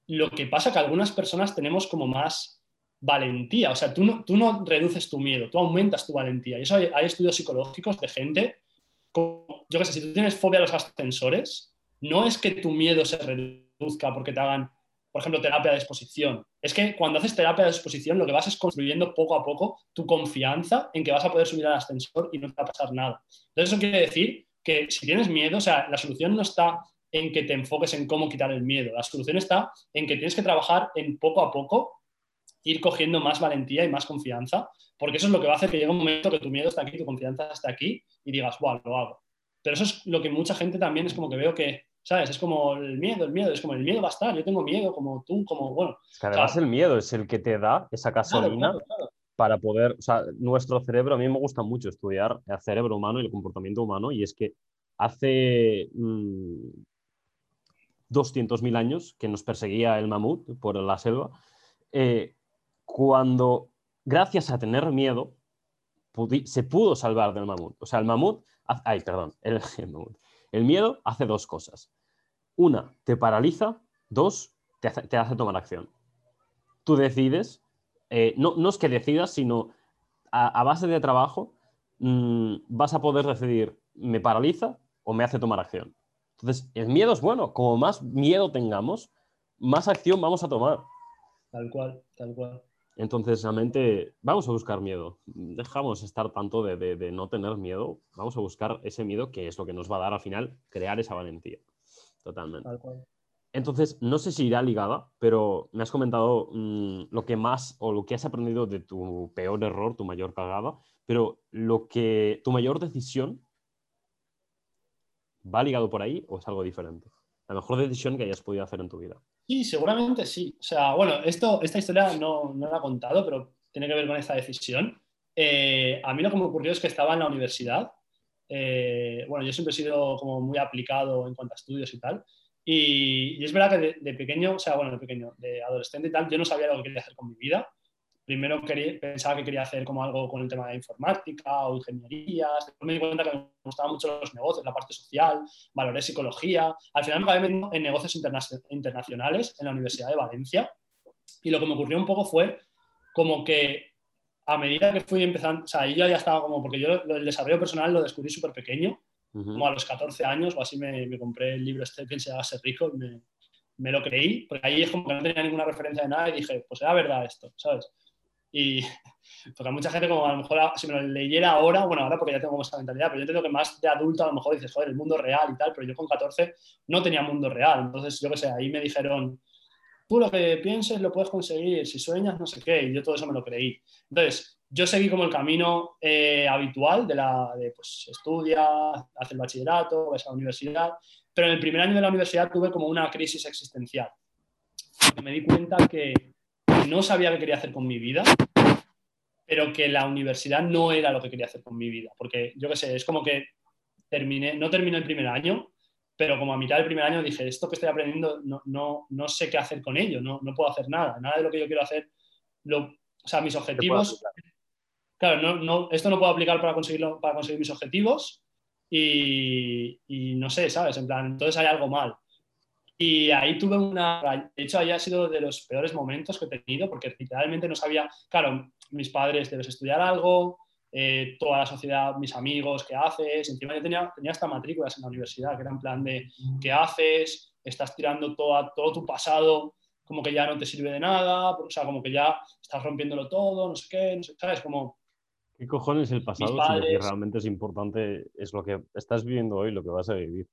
lo que pasa es que algunas personas tenemos como más valentía. O sea, tú no, tú no reduces tu miedo, tú aumentas tu valentía. Y eso hay, estudios psicológicos de gente, yo qué sé, si tú tienes fobia a los ascensores, no es que tu miedo se reduzca porque te hagan, por ejemplo, terapia de exposición. Es que cuando haces terapia de exposición, lo que vas es construyendo poco a poco tu confianza en que vas a poder subir al ascensor y no te va a pasar nada. Entonces, eso quiere decir que si tienes miedo, o sea, la solución no está en que te enfoques en cómo quitar el miedo, la solución está en que tienes que trabajar en poco a poco ir cogiendo más valentía y más confianza, porque eso es lo que va a hacer que llegue un momento que tu miedo está aquí, tu confianza está aquí y digas, wow, lo hago. Pero eso es lo que mucha gente también es como que veo que, ¿sabes? Es como el miedo, el miedo, es como el miedo va a estar, yo tengo miedo como tú, como, bueno. Es que además el miedo es el que te da esa gasolina para poder, o sea, nuestro cerebro, a mí me gusta mucho estudiar el cerebro humano y el comportamiento humano, y es que hace 200.000 mm, años que nos perseguía el mamut por la selva, eh, cuando, gracias a tener miedo, se pudo salvar del mamut. O sea, el mamut, ay, perdón, el, el, miedo hace dos cosas. Una, te paraliza. Dos, te hace tomar acción. Tú decides eh, no, es que decidas, sino a, base de trabajo mm, vas a poder decidir, ¿me paraliza o me hace tomar acción? Entonces, el miedo es bueno. Como más miedo tengamos, más acción vamos a tomar. Tal cual, tal cual. Entonces, realmente, vamos a buscar miedo. Dejamos estar tanto de, de, no tener miedo. Vamos a buscar ese miedo que es lo que nos va a dar al final crear esa valentía. Totalmente. Entonces, no sé si irá ligada, pero me has comentado mm, lo que más o lo que has aprendido de tu peor error, tu mayor cagada, pero lo que tu mayor decisión va ligado por ahí o es algo diferente. La mejor decisión que hayas podido hacer en tu vida. Sí, seguramente sí. O sea, bueno, esto, esta historia no, no la he contado, pero tiene que ver con esta decisión. Eh, a mí lo que me ocurrió es que estaba en la universidad. Eh, bueno, yo siempre he sido como muy aplicado en cuanto a estudios y tal. Y, es verdad que de, pequeño, o sea, bueno, de pequeño, de adolescente y tal, yo no sabía lo que quería hacer con mi vida. Primero pensaba que quería hacer como algo con el tema de informática o ingenierías. Después me di cuenta que me gustaban mucho los negocios, la parte social, valoré psicología. Al final me acabé metiendo en negocios internacionales en la Universidad de Valencia. Y lo que me ocurrió un poco fue como que a medida que fui empezando, o sea, yo ya estaba como, porque yo el desarrollo personal lo descubrí súper pequeño como a los 14 años o así me, me compré el libro este que llama Ser Rico y me, me, lo creí, porque ahí es como que no tenía ninguna referencia de nada y dije, pues era verdad esto, ¿sabes? Y porque a mucha gente como a lo mejor si me lo leyera ahora, bueno, ahora porque ya tengo esa mentalidad, pero yo entiendo que más de adulto a lo mejor dices, joder, el mundo real y tal, pero yo con 14 no tenía mundo real, entonces yo qué sé, ahí me dijeron, tú lo que pienses lo puedes conseguir, si sueñas, no sé qué, y yo todo eso me lo creí. Entonces, yo seguí como el camino eh, habitual de la de pues estudia, hace el bachillerato, vas a la universidad, pero en el primer año de la universidad tuve como una crisis existencial. Me di cuenta que no sabía qué quería hacer con mi vida, pero que la universidad no era lo que quería hacer con mi vida, porque yo qué sé, es como que terminé, no terminé el primer año, pero como a mitad del primer año dije, esto que estoy aprendiendo no, no, no sé qué hacer con ello, no, no, puedo hacer nada, nada de lo que yo quiero hacer, lo, o sea, mis objetivos claro, no, no, esto no puedo aplicar para, conseguirlo, para conseguir mis objetivos y, y, no sé, ¿sabes? En plan, entonces hay algo mal. Y ahí tuve una, de hecho, ahí ha sido de los peores momentos que he tenido porque literalmente no sabía, claro, mis padres debes estudiar algo, eh, toda la sociedad, mis amigos, ¿qué haces? Encima yo tenía, tenía hasta matrículas en la universidad, que era en plan de, ¿qué haces? Estás tirando toda, todo tu pasado como que ya no te sirve de nada, o sea, como que ya estás rompiéndolo todo, no sé qué, no sé, ¿sabes? Como ¿Qué cojones el pasado? Si lo que realmente es importante es lo que estás viviendo hoy, lo que vas a vivir.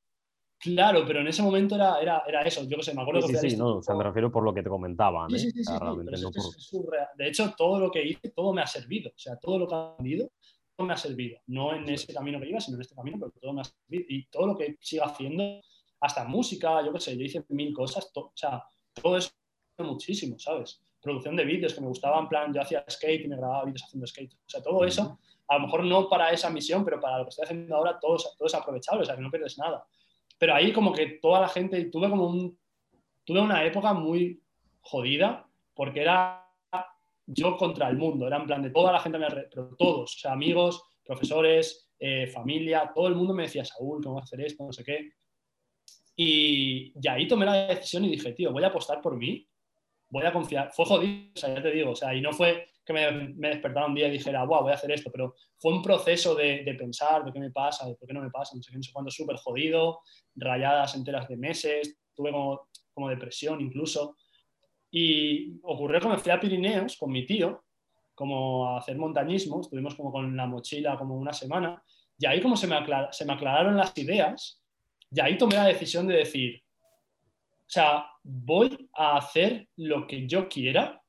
Claro, pero en ese momento era, era, era eso. Yo que sé, me acuerdo sí, que sí, sí, no, o sea, me refiero por lo que te comentaban. Sí, ¿eh? sí, sea, sí, realmente no por- es. De hecho, todo lo que hice, todo me ha servido. O sea, todo lo que he aprendido, todo me ha servido. No en ese camino que iba, sino en este camino, pero todo me ha servido. Y todo lo que siga haciendo, hasta música, yo qué sé, yo hice mil cosas. to- o sea, todo eso muchísimo, ¿sabes? Producción de vídeos que me gustaba, en plan, yo hacía skate y me grababa vídeos haciendo skate. O sea, todo eso, a lo mejor no para esa misión, pero para lo que estoy haciendo ahora, todo, todo es aprovechable, o sea, que no pierdes nada. Pero ahí como que toda la gente, tuve como un, tuve una época muy jodida, porque era yo contra el mundo, era en plan de toda la gente alrededor, pero todos, o sea, amigos, profesores, eh, familia, todo el mundo me decía, Saúl, ¿cómo vas a hacer esto? No sé qué. Y, y ahí tomé la decisión y dije, tío, voy a apostar por mí, voy a confiar. Fue jodido, o sea, ya te digo, o sea, y no fue que me, me despertara un día y dijera, wow, voy a hacer esto, pero fue un proceso de, de pensar de qué me pasa, de por qué no me pasa, no sé qué, no sé cuándo, súper jodido, rayadas enteras de meses, tuve como, como depresión incluso. Y ocurrió que me fui a Pirineos con mi tío, como a hacer montañismo, estuvimos como con la mochila como una semana, y ahí como se me, aclar- se me aclararon las ideas, y ahí tomé la decisión de decir, o sea, voy a hacer lo que yo quiera,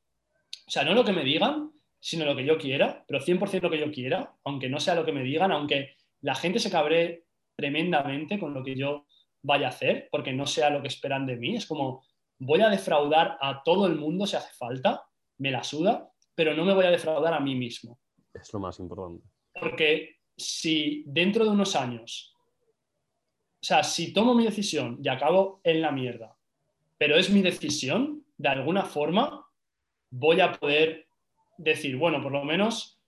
sea, no lo que me digan, sino lo que yo quiera, pero 100% lo que yo quiera, aunque no sea lo que me digan, aunque la gente se cabre tremendamente con lo que yo vaya a hacer, porque no sea lo que esperan de mí. Es como, voy a defraudar a todo el mundo si hace falta, me la suda, pero no me voy a defraudar a mí mismo. Es lo más importante. Porque si dentro de unos años, o sea, si tomo mi decisión y acabo en la mierda, pero es mi decisión, de alguna forma voy a poder decir, bueno, por lo menos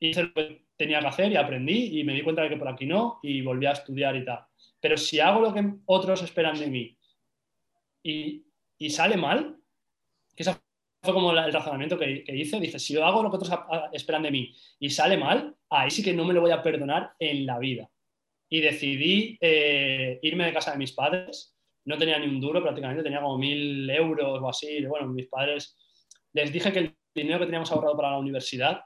hice lo que tenía que hacer y aprendí y me di cuenta de que por aquí no y volví a estudiar y tal. Pero si hago lo que otros esperan de mí y, y sale mal, que ese fue como el razonamiento que, que hice, dije, si yo hago lo que otros esperan de mí y sale mal, ahí sí que no me lo voy a perdonar en la vida. Y decidí eh, irme de casa de mis padres, no tenía ni un duro prácticamente, tenía como mil euros o así, bueno, mis padres, les dije que el dinero que teníamos ahorrado para la universidad,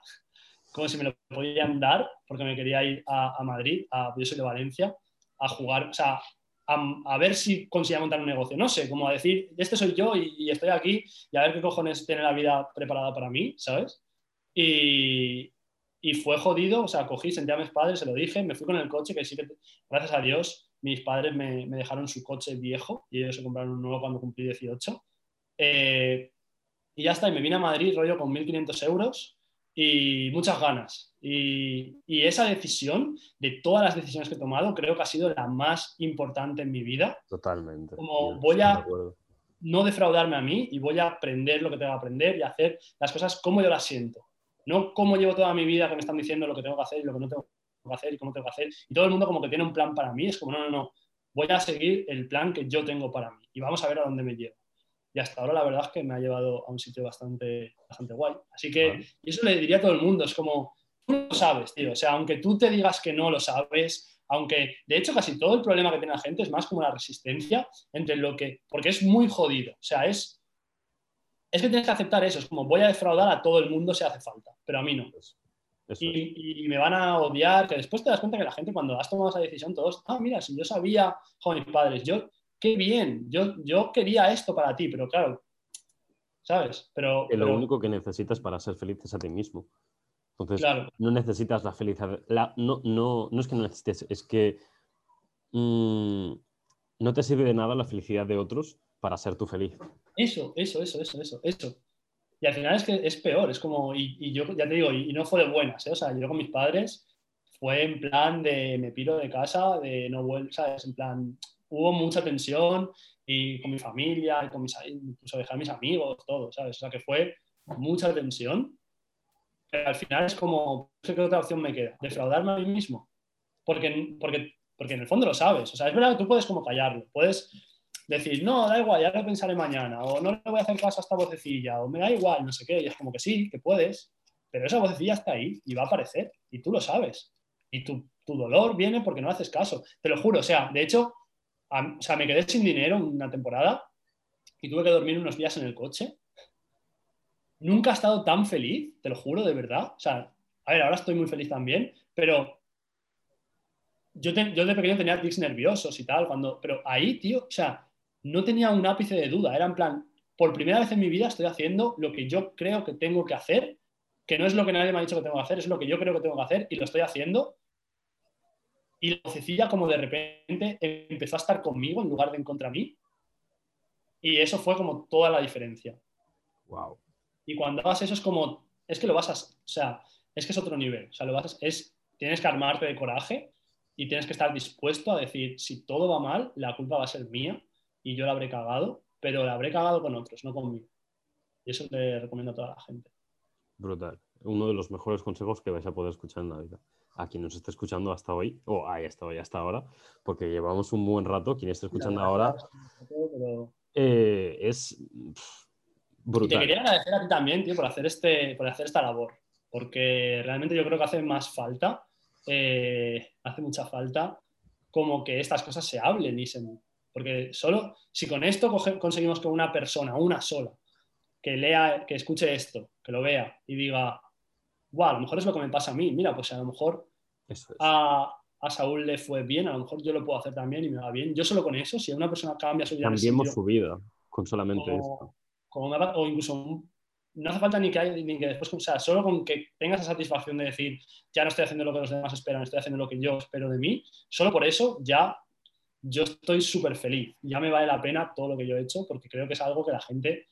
como si me lo podían dar, porque me quería ir a, Madrid, a, yo de Valencia, a jugar, o sea, a, ver si conseguía montar un negocio. No sé, como a decir, este soy yo y, estoy aquí y a ver qué cojones tiene la vida preparada para mí, ¿sabes? Y, y fue jodido, o sea, cogí, senté a mis padres, se lo dije, me fui con el coche, que sí que, gracias a Dios, mis padres me, me dejaron su coche viejo y ellos se compraron un nuevo cuando cumplí 18. Eh, y ya está, y me vine a Madrid, rollo, con 1.500 euros y muchas ganas. Y, y esa decisión, de todas las decisiones que he tomado, creo que ha sido la más importante en mi vida. Totalmente. Como voy a- de. No defraudarme a mí y voy a aprender lo que tengo que aprender y hacer las cosas como yo las siento. No como llevo toda mi vida que me están diciendo lo que tengo que hacer y lo que no tengo que hacer y cómo tengo que hacer. Y todo el mundo como que tiene un plan para mí. Es como, no, no, no. Voy a seguir el plan que yo tengo para mí y vamos a ver a dónde me lleva. Y hasta ahora la verdad es que me ha llevado a un sitio bastante, bastante guay. Así que y eso le diría a todo el mundo. Es como, tú lo sabes, tío. O sea, aunque tú te digas que no lo sabes, aunque de hecho casi todo el problema que tiene la gente es más como la resistencia entre lo que, porque es muy jodido. O sea, es, es que tienes que aceptar eso. Es como, voy a defraudar a todo el mundo si hace falta, pero a mí no. Y me van a odiar, que después te das cuenta que la gente cuando has tomado esa decisión, todos, ah, mira, si yo sabía, joder, mis padres, yo, qué bien, yo, yo quería esto para ti, pero claro, ¿sabes? Pero, Que lo pero- único que necesitas para ser feliz es a ti mismo. Entonces, claro, no necesitas la felicidad. la- no, no, no es que no necesites, es que mm, no te sirve de nada la felicidad de otros para ser tú feliz. Eso, eso, eso, eso, eso, eso. Y al final es que es peor, es como, y, y yo ya te digo, y, y no fue de buenas, ¿eh? o sea, yo con mis padres fue en plan de me piro de casa, de no vuelvo, ¿sabes? En plan, hubo mucha tensión y con mi familia, y con mis, incluso dejar a mis amigos, todo, ¿sabes? O sea, que fue mucha tensión, pero al final es como, qué otra opción me queda, defraudarme a mí mismo, porque, porque, porque en el fondo lo sabes, o sea, es verdad que tú puedes como callarlo, puedes decir, no, da igual, ya lo pensaré mañana, o no le voy a hacer caso a esta vocecilla, o me da igual, no sé qué, y es como que sí, que puedes, pero esa vocecilla está ahí y va a aparecer, y tú lo sabes, y tu, tu dolor viene porque no haces caso, te lo juro, o sea, de hecho, o sea, me quedé sin dinero una temporada y tuve que dormir unos días en el coche. Nunca he estado tan feliz, te lo juro, de verdad. O sea, a ver, ahora estoy muy feliz también, pero yo, yo de pequeño tenía tics nerviosos y tal, cuando, pero ahí, tío, o sea, no tenía un ápice de duda, era en plan, por primera vez en mi vida estoy haciendo lo que yo creo que tengo que hacer, que no es lo que nadie me ha dicho que tengo que hacer, es lo que yo creo que tengo que hacer y lo estoy haciendo. Y la vocecilla como de repente empezó a estar conmigo en lugar de en contra mí. Y eso fue como toda la diferencia. Wow. Y cuando hagas eso es como, es que lo vas a, o sea, es que es otro nivel. O sea, lo vas a, es, tienes que armarte de coraje y tienes que estar dispuesto a decir, si todo va mal, la culpa va a ser mía y yo la habré cagado, pero la habré cagado con otros, no conmigo. Y eso te recomiendo a toda la gente. Brutal. Uno de los mejores consejos que vais a poder escuchar en la vida. A quien nos esté escuchando hasta hoy, o ahí hasta hoy, hasta ahora, porque llevamos un buen rato. Quien esté escuchando ahora eh, es brutal. Y te quería agradecer a ti también, tío, por hacer, este, por hacer esta labor, porque realmente yo creo que hace más falta, eh, hace mucha falta como que estas cosas se hablen y se, porque solo, si con esto conseguimos que una persona, una sola, que lea, que escuche esto, que lo vea y diga, wow, a lo mejor es lo que me pasa a mí, mira, pues a lo mejor a, Saúl le fue bien, a lo mejor yo lo puedo hacer también y me va bien. Yo solo con eso, si una persona cambia su vida... Cambiemos su vida con solamente esto. o incluso no hace falta ni que, ni que después, o sea, solo con que tenga esa satisfacción de decir, ya no estoy haciendo lo que los demás esperan, estoy haciendo lo que yo espero de mí, solo por eso ya yo estoy súper feliz. Ya me vale la pena todo lo que yo he hecho porque creo que es algo que la gente,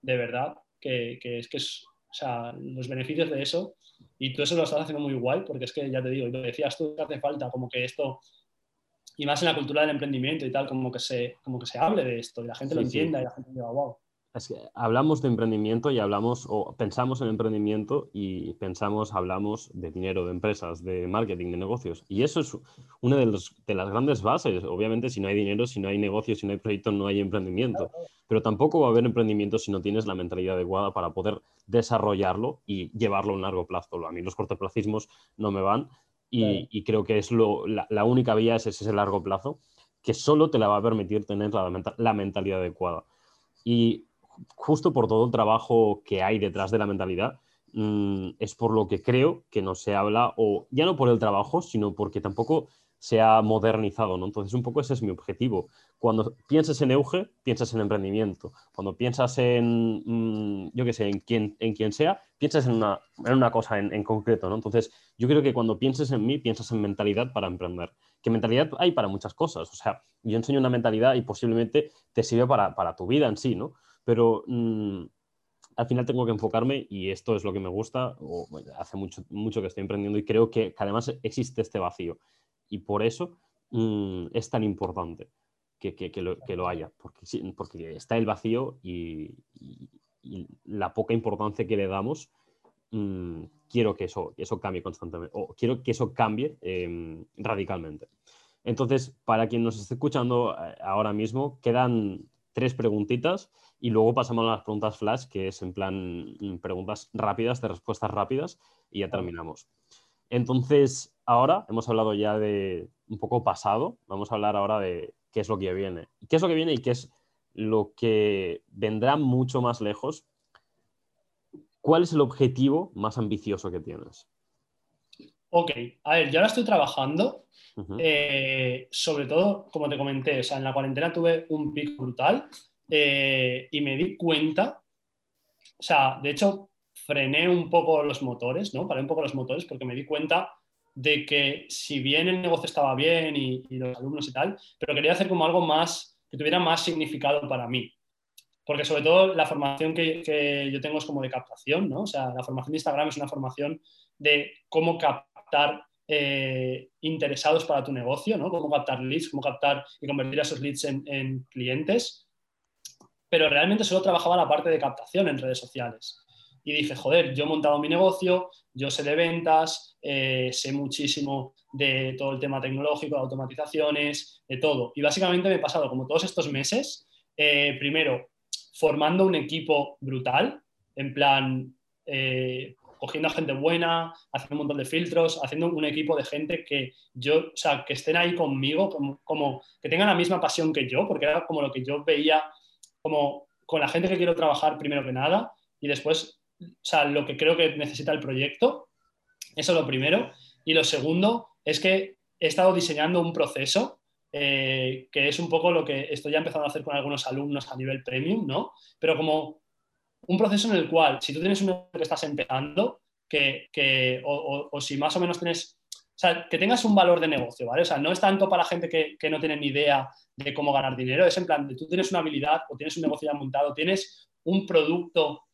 de verdad, que, es que es, o sea, los beneficios de eso, y tú eso lo estás haciendo muy guay porque es que ya te digo, lo decías tú que hace falta como que esto, y más en la cultura del emprendimiento y tal, como que se, como que se hable de esto y la gente lo entienda y la gente diga, wow. Es que hablamos de emprendimiento y hablamos o pensamos en emprendimiento y pensamos, hablamos de dinero, de empresas, de marketing, de negocios. Y eso es una de, de las grandes bases. Obviamente, si no hay dinero, si no hay negocio, si no hay proyecto, no hay emprendimiento. Pero tampoco va a haber emprendimiento si no tienes la mentalidad adecuada para poder desarrollarlo y llevarlo a un largo plazo. A mí los cortoplacismos no me van y, creo que es lo, la, única vía es ese largo plazo que solo te la va a permitir tener la, la mentalidad adecuada. Y justo por todo el trabajo que hay detrás de la mentalidad, mm, es por lo que creo que no se habla, o ya no por el trabajo, sino porque tampoco se ha modernizado, ¿no? Entonces, un poco ese es mi objetivo. Cuando piensas en Euge, piensas en emprendimiento. Cuando piensas en, mm, yo qué sé, en quien, en sea, piensas en una, en una cosa en, en, concreto, ¿no? Entonces, yo creo que cuando pienses en mí, piensas en mentalidad para emprender. Que mentalidad hay para muchas cosas. O sea, yo enseño una mentalidad y posiblemente te sirve para, para tu vida en sí, ¿no? Pero mm, al final tengo que enfocarme y esto es lo que me gusta, o, hace mucho, mucho que estoy emprendiendo y creo que, además existe este vacío y por eso mm, es tan importante que, que, lo, que, lo, haya, porque, porque está el vacío y, la poca importancia que le damos. Mm, quiero que eso, eso cambie constantemente, o quiero que eso cambie em, radicalmente. Entonces, para quien nos esté escuchando eh, ahora mismo, quedan tres preguntitas y luego pasamos a las preguntas flash, que es en plan mm, preguntas rápidas, de respuestas rápidas, y ya terminamos. Entonces, ahora hemos hablado ya de un poco pasado, vamos a hablar ahora de qué es lo que viene. ¿Qué es lo que viene y qué es lo que vendrá mucho más lejos? ¿Cuál es el objetivo más ambicioso que tienes? Ok, a ver, yo ahora estoy trabajando, eh, sobre todo, como te comenté, o sea, en la cuarentena tuve un pico brutal eh, y me di cuenta, o sea, de hecho, frené un poco los motores, ¿no? Paré un poco los motores porque me di cuenta de que si bien el negocio estaba bien y, los alumnos y tal, pero quería hacer como algo más, que tuviera más significado para mí. Porque sobre todo la formación que, yo tengo es como de captación, ¿no? O sea, la formación de Instagram es una formación de cómo captar eh, interesados para tu negocio, ¿no? Cómo captar leads, cómo captar y convertir a esos leads en clientes pero realmente solo trabajaba la parte de captación en redes sociales. Y dije, joder, yo he montado mi negocio, yo sé de ventas, eh, sé muchísimo de todo el tema tecnológico, de automatizaciones, de todo. Y básicamente me he pasado como todos estos meses, eh, primero, formando un equipo brutal, en plan, cogiendo a gente buena, haciendo un montón de filtros, haciendo un equipo de gente que yo, o sea, que estén ahí conmigo, como, como que tengan la misma pasión que yo, porque era como lo que yo veía como con la gente que quiero trabajar primero que nada y después, o sea, lo que creo que necesita el proyecto. Eso es lo primero. Y lo segundo es que he estado diseñando un proceso eh, que es un poco lo que estoy ya empezando a hacer con algunos alumnos a nivel premium, ¿no? Pero como un proceso en el cual, si tú tienes uno que estás empezando, que, o, si más o menos tienes, o sea, que tengas un valor de negocio, ¿vale? O sea, no es tanto para gente que, no tiene ni idea de cómo ganar dinero, es en plan, tú tienes una habilidad o tienes un negocio ya montado, tienes un producto,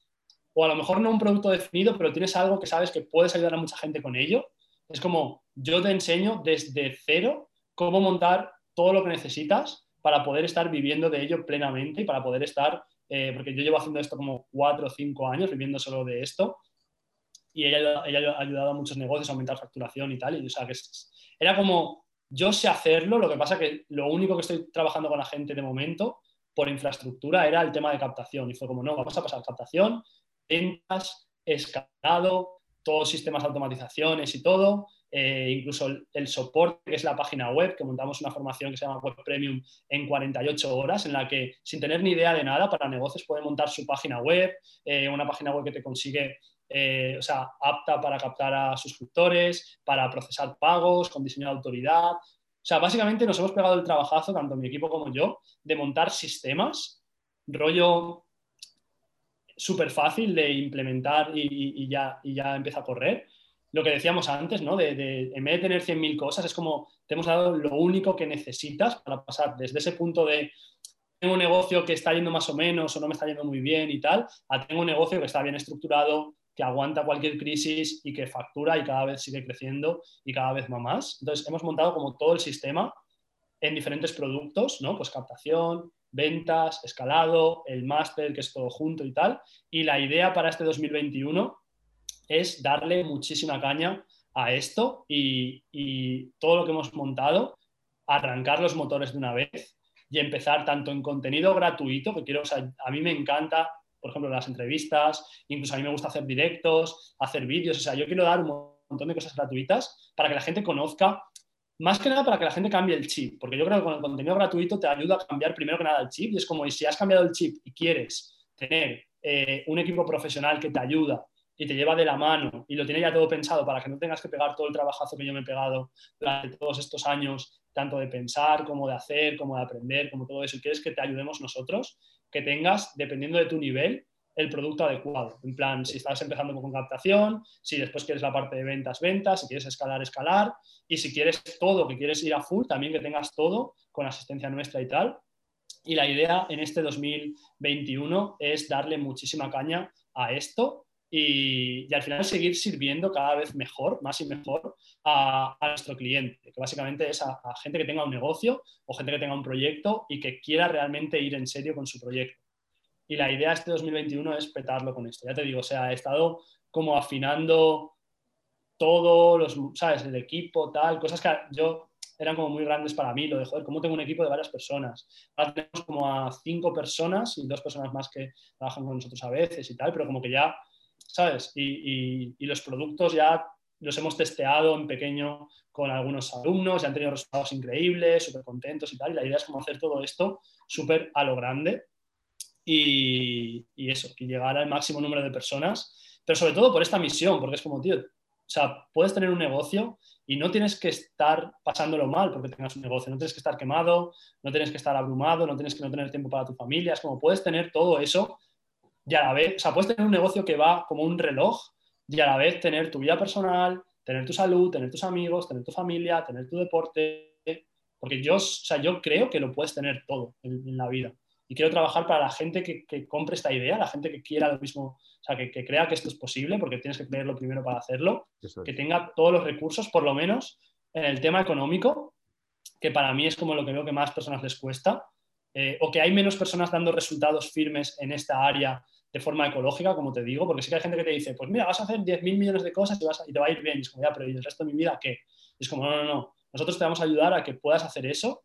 o a lo mejor no un producto definido, pero tienes algo que sabes que puedes ayudar a mucha gente con ello. Es como, yo te enseño desde cero cómo montar todo lo que necesitas para poder estar viviendo de ello plenamente y para poder estar, eh, porque yo llevo haciendo esto como cuatro o cinco años, viviendo solo de esto, y ella, ella, ha ayudado a muchos negocios a aumentar facturación y tal, y o sea, que era como, yo sé hacerlo, lo que pasa que lo único que estoy trabajando con la gente de momento por infraestructura era el tema de captación, y fue como, no, vamos a pasar captación, ventas, escalado, todos sistemas automatizaciones y todo, eh, incluso el, soporte, que es la página web, que montamos una formación que se llama Web Premium en 48 horas, en la que sin tener ni idea de nada, para negocios puede montar su página web, eh, una página web que te consigue, eh, o sea, apta para captar a suscriptores, para procesar pagos, con diseño de autoridad. O sea, básicamente nos hemos pegado el trabajazo, tanto mi equipo como yo, de montar sistemas, rollo súper fácil de implementar y, ya, y ya empieza a correr lo que decíamos antes, ¿no? De, en vez de tener 100.000 cosas, es como te hemos dado lo único que necesitas para pasar desde ese punto de tengo un negocio que está yendo más o menos o no me está yendo muy bien y tal, a tengo un negocio que está bien estructurado, que aguanta cualquier crisis y que factura y cada vez sigue creciendo y cada vez más. Entonces, hemos montado como todo el sistema en diferentes productos, ¿no? Pues captación, ventas, escalado, el máster, que es todo junto y tal. Y la idea para este 2021 es darle muchísima caña a esto y, todo lo que hemos montado, arrancar los motores de una vez y empezar tanto en contenido gratuito, que quiero, a mí me encanta, por ejemplo, las entrevistas, incluso a mí me gusta hacer directos, hacer vídeos, o sea, yo quiero dar un montón de cosas gratuitas para que la gente conozca, más que nada para que la gente cambie el chip, porque yo creo que con el contenido gratuito te ayuda a cambiar primero que nada el chip, y es como, y si has cambiado el chip y quieres tener eh, un equipo profesional que te ayuda y te lleva de la mano y lo tiene ya todo pensado para que no tengas que pegar todo el trabajazo que yo me he pegado durante todos estos años, tanto de pensar como de hacer, como de aprender, como todo eso, y quieres que te ayudemos nosotros, que tengas, dependiendo de tu nivel, el producto adecuado. En plan, si estás empezando con captación, si después quieres la parte de ventas, ventas, si quieres escalar, escalar, y si quieres todo, que quieres ir a full, también que tengas todo con asistencia nuestra y tal. Y la idea en este 2021 es darle muchísima caña a esto y, al final seguir sirviendo cada vez mejor, más y mejor a, nuestro cliente, que básicamente es a, gente que tenga un negocio o gente que tenga un proyecto y que quiera realmente ir en serio con su proyecto. Y la idea este 2021 es petarlo con esto. Ya te digo, o sea, he estado como afinando todo, los, ¿sabes? El equipo, tal, cosas que yo eran como muy grandes para mí, lo de, joder, ¿cómo tengo un equipo de varias personas? Ahora tenemos como a cinco personas y dos personas más que trabajan con nosotros a veces y tal, pero como que ya ¿sabes? Y, los productos ya los hemos testeado en pequeño con algunos alumnos, ya han tenido resultados increíbles, súper contentos y tal. Y la idea es como hacer todo esto súper a lo grande y, eso, y llegar al máximo número de personas, pero sobre todo por esta misión, porque es como, tío, o sea, puedes tener un negocio y no tienes que estar pasándolo mal porque tengas un negocio, no tienes que estar quemado, no tienes que estar abrumado, no tienes que no tener tiempo para tu familia, es como puedes tener todo eso y a la vez, o sea, puedes tener un negocio que va como un reloj y a la vez tener tu vida personal, tener tu salud, tener tus amigos, tener tu familia, tener tu deporte, porque yo, o sea, yo creo que lo puedes tener todo en, la vida. Y quiero trabajar para la gente que, compre esta idea, la gente que quiera lo mismo, o sea, que, crea que esto es posible, porque tienes que creerlo primero para hacerlo, que tenga todos los recursos, por lo menos en el tema económico, que para mí es como lo que veo que más personas les cuesta, eh, o que hay menos personas dando resultados firmes en esta área de forma ecológica, como te digo, porque sí que hay gente que te dice, pues mira, vas a hacer 10.000 millones de cosas y, vas y, te va a ir bien. Y es como, ya, pero ¿y el resto de mi vida qué? Y es como, no, no, no. Nosotros te vamos a ayudar a que puedas hacer eso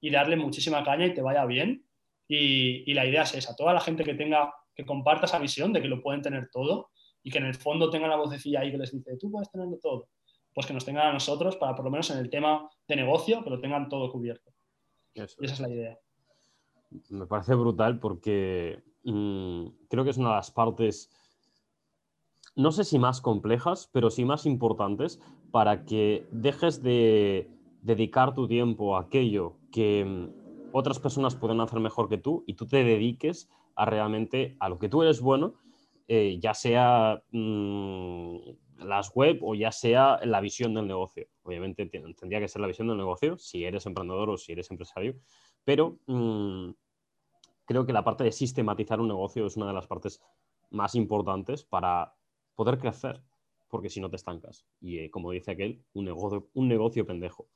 y darle muchísima caña y te vaya bien. Y, y la idea es esa, toda la gente que tenga, que comparta esa visión de que lo pueden tener todo y que en el fondo tenga la vocecilla ahí que les dice, tú puedes tenerlo todo, pues que nos tengan a nosotros para por lo menos en el tema de negocio, que lo tengan todo cubierto. y esa es la idea. Me parece brutal porque Mm, creo que es una de las partes, no sé si más complejas, pero sí más importantes para que dejes de dedicar tu tiempo a aquello que mm, otras personas pueden hacer mejor que tú y tú te dediques a realmente a lo que tú eres bueno, eh, ya sea mm, las web o ya sea la visión del negocio. Obviamente tendría que ser la visión del negocio si eres emprendedor o si eres empresario, pero creo que la parte de sistematizar un negocio es una de las partes más importantes para poder crecer, porque si no te estancas. Y eh, como dice aquel, un negocio, un negocio pendejo.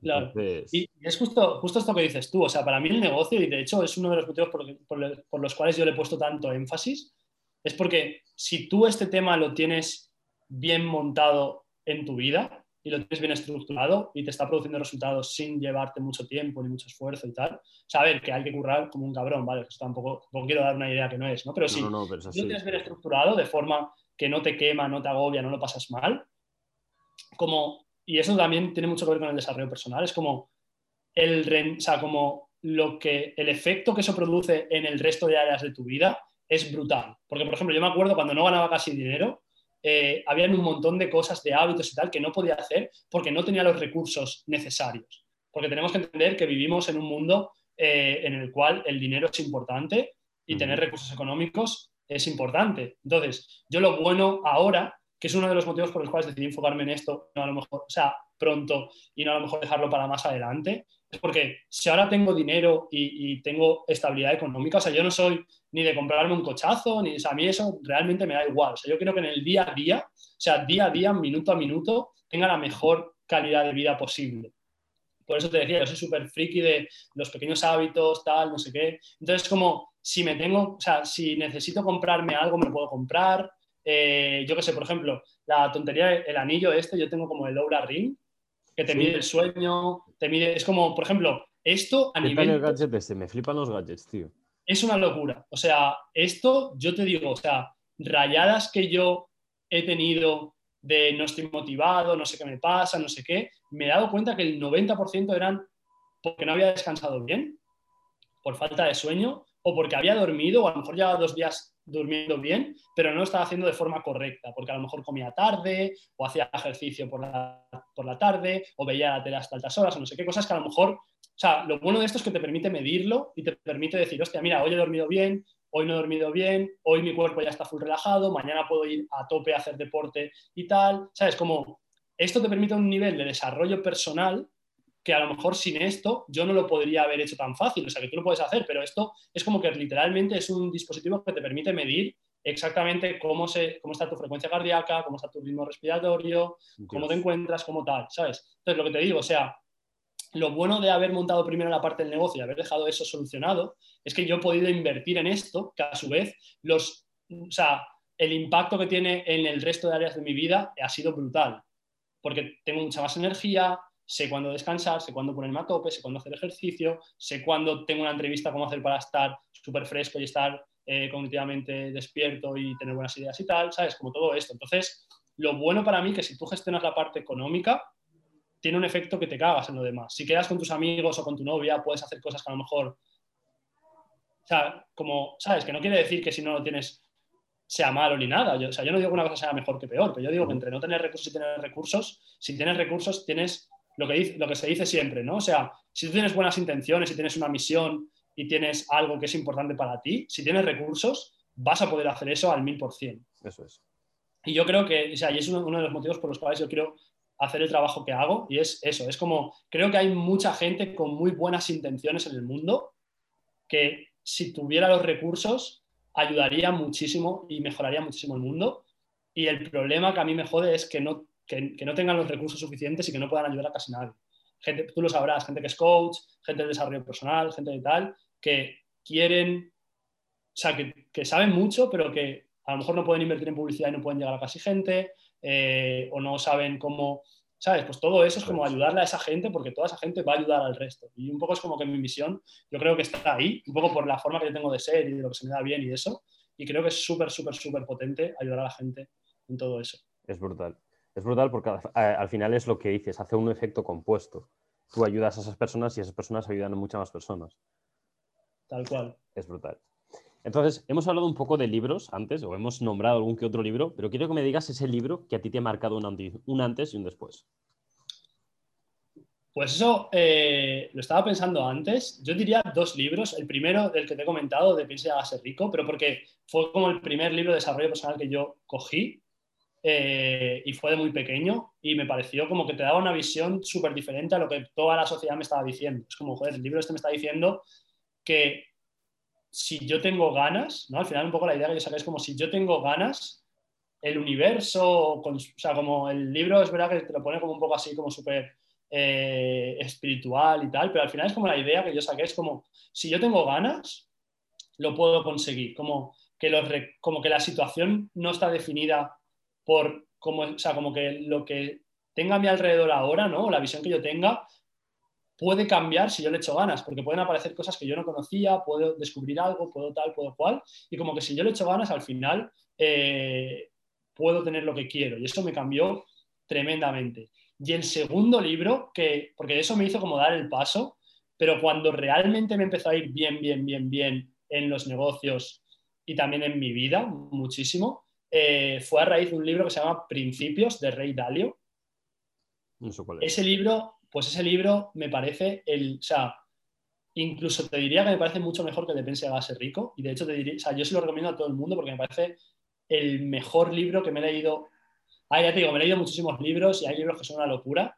Claro. Y es justo, justo esto que dices tú. O sea, para mí el negocio, y de hecho es uno de los motivos por, los cuales yo le he puesto tanto énfasis, es porque si tú este tema lo tienes bien montado en tu vida y lo tienes bien estructurado y te está produciendo resultados sin llevarte mucho tiempo ni mucho esfuerzo y tal, saber que hay que currar como un cabrón, ¿vale? Esto tampoco, quiero dar una idea que no es, ¿no? Pero si no, lo tienes bien estructurado de forma que no te quema, no te agobia, no lo pasas mal, como, y eso también tiene mucho que ver con el desarrollo personal, es como el, o sea, como lo que, el efecto que eso produce en el resto de áreas de tu vida es brutal. Porque, por ejemplo, yo me acuerdo cuando no ganaba casi dinero, eh, habían un montón de cosas, de hábitos y tal que no podía hacer porque no tenía los recursos necesarios. Porque tenemos que entender que vivimos en un mundo eh, en el cual el dinero es importante y tener recursos económicos es importante. Entonces, yo lo bueno ahora, que es uno de los motivos por los cuales decidí enfocarme en esto, no a lo mejor, o sea, pronto y no a lo mejor dejarlo para más adelante, porque si ahora tengo dinero y, tengo estabilidad económica, o sea, yo no soy ni de comprarme un cochazo, ni, o sea, a mí eso realmente me da igual. O sea, yo quiero que en el día a día, o sea, día a día, minuto a minuto, tenga la mejor calidad de vida posible. Por eso te decía, yo soy súper friki de los pequeños hábitos, tal, no sé qué. Entonces, como si me tengo, o sea, si necesito comprarme algo, me lo puedo comprar. Eh, yo qué sé, por ejemplo, la tontería, el anillo este, yo tengo como el Aura Ring, que te mide el sueño, te mide, es como, por ejemplo, esto a nivel... El gadget este, me flipan los gadgets, tío. Es una locura. O sea, esto, yo te digo, o sea, rayadas que yo he tenido de no estoy motivado, no sé qué me pasa, no sé qué, me he dado cuenta que el 90% eran porque no había descansado bien, por falta de sueño, o porque había dormido, o a lo mejor llevaba dos días durmiendo bien, pero no lo estaba haciendo de forma correcta, porque a lo mejor comía tarde, o hacía ejercicio por la, por la tarde, o veía la tele hasta altas horas, o no sé qué cosas que a lo mejor, o sea, lo bueno de esto es que te permite medirlo y te permite decir, hostia, mira, hoy he dormido bien, hoy no he dormido bien, hoy mi cuerpo ya está full relajado, mañana puedo ir a tope a hacer deporte y tal, ¿sabes? Como esto te permite un nivel de desarrollo personal que a lo mejor sin esto yo no lo podría haber hecho tan fácil. O sea, que tú lo puedes hacer, pero esto es como que literalmente es un dispositivo que te permite medir exactamente cómo, se, cómo está tu frecuencia cardíaca, cómo está tu ritmo respiratorio, cómo te encuentras, cómo tal, ¿sabes? Entonces, lo que te digo, o sea, lo bueno de haber montado primero la parte del negocio y haber dejado eso solucionado es que yo he podido invertir en esto, que a su vez los, o sea, el impacto que tiene en el resto de áreas de mi vida ha sido brutal, porque tengo mucha más energía, sé cuándo descansar, sé cuándo ponerme a tope, sé cuándo hacer ejercicio, sé cuándo tengo una entrevista, cómo hacer para estar súper fresco y estar eh, cognitivamente despierto y tener buenas ideas y tal, ¿sabes? Como todo esto. Entonces, lo bueno para mí es que si tú gestionas la parte económica, tiene un efecto que te cagas en lo demás. Si quedas con tus amigos o con tu novia, puedes hacer cosas que a lo mejor, o sea, como, ¿sabes? Que no quiere decir que si no lo tienes sea malo ni nada. Yo, o sea, yo no digo que una cosa sea mejor que peor, pero yo digo que entre no tener recursos y tener recursos, si tienes recursos, tienes lo que, dice, lo que se dice siempre, ¿no? O sea, si tú tienes buenas intenciones, si tienes una misión y tienes algo que es importante para ti, si tienes recursos, vas a poder hacer eso al mil por cien. Eso es. Y yo creo que, o sea, y es uno, de los motivos por los cuales yo quiero hacer el trabajo que hago, y es eso, es como, creo que hay mucha gente con muy buenas intenciones en el mundo que si tuviera los recursos ayudaría muchísimo y mejoraría muchísimo el mundo. Y el problema que a mí me jode es que no que, no tengan los recursos suficientes y que no puedan ayudar a casi nadie. Gente, tú lo sabrás, gente que es coach, gente de desarrollo personal, gente de tal, que quieren, o sea, que, saben mucho, pero que a lo mejor no pueden invertir en publicidad y no pueden llegar a casi gente, eh, o no saben cómo, ¿sabes? Pues todo eso es como ayudarle a esa gente porque toda esa gente va a ayudar al resto. Y un poco es como que mi misión, yo creo que está ahí, un poco por la forma que yo tengo de ser y de lo que se me da bien y eso. Y creo que es súper, súper, súper potente ayudar a la gente en todo eso. Es brutal. Es brutal porque al, final es lo que dices, hace un efecto compuesto. Tú ayudas a esas personas y esas personas ayudan a muchas más personas. Tal cual. Es brutal. Entonces, hemos hablado un poco de libros antes, o hemos nombrado algún que otro libro, pero quiero que me digas ese libro que a ti te ha marcado un, antes y un después. Pues eso eh, lo estaba pensando antes. Yo diría dos libros. El primero, del que te he comentado, de Piense a ser rico, pero porque fue como el primer libro de desarrollo personal que yo cogí eh, y fue de muy pequeño y me pareció como que te daba una visión súper diferente a lo que toda la sociedad me estaba diciendo. Es como, joder, el libro este me está diciendo que si yo tengo ganas, ¿no? Al final un poco la idea que yo saqué es como si yo tengo ganas, el universo, o sea, como el libro es verdad que te lo pone como un poco así, como súper eh, espiritual y tal, pero al final es como la idea que yo saqué, es como, si yo tengo ganas, lo puedo conseguir, como que, como que la situación no está definida por, como, o sea, como que lo que tenga a mi alrededor ahora, ¿no? La visión que yo tenga, puede cambiar si yo le echo ganas, porque pueden aparecer cosas que yo no conocía, puedo descubrir algo, puedo tal, puedo cual, y como que si yo le echo ganas, al final eh, puedo tener lo que quiero. Y eso me cambió tremendamente. Y el segundo libro, que, porque eso me hizo como dar el paso, pero cuando realmente me empezó a ir bien, bien, bien, bien en los negocios y también en mi vida, muchísimo, eh, fue a raíz de un libro que se llama Principios de Rey Dalio. Ese libro, pues ese libro me parece el, o sea, incluso te diría que me parece mucho mejor que de Pense a ser rico. Y de hecho te diría, o sea, yo se lo recomiendo a todo el mundo porque me parece el mejor libro que me he leído Ah, ya te digo, me he leído muchísimos libros y hay libros que son una locura,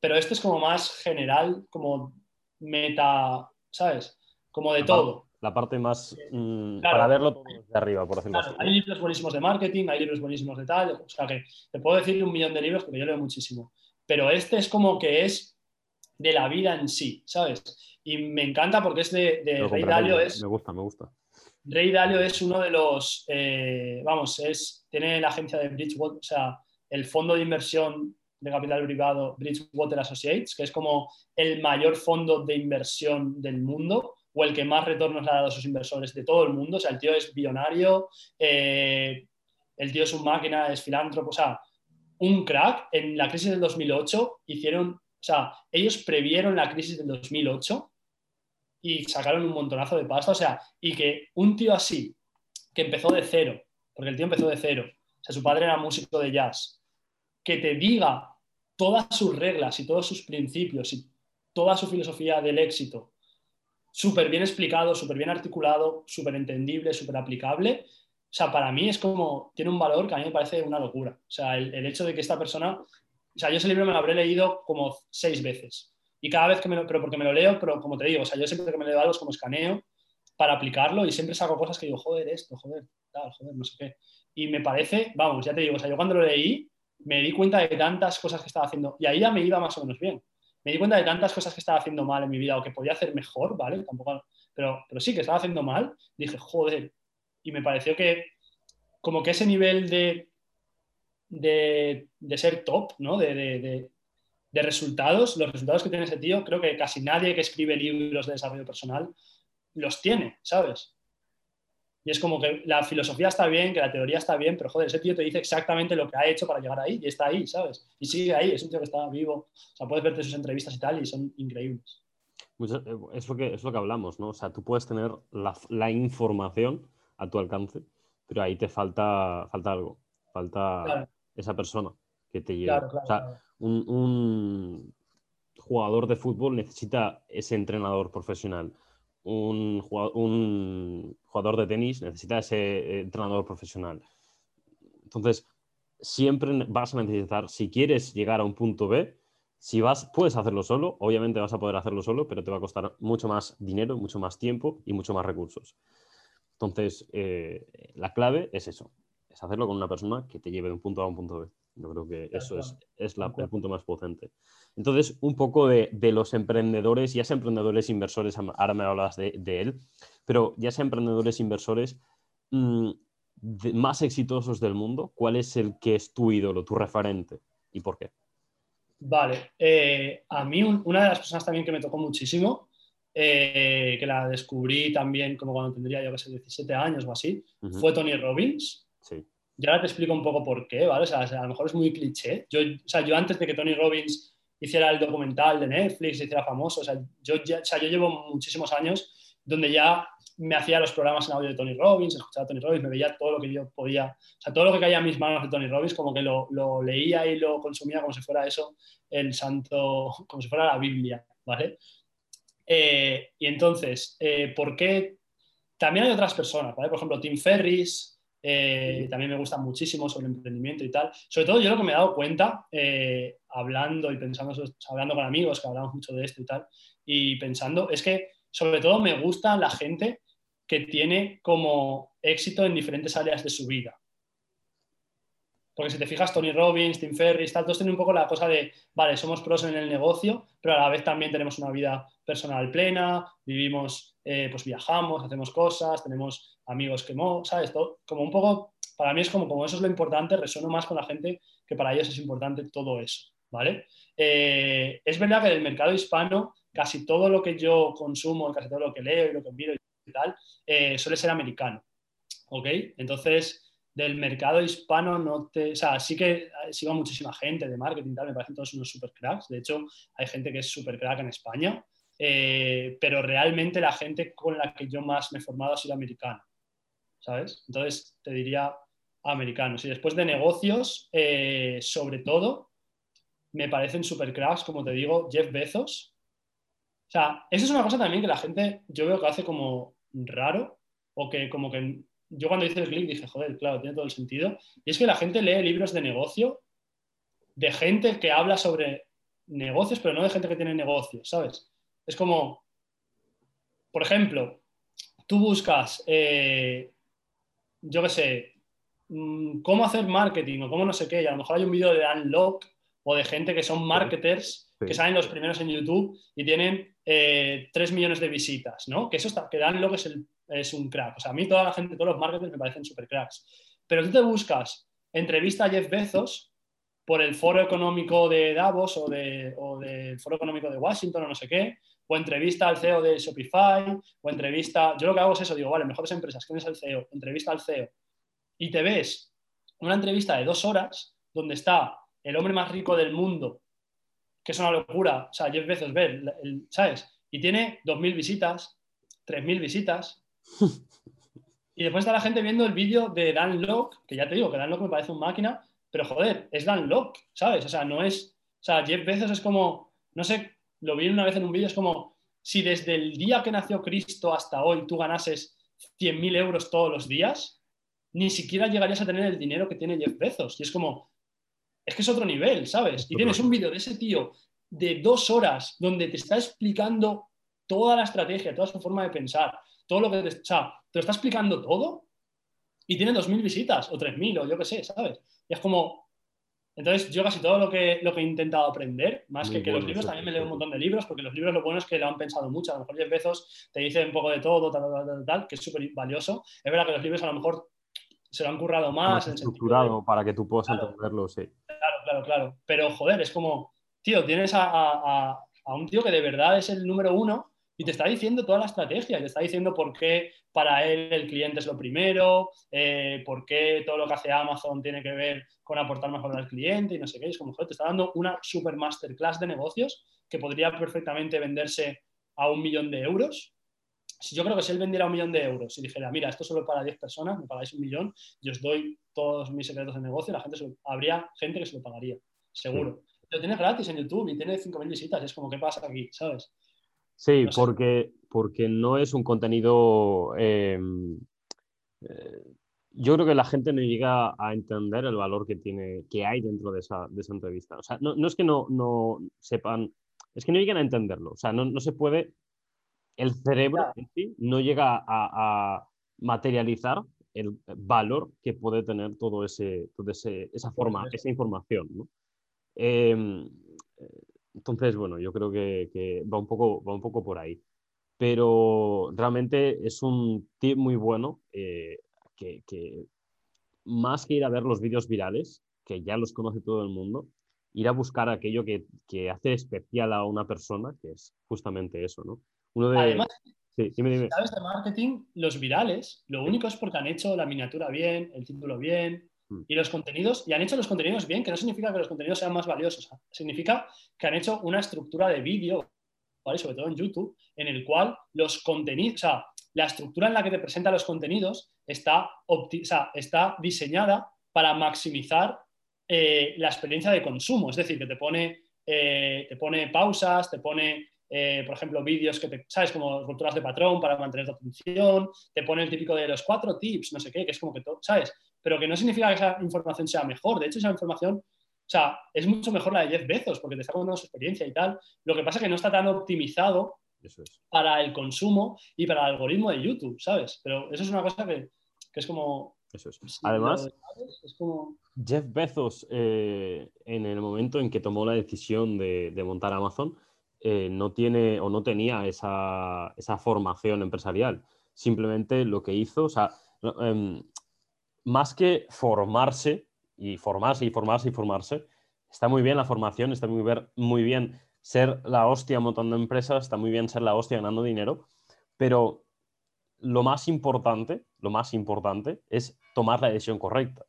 pero este es como más general, como meta, ¿sabes? Como de todo. La parte más mm, para verlo todo de arriba, por decirlo así. Hay libros buenísimos de marketing, hay libros buenísimos de tal, o sea que te puedo decir un millón de libros porque yo leo muchísimo, pero este es como que es de la vida en sí, ¿sabes? Y me encanta porque es de, Rey Dalio. Es, me gusta, me gusta. Rey Dalio es uno de los, eh, vamos, es, tiene la agencia de Bridgewater, o sea, el fondo de inversión de capital privado Bridgewater Associates, que es como el mayor fondo de inversión del mundo o el que más retornos ha dado a sus inversores de todo el mundo. O sea, el tío es billonario, eh, el tío es un máquina, es filántropo, o sea, un crack. En la crisis del 2008 hicieron, o sea, ellos previeron la crisis del 2008 y sacaron un montonazo de pasta. O sea, y que un tío así, que empezó de cero, porque el tío empezó de cero, o sea, su padre era músico de jazz, que te diga todas sus reglas y todos sus principios y toda su filosofía del éxito súper bien explicado, súper bien articulado, súper entendible, súper aplicable. O sea, para mí es como, tiene un valor que a mí me parece una locura. O sea, el, hecho de que esta persona, o sea, yo ese libro me lo habré leído como seis veces. Y cada vez que me lo, pero porque me lo leo, pero como te digo, o sea, yo siempre que me leo algo es como escaneo para aplicarlo y siempre saco cosas que digo, joder, esto, joder, tal, joder, no sé qué. Y me parece, vamos, ya te digo, o sea, yo cuando lo leí, me di cuenta de tantas cosas que estaba haciendo, y ahí ya me iba más o menos bien. Me di cuenta de tantas cosas que estaba haciendo mal en mi vida o que podía hacer mejor, ¿vale? Tampoco, pero, pero sí que estaba haciendo mal. Dije, joder. Y me pareció que como que ese nivel de, de, de ser top, ¿no? De, de, de, resultados, los resultados que tiene ese tío, creo que casi nadie que escribe libros de desarrollo personal los tiene, ¿sabes? Y es como que la filosofía está bien, que la teoría está bien, pero joder, ese tío te dice exactamente lo que ha hecho para llegar ahí y está ahí, ¿sabes? Y sigue ahí, es un tío que está vivo. O sea, puedes verte sus entrevistas y tal y son increíbles. Eh, es lo que, es lo que hablamos, ¿no? O sea, tú puedes tener la, información a tu alcance, pero ahí te falta, falta algo. Falta esa persona que te lleve. o sea, un, un jugador de fútbol necesita ese entrenador profesional un jugador, de tenis necesita ese eh, entrenador profesional. Entonces, siempre vas a necesitar, si quieres llegar a un punto B, si vas, puedes hacerlo solo, obviamente vas a poder hacerlo solo, pero te va a costar mucho más dinero, mucho más tiempo y mucho más recursos. Entonces, eh, la clave es eso, es hacerlo con una persona que te lleve de un punto A a un punto B. Yo creo que eso es, es el punto más potente. Entonces, un poco de, los emprendedores, ya sea emprendedores inversores, ahora me hablas de, él, pero ya sea emprendedores inversores mm, más exitosos del mundo, ¿cuál es el que es tu ídolo, tu referente y por qué? Vale, eh, a mí una de las personas también que me tocó muchísimo, eh, que la descubrí también como cuando tendría yo que sé 17 años o así, fue Tony Robbins. Sí. Y ahora te explico un poco por qué, ¿vale? O sea, a lo mejor es muy cliché. Yo, o sea, yo antes de que Tony Robbins hiciera el documental de Netflix, hiciera famoso, o sea, yo, ya, o sea, yo llevo muchísimos años donde ya me hacía los programas en audio de Tony Robbins, escuchaba a Tony Robbins, me veía todo lo que yo podía, o sea, todo lo que caía en mis manos de Tony Robbins, como que lo, leía y lo consumía como si fuera eso, el santo, como si fuera la Biblia, ¿vale? Eh, y entonces, eh, ¿por qué? También hay otras personas, ¿vale? Por ejemplo, Tim Ferris, eh, también me gusta muchísimo sobre emprendimiento y tal. Sobre todo yo lo que me he dado cuenta, hablando y pensando, hablando con amigos que hablamos mucho de esto y tal, y pensando, es que sobre todo me gusta la gente que tiene como éxito en diferentes áreas de su vida. Porque si te fijas, Tony Robbins, Tim Ferriss, tal, todos tienen un poco la cosa de, vale, somos pros en el negocio, pero a la vez también tenemos una vida personal plena, vivimos, eh, pues viajamos, hacemos cosas, tenemos amigos que, ¿sabes? Todo, como un poco, para mí es como, como eso es lo importante, resueno más con la gente que para ellos es importante todo eso, ¿vale? Eh, es verdad que en el mercado hispano casi todo lo que yo consumo, casi todo lo que leo y lo que miro y tal, eh, suele ser americano. ¿Ok? Entonces, del mercado hispano no te. O sea, sí que sigo a muchísima gente de marketing tal, me parecen todos unos super cracks. De hecho, hay gente que es super crack en España, eh, pero realmente la gente con la que yo más me he formado ha sido americana. ¿Sabes? Entonces, te diría americanos. Y después de negocios, eh, sobre todo, me parecen super cracks, como te digo, Jeff Bezos, o sea, eso es una cosa también que la gente, yo veo que hace como raro, o que como que yo cuando hice el clic dije, joder, claro, tiene todo el sentido. Y es que la gente lee libros de negocio de gente que habla sobre negocios, pero no de gente que tiene negocios, ¿sabes? Es como, por ejemplo, tú buscas, eh, yo qué sé, mm, cómo hacer marketing o cómo no sé qué, y a lo mejor hay un vídeo de Dan Locke o de gente que son marketers que salen los primeros en YouTube y tienen eh, 3 millones de visitas, ¿no? Que eso está, que Dan Locke es, es un crack. O sea, a mí toda la gente, todos los marketers me parecen súper cracks. Pero tú te buscas entrevista a Jeff Bezos por el foro económico de Davos o, de, o del foro económico de Washington o no sé qué, o entrevista al CEO de Shopify, o entrevista, yo lo que hago es eso, digo, vale, mejores empresas, ¿quién es el CEO? Entrevista al CEO. Y te ves una entrevista de dos horas donde está el hombre más rico del mundo que es una locura. O sea, Jeff Bezos, ver, ¿sabes? Y tiene 2.000 visitas, 3.000 visitas. Y después está la gente viendo el vídeo de Dan Locke, que ya te digo que Dan Locke me parece un máquina, pero joder, es Dan Locke, ¿sabes? O sea, no es. O sea, Jeff Bezos es como. No sé, lo vi una vez en un vídeo, es como si desde el día que nació Cristo hasta hoy tú ganases 100.000 euros todos los días, ni siquiera llegarías a tener el dinero que tiene Jeff Bezos. Y es como, es que es otro nivel, ¿sabes? Y tienes un vídeo de ese tío de dos horas donde te está explicando toda la estrategia, toda su forma de pensar, todo lo que te, o sea, te lo está explicando todo y tiene 2.000 visitas o 3.000 o yo qué sé, ¿sabes? Y es como, entonces yo casi todo lo que, lo que he intentado aprender, más que, que los libros, también me leo un montón de libros, porque los libros lo bueno es que lo han pensado mucho, a lo mejor 10 veces te dice un poco de todo, tal, tal, tal, tal que es súper valioso. Es verdad que los libros a lo mejor se lo han currado más. estructurado para que tú puedas entenderlo, sí. Claro, claro, claro. Pero joder, es como, tío, tienes a, un tío que de verdad es el número uno y te está diciendo toda la estrategia, te está diciendo por qué para él el cliente es lo primero, eh, por qué todo lo que hace Amazon tiene que ver con aportar mejor al cliente y no sé qué. Es como, joder, te está dando una super masterclass de negocios que podría perfectamente venderse a un millón de euros si yo creo que si él vendiera un millón de euros y dijera, mira, esto solo para 10 personas, me pagáis un millón, yo os doy todos mis secretos de negocio, la gente habría gente que se lo pagaría, seguro. Lo tienes gratis en YouTube y tiene 5.000 visitas, es como, ¿qué pasa aquí? ¿Sabes? Sí, porque, porque no es un contenido... Em, eh, yo creo que la gente no llega a entender el valor que, tiene, que hay dentro de esa, de esa entrevista. O sea, no, no es que no, no, sepan, es que no lleguen a entenderlo. O sea, no, no se puede el cerebro en sí no llega a, materializar el valor que puede tener todo ese, esa forma, esa información. Em, entonces, bueno, yo creo que, va, un poco, va un poco por ahí. Pero realmente es un tip muy bueno eh, que, más que ir a ver los vídeos virales, que ya los conoce todo el mundo, ir a buscar aquello que, que hace especial a una persona, que es justamente eso, ¿no? Además, sabes de marketing, los virales, lo único es porque han hecho la miniatura bien, el título bien. Y los contenidos, y han hecho los contenidos bien, que no significa que los contenidos sean más valiosos, significa que han hecho una estructura de vídeo, sobre todo en YouTube, en el cual los contenidos, o sea, la estructura en la que te presenta los contenidos está, está diseñada para maximizar eh, la experiencia de consumo. Es decir, que te pone, eh, te pone pausas, te pone, eh, por ejemplo, vídeos que te, ¿sabes? Como rupturas de patrón para mantener tu atención, te pone el típico de los cuatro tips, no sé qué, que es como que todo, ¿sabes? Pero que no significa que esa información sea mejor. De hecho, esa información o sea, es mucho mejor la de Jeff Bezos porque te está contando su experiencia y tal. Lo que pasa es que no está tan optimizado para el consumo y para el algoritmo de YouTube, ¿sabes? Pero eso es una cosa que, es como... Eso es. Además, Jeff Bezos, eh, en el momento en que tomó la decisión de, montar Amazon, eh, no tiene o no tenía esa, formación empresarial. Simplemente lo que hizo, o sea, em, más que formarse y formarse y formarse y formarse, está muy bien la formación, está muy, muy bien ser la hostia montando empresas, está muy bien ser la hostia ganando dinero, pero lo más importante, lo más importante es tomar la decisión correcta.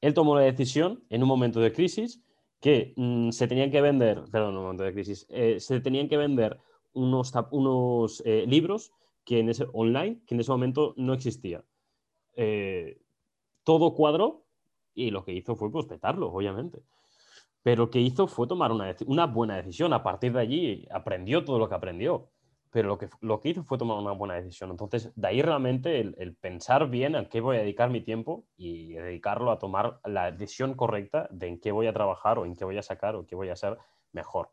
Él tomó la decisión en un momento de crisis que mm, se tenían que vender, perdón, en un momento de crisis, eh, se tenían que vender unos, unos eh, libros que en ese, online que en ese momento no existía. Eh, todo cuadro y lo que hizo fue pues petarlo, obviamente. Pero lo que hizo fue tomar una, buena decisión. A partir de allí aprendió todo lo que aprendió. Pero lo que, lo que hizo fue tomar una buena decisión. Entonces, de ahí realmente el, pensar bien a qué voy a dedicar mi tiempo y dedicarlo a tomar la decisión correcta de en qué voy a trabajar o en qué voy a sacar o qué voy a hacer mejor.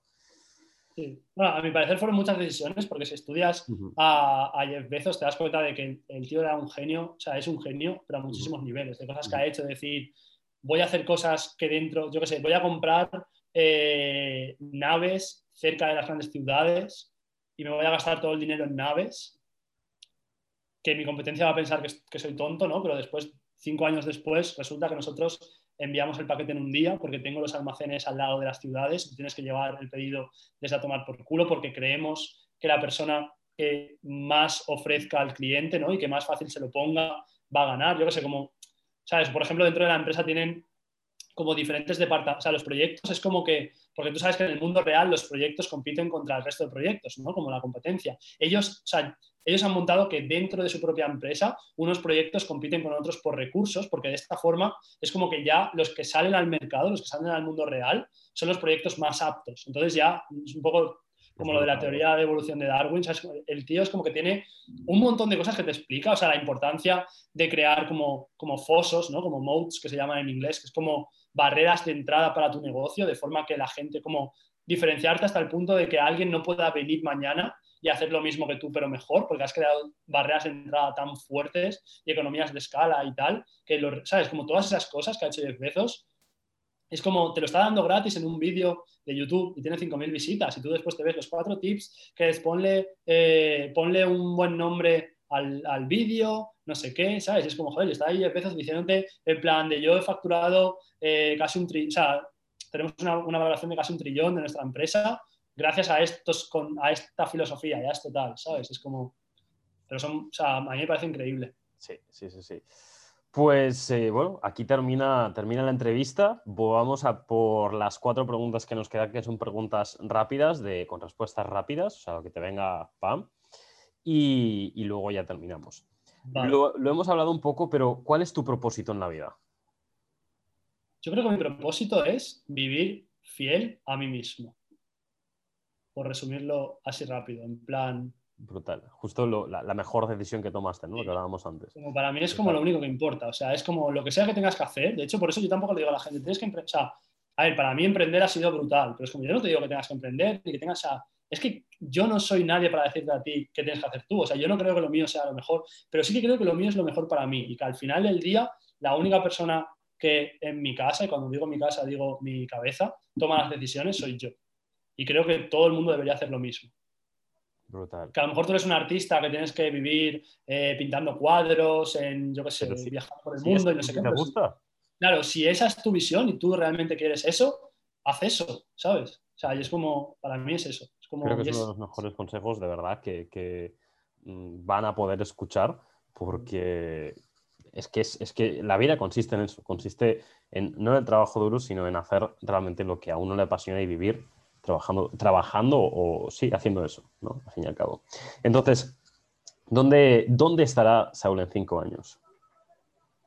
Sí. Bueno, a mi parecer fueron muchas decisiones porque si estudias a, a, Jeff Bezos te das cuenta de que el tío era un genio, o sea, es un genio, pero a muchísimos niveles, de cosas que ha hecho, decir, voy a hacer cosas que dentro, yo qué sé, voy a comprar eh, naves cerca de las grandes ciudades y me voy a gastar todo el dinero en naves, que mi competencia va a pensar que, soy tonto, ¿no? Pero después, cinco años después, resulta que nosotros enviamos el paquete en un día porque tengo los almacenes al lado de las ciudades tienes que llevar el pedido desde a tomar por culo porque creemos que la persona que más ofrezca al cliente ¿no? y que más fácil se lo ponga va a ganar. Yo qué sé, como ¿sabes? Por ejemplo, dentro de la empresa tienen como diferentes departamentos, o sea, los proyectos es como que, porque tú sabes que en el mundo real los proyectos compiten contra el resto de proyectos, ¿no? Como la competencia. Ellos, o sea, ellos han montado que dentro de su propia empresa unos proyectos compiten con otros por recursos, porque de esta forma es como que ya los que salen al mercado, los que salen al mundo real, son los proyectos más aptos. Entonces ya es un poco como lo de la teoría de evolución de Darwin, el tío es como que tiene un montón de cosas que te explica, o sea, la importancia de crear como, como fosos, ¿no? como moats, que se llaman en inglés, que es como barreras de entrada para tu negocio, de forma que la gente, como diferenciarte hasta el punto de que alguien no pueda venir mañana y hacer lo mismo que tú, pero mejor, porque has creado barreras de entrada tan fuertes y economías de escala y tal, que, lo, ¿sabes? Como todas esas cosas que ha hecho Jeff Bezos, es como te lo está dando gratis en un vídeo de YouTube y tiene 5.000 visitas y tú después te ves los cuatro tips que es ponle, eh, ponle un buen nombre al, al vídeo, no sé qué, ¿sabes? Es como, joder, está ahí veces diciéndote en plan de yo he facturado eh, casi un trillón, o sea, tenemos una, una, valoración de casi un trillón de nuestra empresa gracias a, estos, con, a esta filosofía, ya es total, ¿sabes? Es como, pero son, o sea, a mí me parece increíble. Sí, sí, sí, sí. Pues eh, bueno, aquí termina, termina la entrevista. Vamos a por las cuatro preguntas que nos quedan, que son preguntas rápidas, de, con respuestas rápidas, o sea, que te venga pam. Y, luego ya terminamos. Lo, hemos hablado un poco, pero ¿cuál es tu propósito en la vida? Yo creo que mi propósito es vivir fiel a mí mismo. Por resumirlo así rápido, en plan, Brutal. Justo la, mejor decisión que tomaste, ¿no? Lo que hablábamos antes. Como para mí es como lo único que importa. O sea, es como lo que sea que tengas que hacer. De hecho, por eso yo tampoco le digo a la gente, tienes que emprender. O sea, a ver, para mí emprender ha sido brutal, pero es como yo no te digo que tengas que emprender ni que tengas. a... es que yo no soy nadie para decirte a ti qué tienes que hacer tú. O sea, yo no creo que lo mío sea lo mejor, pero sí que creo que lo mío es lo mejor para mí y que al final del día la única persona que en mi casa, y cuando digo mi casa digo mi cabeza, toma las decisiones soy yo. Y creo que todo el mundo debería hacer lo mismo. Que a lo mejor tú eres un artista que tienes que vivir eh, pintando cuadros, en, yo qué sé, viajando por el mundo y no sé qué. ¿Te gusta? Claro, si esa es tu visión y tú realmente quieres eso, haz eso, ¿sabes? O sea, y es como, para mí es eso. Creo que es uno de los mejores consejos, de verdad, que, mm, van a poder escuchar, porque es que, es, que la vida consiste en eso, consiste en, no en el trabajo duro, sino en hacer realmente lo que a uno le apasiona y vivir trabajando, trabajando o sí, haciendo eso, ¿no? Al fin y al cabo. Entonces, ¿dónde, dónde estará Saúl en cinco años?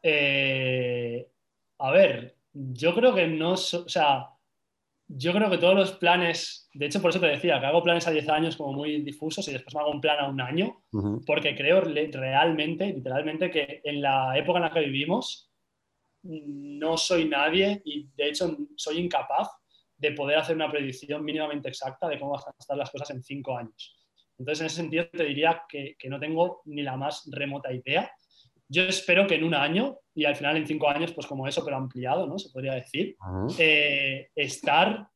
Eh, a ver, yo creo que no, o sea, yo creo que todos los planes, de hecho por eso te decía, que hago planes a 10 años como muy difusos y después me hago un plan a un año, porque creo realmente, literalmente, que en la época en la que vivimos no soy nadie y de hecho soy incapaz de poder hacer una predicción mínimamente exacta de cómo van a estar las cosas en 5 años. Entonces, en ese sentido, te diría que, que no tengo ni la más remota idea yo espero que en un año, y al final en cinco años, pues como eso, pero ampliado, ¿no? Se podría decir, eh, estar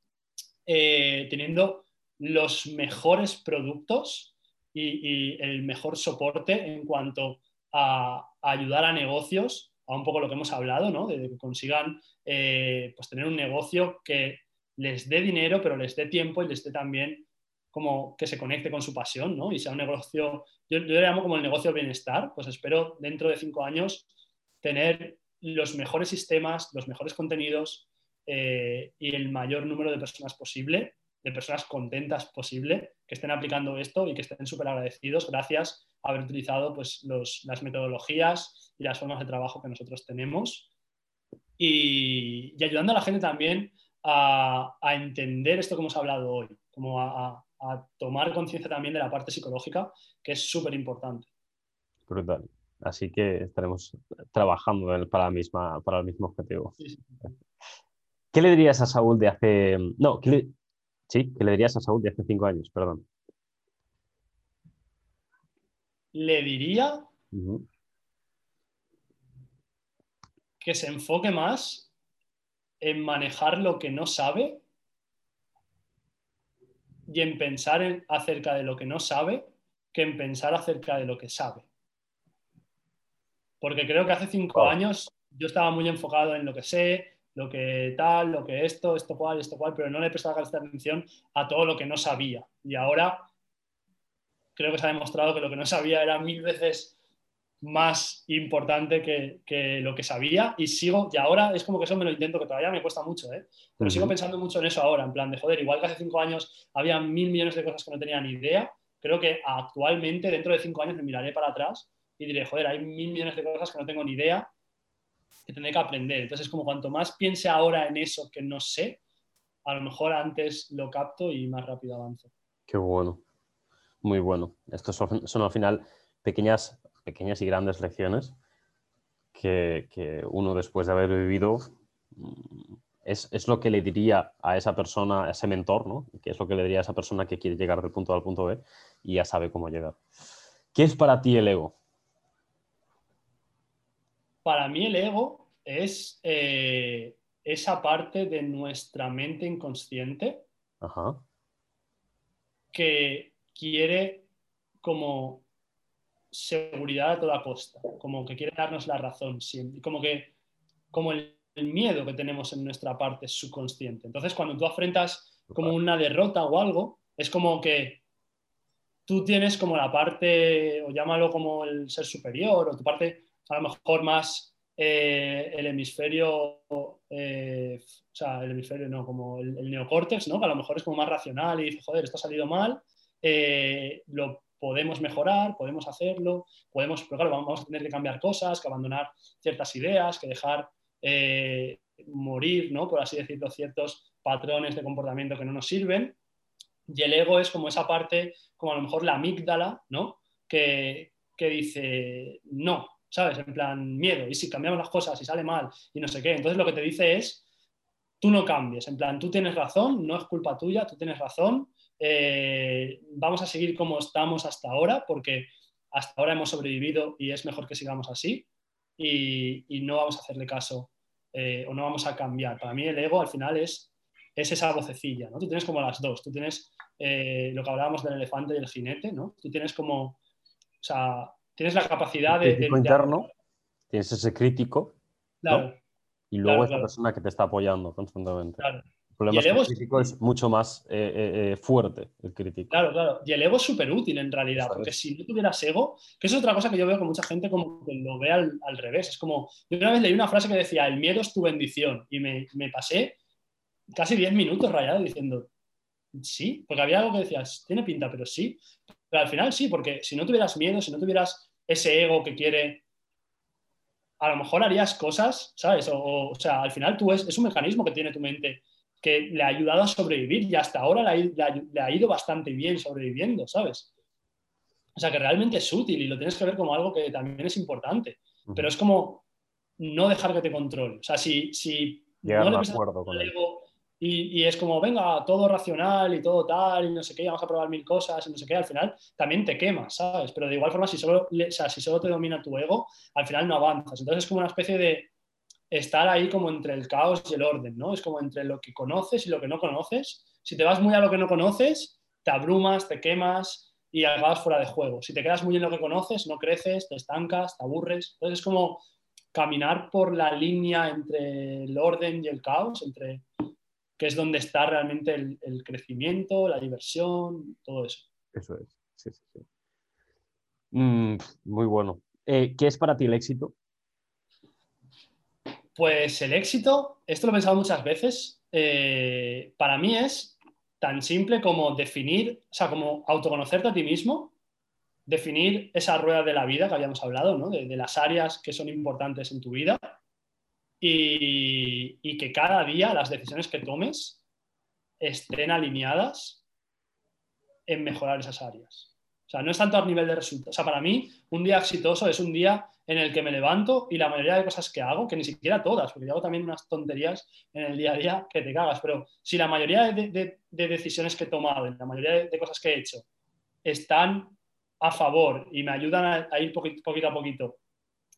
eh, teniendo los mejores productos y, el mejor soporte en cuanto a, ayudar a negocios, a un poco lo que hemos hablado, ¿no? De, que consigan eh, pues tener un negocio que les dé dinero, pero les dé tiempo y les dé también como que se conecte con su pasión, ¿no? Y sea un negocio, yo, yo le llamo como el negocio bienestar, pues espero dentro de cinco años tener los mejores sistemas, los mejores contenidos eh, y el mayor número de personas posible, de personas contentas posible, que estén aplicando esto y que estén súper agradecidos gracias a haber utilizado pues, las metodologías y las formas de trabajo que nosotros tenemos. Y, ayudando a la gente también a, entender esto que hemos hablado hoy, como a, a tomar conciencia también de la parte psicológica, que es súper importante. Brutal. Así que estaremos trabajando para, la misma, para el mismo objetivo. ¿Qué le dirías a Saúl de hace... No, sí, ¿qué le dirías a Saúl de hace cinco años? Perdón. Le diría que se enfoque más en manejar lo que no sabe y en pensar acerca de lo que no sabe que en pensar acerca de lo que sabe. Porque creo que hace cinco años yo estaba muy enfocado en lo que sé, lo que tal, lo que esto, esto cual, esto cual, pero no le prestaba atención a todo lo que no sabía. Y ahora creo que se ha demostrado que lo que no sabía era mil veces más importante que, lo que sabía y sigo, y ahora es como que eso me lo intento, que todavía me cuesta mucho, ¿eh? pero sigo pensando mucho en eso ahora, en plan de, joder, igual que hace cinco años había mil millones de cosas que no tenía ni idea, creo que actualmente, dentro de cinco años, me miraré para atrás y diré, joder, hay mil millones de cosas que no tengo ni idea, que tendré que aprender. Entonces, como cuanto más piense ahora en eso que no sé, a lo mejor antes lo capto y más rápido avanzo. Qué bueno, muy bueno. Estos son al final pequeñas pequeñas y grandes lecciones que, uno después de haber vivido mm, es, lo que le diría a esa persona, a ese mentor, ¿no? Que es lo que le diría a esa persona que quiere llegar del punto A al punto B y ya sabe cómo llegar. ¿Qué es para ti el ego? Para mí el ego es eh, esa parte de nuestra mente inconsciente que quiere como seguridad a toda costa, como que quiere darnos la razón siempre, como que como el, miedo que tenemos en nuestra parte subconsciente. Entonces, cuando tú afrentas como una derrota o algo, es como que tú tienes como la parte, o llámalo como el ser superior, o tu parte a lo mejor más eh, el hemisferio, eh, o sea, el hemisferio no, como el, neocórtex, ¿no? Que a lo mejor es como más racional y dice, joder, esto ha salido mal, eh, lo podemos mejorar, podemos hacerlo, podemos, pero claro, vamos a tener que cambiar cosas, que abandonar ciertas ideas, que dejar eh, morir, ¿no? Por así decirlo, ciertos patrones de comportamiento que no nos sirven. Y el ego es como esa parte, como a lo mejor la amígdala, ¿no? Que, que dice, no, ¿sabes? En plan, miedo. Y si cambiamos las cosas y sale mal y no sé qué. Entonces lo que te dice es, tú no cambies. En plan, tú tienes razón, no es culpa tuya, tú tienes razón, eh, vamos a seguir como estamos hasta ahora, porque hasta ahora hemos sobrevivido y es mejor que sigamos así y, no vamos a hacerle caso eh, o no vamos a cambiar. Para mí el ego al final es, es esa vocecilla, ¿no? Tú tienes como las dos, tú tienes eh, lo que hablábamos del elefante y el jinete, ¿no? Tú tienes como, o sea, tienes la capacidad de... interno, tienes ese crítico, Y luego esa persona que te está apoyando constantemente. Claro problema el crítico es mucho más eh, eh, eh, fuerte, el crítico. Claro, claro. Y el ego es súper útil en realidad, porque si no tuvieras ego, que es otra cosa que yo veo con mucha gente como que lo ve al, revés. Es como, yo una vez leí una frase que decía, el miedo es tu bendición, y me, pasé casi 10 minutos rayado diciendo, sí, porque había algo que decías, tiene pinta, pero sí. Pero al final sí, porque si no tuvieras miedo, si no tuvieras ese ego que quiere, a lo mejor harías cosas, ¿sabes? O, sea, al final tú es, es un mecanismo que tiene tu mente que le ha ayudado a sobrevivir y hasta ahora le ha, ido bastante bien sobreviviendo, ¿sabes? O sea, que realmente es útil y lo tienes que ver como algo que también es importante. Pero es como no dejar que te controle. O sea, si, si no le acuerdo con y, es como, venga, todo racional y todo tal, y no sé qué, vamos a probar mil cosas, y no sé qué, al final también te quemas, ¿sabes? Pero de igual forma, si solo, o sea, si solo te domina tu ego, al final no avanzas. Entonces es como una especie de estar ahí como entre el caos y el orden, ¿no? Es como entre lo que conoces y lo que no conoces. Si te vas muy a lo que no conoces, te abrumas, te quemas y acabas fuera de juego. Si te quedas muy en lo que conoces, no creces, te estancas, te aburres. Entonces es como caminar por la línea entre el orden y el caos, entre que es donde está realmente el, crecimiento, la diversión, todo eso. Eso es, sí, sí, sí. Mm, muy bueno. Eh, ¿Qué es para ti el éxito? Pues el éxito, esto lo he pensado muchas veces, eh, para mí es tan simple como definir, o sea, como autoconocerte a ti mismo, definir esa rueda de la vida que habíamos hablado, ¿no? de las áreas que son importantes en tu vida y, que cada día las decisiones que tomes estén alineadas en mejorar esas áreas. O sea, no es tanto a nivel de resultados. O sea, para mí, un día exitoso es un día en el que me levanto y la mayoría de cosas que hago, que ni siquiera todas, porque yo hago también unas tonterías en el día a día que te cagas, pero si la mayoría de, decisiones que he tomado, la mayoría de, cosas que he hecho, están a favor y me ayudan a, ir poquito a poquito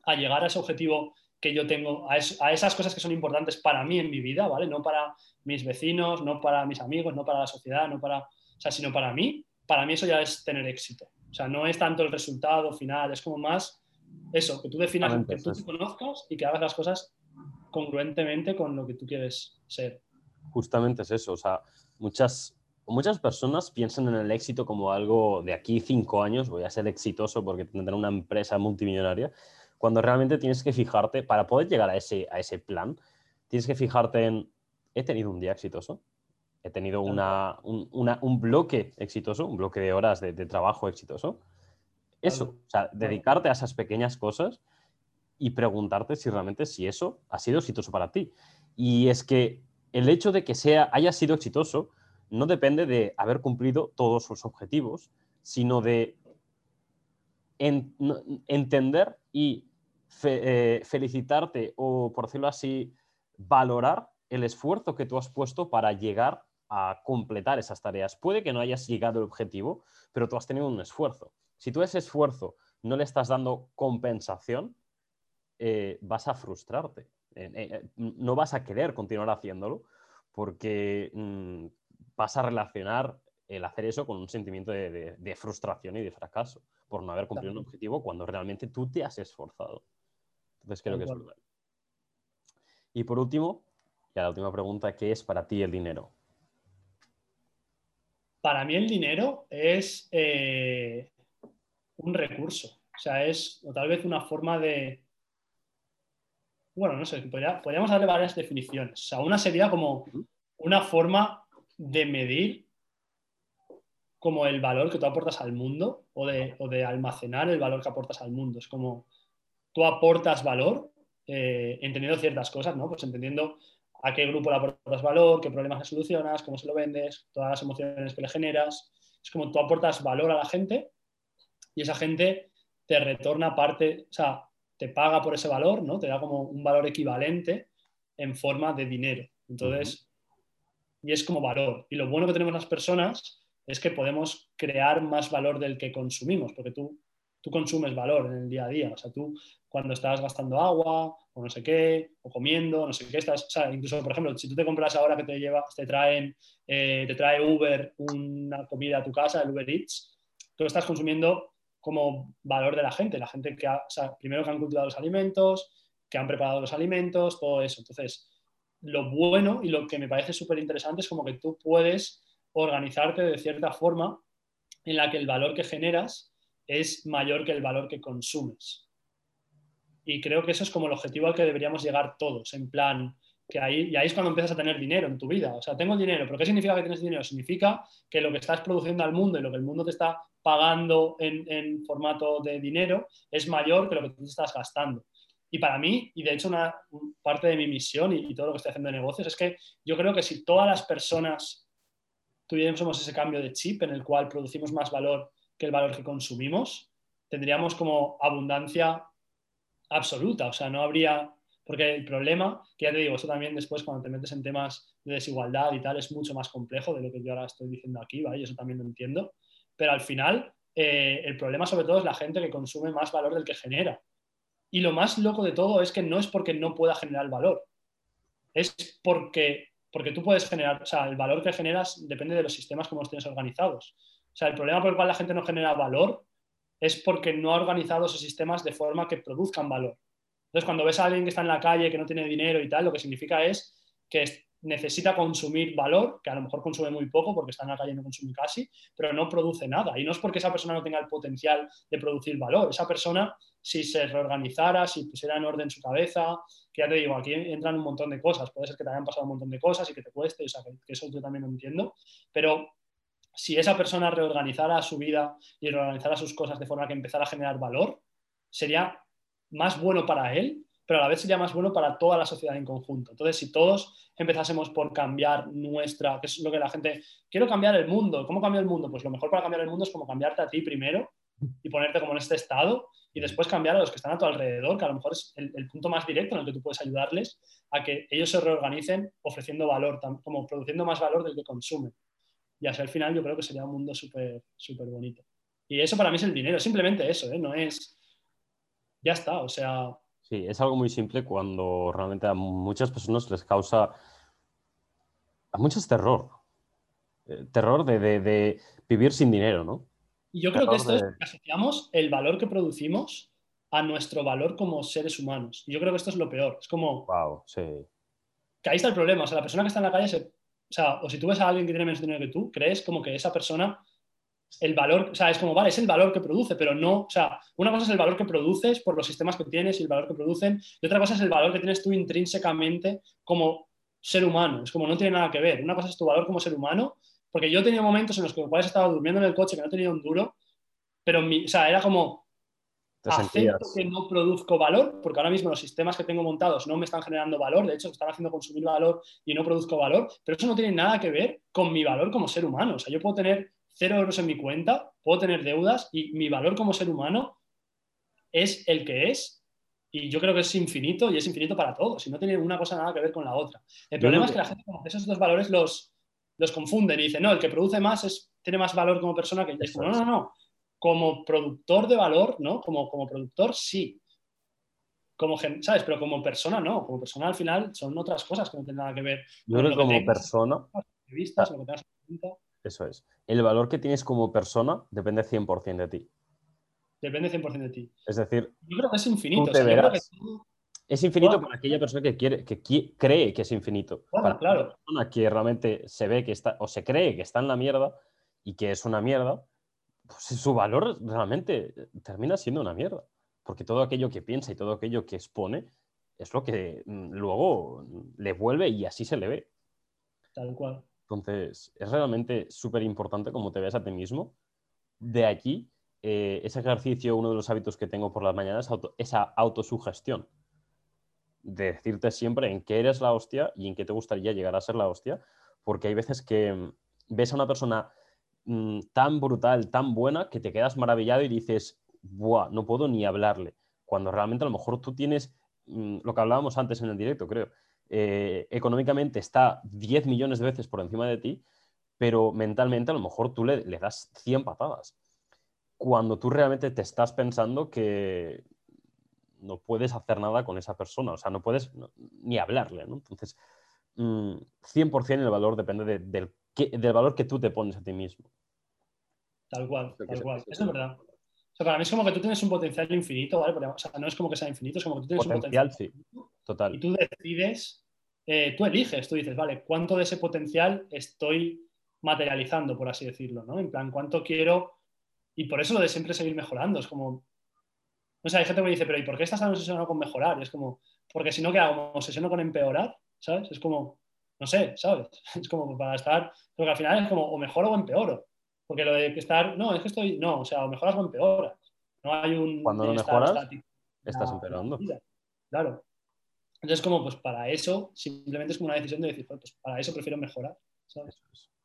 a llegar a ese objetivo que yo tengo, a, esas cosas que son importantes para mí en mi vida, ¿vale? No para mis vecinos, no para mis amigos, no para la sociedad, no para, o sea, sino para mí, para mí eso ya es tener éxito. O sea, no es tanto el resultado final, es como más eso, que tú definas, que tú te conozcas y que hagas las cosas congruentemente con lo que tú quieres ser. Justamente es eso, o sea, muchas, muchas personas piensan en el éxito como algo de aquí cinco años, voy a ser exitoso porque tendré una empresa multimillonaria, cuando realmente tienes que fijarte, para poder llegar a ese, a ese plan, tienes que fijarte en, he tenido un día exitoso, he tenido una, un, bloque exitoso, un bloque de horas de, trabajo exitoso. Eso, o sea, dedicarte a esas pequeñas cosas y preguntarte si realmente si eso ha sido exitoso para ti. Y es que el hecho de que sea, haya sido exitoso no depende de haber cumplido todos los objetivos, sino de entender y eh, felicitarte o, por decirlo así, valorar el esfuerzo que tú has puesto para llegar a completar esas tareas. Puede que no hayas llegado al objetivo, pero tú has tenido un esfuerzo. Si tú ese esfuerzo no le estás dando compensación, eh, vas a frustrarte. Eh, no vas a querer continuar haciéndolo porque mm, vas a relacionar el hacer eso con un sentimiento de, frustración y de fracaso por no haber cumplido un objetivo cuando realmente tú te has esforzado. Entonces creo que es verdad. Y por último, ya la última pregunta, ¿qué es para ti el dinero? Para mí el dinero es eh, un recurso, o sea, es o tal vez una forma de, bueno, no sé, podríamos darle varias definiciones. O sea, una sería como una forma de medir como el valor que tú aportas al mundo o de, o de almacenar el valor que aportas al mundo. Es como tú aportas valor, eh, entendiendo ciertas cosas, ¿no? Pues entendiendo a qué grupo le aportas valor, qué problemas le solucionas, cómo se lo vendes, todas las emociones que le generas. Es como tú aportas valor a la gente y esa gente te retorna parte, o sea, te paga por ese valor, ¿no? Te da como un valor equivalente en forma de dinero. Entonces, y es como valor. Y lo bueno que tenemos las personas es que podemos crear más valor del que consumimos, porque tú tú consumes valor en el día a día. O sea, tú cuando estás gastando agua o no sé qué, o comiendo, no sé qué, estás, o sea, incluso, por ejemplo, si tú te compras ahora que te llevas, te traen, eh, te trae Uber una comida a tu casa, el Uber Eats, tú estás consumiendo como valor de la gente, la gente que ha, o sea, primero que han cultivado los alimentos, que han preparado los alimentos, todo eso. Entonces, lo bueno y lo que me parece súper interesante es como que tú puedes organizarte de cierta forma en la que el valor que generas es mayor que el valor que consumes. Y creo que eso es como el objetivo al que deberíamos llegar todos, en plan, que ahí, y ahí es cuando empiezas a tener dinero en tu vida. O sea, tengo dinero, pero ¿qué significa que tienes dinero? Significa que lo que estás produciendo al mundo y lo que el mundo te está pagando en, formato de dinero es mayor que lo que tú estás gastando. Y para mí, y de hecho una parte de mi misión y, todo lo que estoy haciendo de negocios, es que yo creo que si todas las personas tuviésemos ese cambio de chip en el cual producimos más valor que el valor que consumimos, tendríamos como abundancia absoluta. O sea, no habría porque el problema, que ya te digo, eso también después cuando te metes en temas de desigualdad y tal, es mucho más complejo de lo que yo ahora estoy diciendo aquí, ¿vale? Y eso también lo entiendo. Pero al final, eh, el problema sobre todo es la gente que consume más valor del que genera. Y lo más loco de todo es que no es porque no pueda generar valor, es porque, porque tú puedes generar, o sea, el valor que generas depende de los sistemas como los tienes organizados. O sea, el problema por el cual la gente no genera valor es porque no ha organizado esos sistemas de forma que produzcan valor. Entonces, cuando ves a alguien que está en la calle, que no tiene dinero y tal, lo que significa es que necesita consumir valor, que a lo mejor consume muy poco porque está en la calle y no consume casi, pero no produce nada. Y no es porque esa persona no tenga el potencial de producir valor. Esa persona, si se reorganizara, si pusiera en orden su cabeza, que ya te digo, aquí entran un montón de cosas. Puede ser que te hayan pasado un montón de cosas y que te cueste, o sea, que eso yo también lo entiendo. Pero si esa persona reorganizara su vida y reorganizara sus cosas de forma que empezara a generar valor, sería más bueno para él, pero a la vez sería más bueno para toda la sociedad en conjunto. Entonces, si todos empezásemos por cambiar nuestra, que es lo que la gente, quiero cambiar el mundo, ¿cómo cambio el mundo? Pues lo mejor para cambiar el mundo es como cambiarte a ti primero y ponerte como en este estado y después cambiar a los que están a tu alrededor, que a lo mejor es el, punto más directo en el que tú puedes ayudarles a que ellos se reorganicen ofreciendo valor, como produciendo más valor del que consumen. Y así al final yo creo que sería un mundo súper súper bonito. Y eso para mí es el dinero, simplemente eso, ¿eh? no es ya está, o sea... Sí, es algo muy simple cuando realmente a muchas personas les causa a muchos terror. Eh, terror de, vivir sin dinero, ¿no? Y yo creo que esto es que asociamos el valor que producimos a nuestro valor como seres humanos. Y yo creo que esto es lo peor. Es como... Wow, sí. Que ahí está el problema. O sea, la persona que está en la calle se... O sea, o si tú ves a alguien que tiene menos dinero que tú, crees como que esa persona el valor, o sea, es como, vale, es el valor que produce, pero no, o sea, una cosa es el valor que produces por los sistemas que tienes y el valor que producen, y otra cosa es el valor que tienes tú intrínsecamente como ser humano, es como no tiene nada que ver, una cosa es tu valor como ser humano, porque yo he tenido momentos en los que cuales estaba durmiendo en el coche que no tenía un duro, pero mi, o sea, era como, acepto que no produzco valor, porque ahora mismo los sistemas que tengo montados no me están generando valor, de hecho me están haciendo consumir valor y no produzco valor, pero eso no tiene nada que ver con mi valor como ser humano, o sea, yo puedo tener cero euros en mi cuenta, puedo tener deudas y mi valor como ser humano es el que es y yo creo que es infinito y es infinito para todos y no tiene una cosa nada que ver con la otra. El problema es que la gente con esos dos valores los, los confunden y dicen, no, el que produce más es, tiene más valor como persona que el No, no, no. Como productor de valor, ¿no? Como, como productor, sí. Como, ¿sabes? Pero como persona, no. Como persona, al final, son otras cosas que no tienen nada que ver. Yo creo que como persona... Eso es. El valor que tienes como persona depende 100% de ti. Depende 100% de ti. Es decir, yo creo que es infinito. Es infinito para aquella persona que, quiere, que cree que es infinito. para claro. la persona que realmente se ve que está, o se cree que está en la mierda y que es una mierda, pues su valor realmente termina siendo una mierda. Porque todo aquello que piensa y todo aquello que expone es lo que mm, luego le vuelve y así se le ve. Tal cual. Entonces, es realmente súper importante cómo te ves a ti mismo. De aquí, eh, ese ejercicio, uno de los hábitos que tengo por las mañanas, es esa autosugestión. De decirte siempre en qué eres la hostia y en qué te gustaría llegar a ser la hostia. Porque hay veces que mm, ves a una persona mm, tan brutal, tan buena, que te quedas maravillado y dices, ¡buah! No puedo ni hablarle. Cuando realmente a lo mejor tú tienes mm, lo que hablábamos antes en el directo, creo eh, económicamente está 10 millones de veces por encima de ti, pero mentalmente a lo mejor tú le, das 100 patadas. Cuando tú realmente te estás pensando que no puedes hacer nada con esa persona, o sea, no puedes ni hablarle, ¿no? Entonces, 100% mm, el valor depende del, del valor que tú te pones a ti mismo. Tal cual, tal cual. Eso es verdad. para mí es como que tú tienes un potencial infinito, ¿vale? o sea, no es como que sea infinito, es como que tú tienes un potencial. Sí, total. Y tú decides eh, tú eliges, tú dices, vale, ¿cuánto de ese potencial estoy materializando, por así decirlo? ¿no? En plan, ¿cuánto quiero? Y por eso lo de siempre seguir mejorando. Es como, no sé, hay gente que me dice, pero ¿y por qué estás tan obsesionado con mejorar? Y es como, porque si no, ¿qué hago? ¿Me obsesiono con empeorar? ¿sabes? Es como, no sé, ¿sabes? Es como para estar, porque al final es como o mejoro o empeoro. Porque lo de estar, no, es que estoy, no, o sea, o mejoras o empeoras. No hay un. Cuando no mejoras, estás empeorando. Claro. Entonces, como pues para eso, simplemente es como una decisión de decir, pues para eso prefiero mejorar.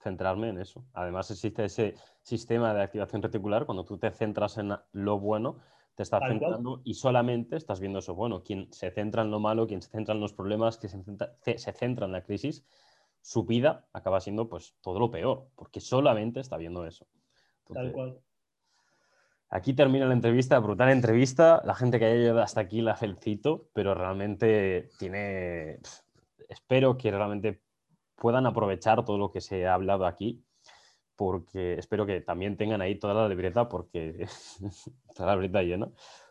Centrarme en eso. Además, existe ese sistema de activación reticular, cuando tú te centras en lo bueno, te estás centrando y solamente estás viendo eso bueno. Quien se centra en lo malo, quien se centra en los problemas, quien se centra, en la crisis, su vida acaba siendo pues todo lo peor, porque solamente está viendo eso. Tal cual. Aquí termina la entrevista, brutal entrevista. La gente que haya llegado hasta aquí la felicito, pero realmente tiene. Espero que realmente puedan aprovechar todo lo que se ha hablado aquí, porque espero que también tengan ahí toda la libreta, porque toda la libreta llena,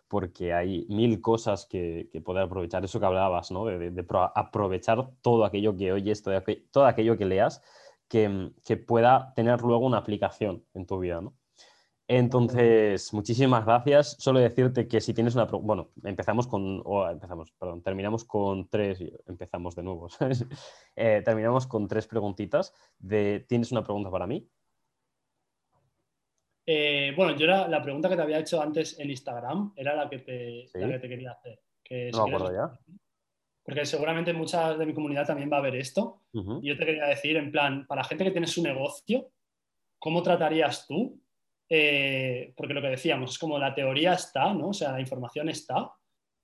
porque hay mil cosas que, que poder aprovechar. Eso que hablabas, ¿no? De, aprovechar todo aquello que oyes, todo, todo aquello que leas, que, que pueda tener luego una aplicación en tu vida, ¿no? Entonces, muchísimas gracias. Solo decirte que si tienes una... Bueno, empezamos con... O empezamos, perdón, terminamos con tres... Empezamos de nuevo, eh, terminamos con tres preguntitas. De, ¿Tienes una pregunta para mí? Eh, bueno, yo era la pregunta que te había hecho antes en Instagram, era la que te, quería hacer. no me acuerdo ya. Porque seguramente mucha de mi comunidad también va a ver esto. Y yo te quería decir, en plan, para gente que tiene su negocio, ¿cómo tratarías tú eh, porque lo que decíamos es como la teoría está, ¿no? O sea, la información está,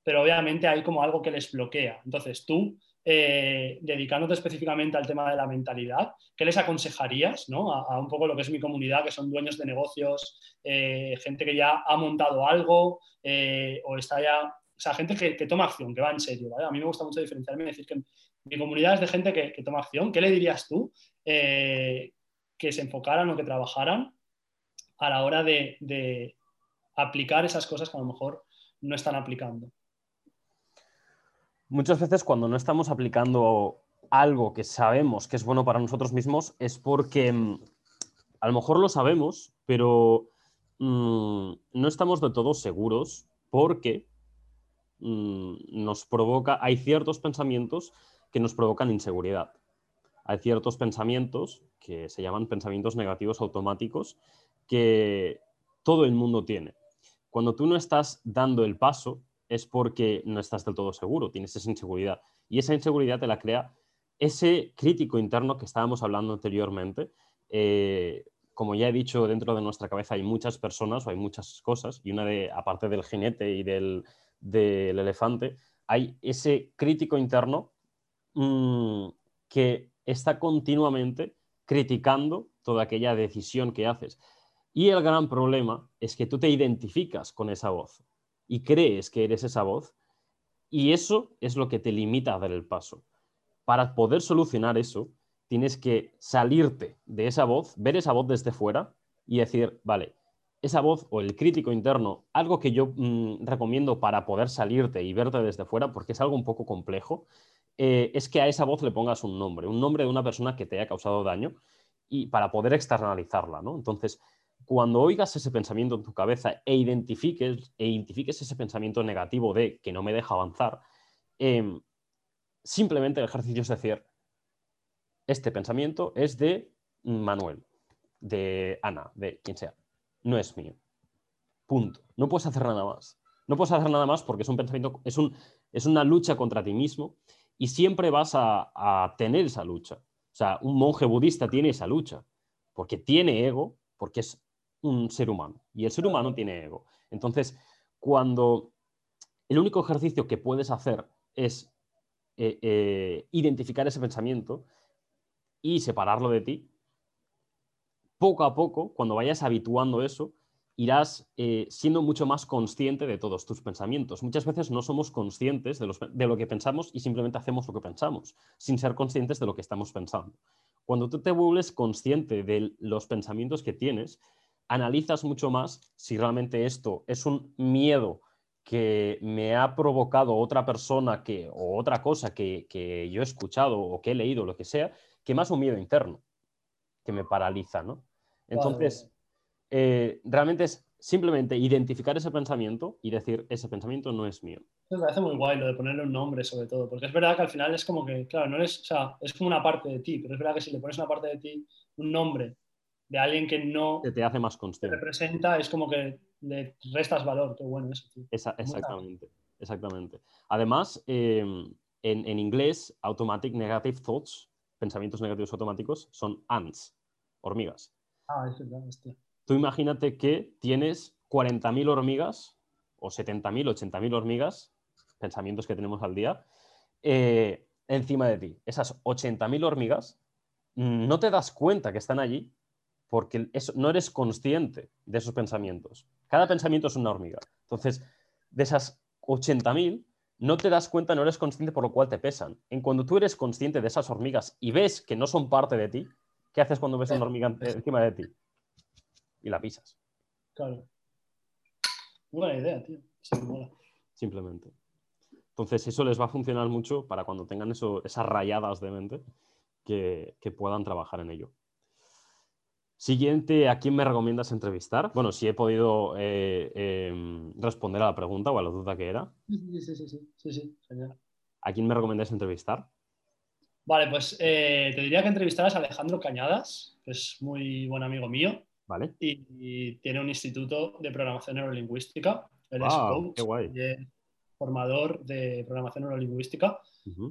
pero obviamente hay como algo que les bloquea. Entonces, tú, eh, dedicándote específicamente al tema de la mentalidad, ¿qué les aconsejarías ¿no? a, un poco lo que es mi comunidad, que son dueños de negocios, eh, gente que ya ha montado algo o está ya, o sea, gente que, toma acción, que va en serio. A mí me gusta mucho diferenciarme y decir que mi comunidad es de gente que toma acción. ¿Qué le dirías tú que se enfocaran o que trabajaran a la hora de, aplicar esas cosas que a lo mejor no están aplicando. Muchas veces cuando no estamos aplicando algo que sabemos que es bueno para nosotros mismos es porque mm, a lo mejor lo sabemos, pero mm, no estamos de todo seguros porque mm, nos provoca, hay ciertos pensamientos que nos provocan inseguridad. Hay ciertos pensamientos que se llaman pensamientos negativos automáticos que todo el mundo tiene. Cuando tú no estás dando el paso es porque no estás del todo seguro, tienes esa inseguridad. Y esa inseguridad te la crea ese crítico interno que estábamos hablando anteriormente. Eh, como ya he dicho, dentro de nuestra cabeza hay muchas personas o hay muchas cosas, y una de, aparte del jinete y del, elefante, hay ese crítico interno mm, que está continuamente criticando toda aquella decisión que haces. Y el gran problema es que tú te identificas con esa voz y crees que eres esa voz y eso es lo que te limita a dar el paso. Para poder solucionar eso, tienes que salirte de esa voz, ver esa voz desde fuera y decir, vale, esa voz o el crítico interno, algo que yo mm, recomiendo para poder salirte y verte desde fuera, porque es algo un poco complejo, eh, es que a esa voz le pongas un nombre, un nombre de una persona que te haya causado daño y para poder externalizarla, ¿no? Entonces, cuando oigas ese pensamiento en tu cabeza e identifiques, e identifiques ese pensamiento negativo de que no me deja avanzar, em, simplemente el ejercicio es decir, este pensamiento es de Manuel, de Ana, de quien sea, no es mío. Punto. No puedes hacer nada más. No puedes hacer nada más porque es un pensamiento, es, un, es una lucha contra ti mismo y siempre vas a, a tener esa lucha. O sea, un monje budista tiene esa lucha porque tiene ego, porque es un ser humano y el ser humano tiene ego. Entonces, cuando el único ejercicio que puedes hacer es eh, eh, identificar ese pensamiento y separarlo de ti, poco a poco, cuando vayas habituando eso, irás eh, siendo mucho más consciente de todos tus pensamientos. Muchas veces no somos conscientes de, de, lo que pensamos y simplemente hacemos lo que pensamos, sin ser conscientes de lo que estamos pensando. Cuando tú te vuelves consciente de los pensamientos que tienes, analizas mucho más si realmente esto es un miedo que me ha provocado otra persona que, o otra cosa que, yo he escuchado o que he leído, lo que sea, que más un miedo interno que me paraliza, ¿no? Entonces, eh, realmente es simplemente identificar ese pensamiento y decir, ese pensamiento no es mío. Me parece muy guay lo de ponerle un nombre sobre todo, porque es verdad que al final es como que, claro, no eres, o sea, es como una parte de ti, pero es verdad que si le pones una parte de ti, un nombre de alguien que no te, hace más consciente. representa, es como que le restas valor, qué bueno eso. exactamente, exactamente. Además, em, en, en, inglés, automatic negative thoughts, pensamientos negativos automáticos, son ants, hormigas. Ah, es verdad, hostia. Tú imagínate que tienes 40.000 hormigas o 70.000, 80.000 hormigas, pensamientos que tenemos al día, eh, encima de ti. Esas 80.000 hormigas mm, no te das cuenta que están allí porque no eres consciente de esos pensamientos. Cada pensamiento es una hormiga. Entonces, de esas 80.000, no te das cuenta, no eres consciente por lo cual te pesan. En cuando tú eres consciente de esas hormigas y ves que no son parte de ti, ¿qué haces cuando ves una hormiga encima de ti? y la pisas. Claro. Buena idea, tío. Simplemente. Entonces, eso les va a funcionar mucho para cuando tengan eso, esas rayadas de mente que, puedan trabajar en ello. Siguiente, ¿a quién me recomiendas entrevistar? Bueno, si he podido eh, em, responder a la pregunta o a la duda que era. Sí, sí, sí, sí, sí, ¿A quién me recomiendas entrevistar? Vale, pues eh, te diría que entrevistaras a Alejandro Cañadas, que es muy buen amigo mío. Y, tiene un instituto de programación neurolingüística. Él es coach, formador de programación neurolingüística.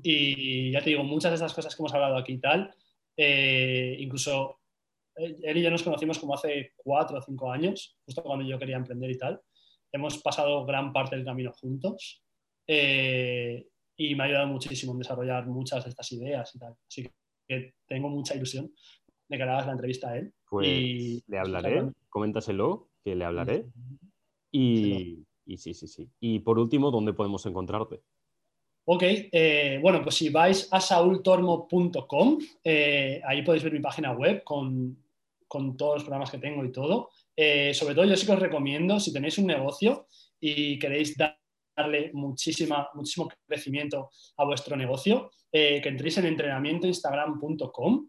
Y ya te digo, muchas de esas cosas que hemos hablado aquí y tal, eh, incluso él y yo nos conocimos como hace cuatro o cinco años, justo cuando yo quería emprender y tal. Hemos pasado gran parte del camino juntos eh, y me ha ayudado muchísimo en desarrollar muchas de estas ideas y tal. Así que tengo mucha ilusión de que le hagas la entrevista a él. Pues y... le hablaré, coméntaselo, que le hablaré. Y, sí, sí, sí. Y por último, ¿dónde podemos encontrarte? Ok, eh, bueno, pues si vais a saultormo.com, eh, ahí podéis ver mi página web con, todos los programas que tengo y todo. Eh, sobre todo, yo sí que os recomiendo, si tenéis un negocio y queréis darle muchísima, muchísimo crecimiento a vuestro negocio, que entréis en entrenamientoinstagram.com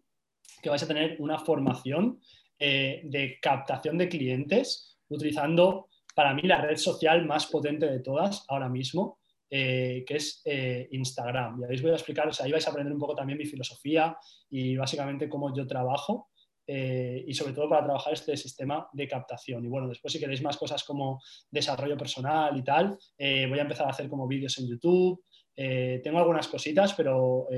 que vais a tener una formación eh, de captación de clientes utilizando para mí la red social más potente de todas ahora mismo, eh, que es eh, Instagram. Y ahí os voy a explicar, o sea, ahí vais a aprender un poco también mi filosofía y básicamente cómo yo trabajo y sobre todo para trabajar este sistema de captación. Y bueno, después si queréis más cosas como desarrollo personal y tal, voy a empezar a hacer como vídeos en YouTube. tengo algunas cositas, pero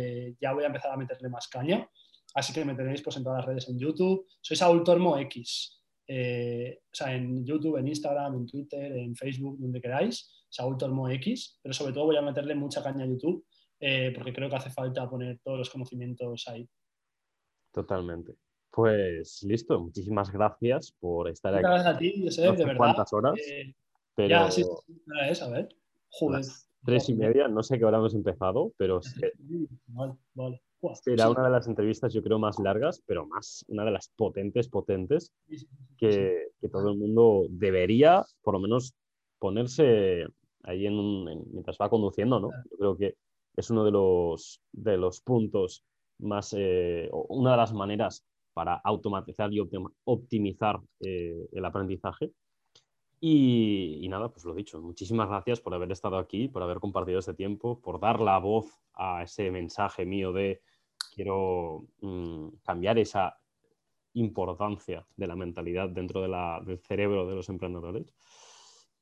ya voy a empezar a meterle más caña. Así que me tenéis pues, en todas las redes, en YouTube. Soy Saúl Tormo X. Eh, o sea, en YouTube, en Instagram, en Twitter, en Facebook, donde queráis. Saúl Tormo X. Pero sobre todo voy a meterle mucha caña a YouTube eh, porque creo que hace falta poner todos los conocimientos ahí. Totalmente. Pues listo, muchísimas gracias por estar aquí. Gracias a ti, Josep, de verdad. ¿Cuántas horas? Eh, pero... Ya, sí, sí, es, a ver. Joder. tres y media, no sé qué hora hemos empezado, pero... Vale, vale. Era una de las entrevistas, yo creo, más largas, pero más una de las potentes, potentes, que, todo el mundo debería, por lo menos, ponerse ahí en, mientras va conduciendo, ¿no? Yo creo que es uno de los, de los puntos más, eh, una de las maneras para automatizar y optimizar eh, el aprendizaje. Y, y, nada, pues lo dicho, muchísimas gracias por haber estado aquí, por haber compartido este tiempo, por dar la voz a ese mensaje mío de quiero mm, cambiar esa importancia de la mentalidad dentro del cerebro de los emprendedores.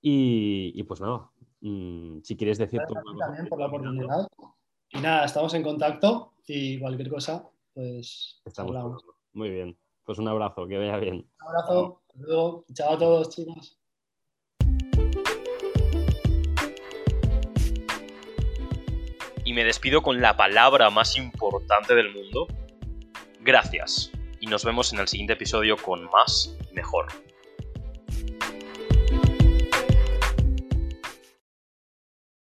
Y, pues nada, mm, si quieres decir También por la oportunidad. Y nada, estamos en contacto y cualquier cosa, pues estamos Muy bien. Pues un abrazo, que vaya bien. Un abrazo, Chao. Chao a todos, chicos. y me despido con la palabra más importante del mundo. Gracias. Y nos vemos en el siguiente episodio con más y mejor.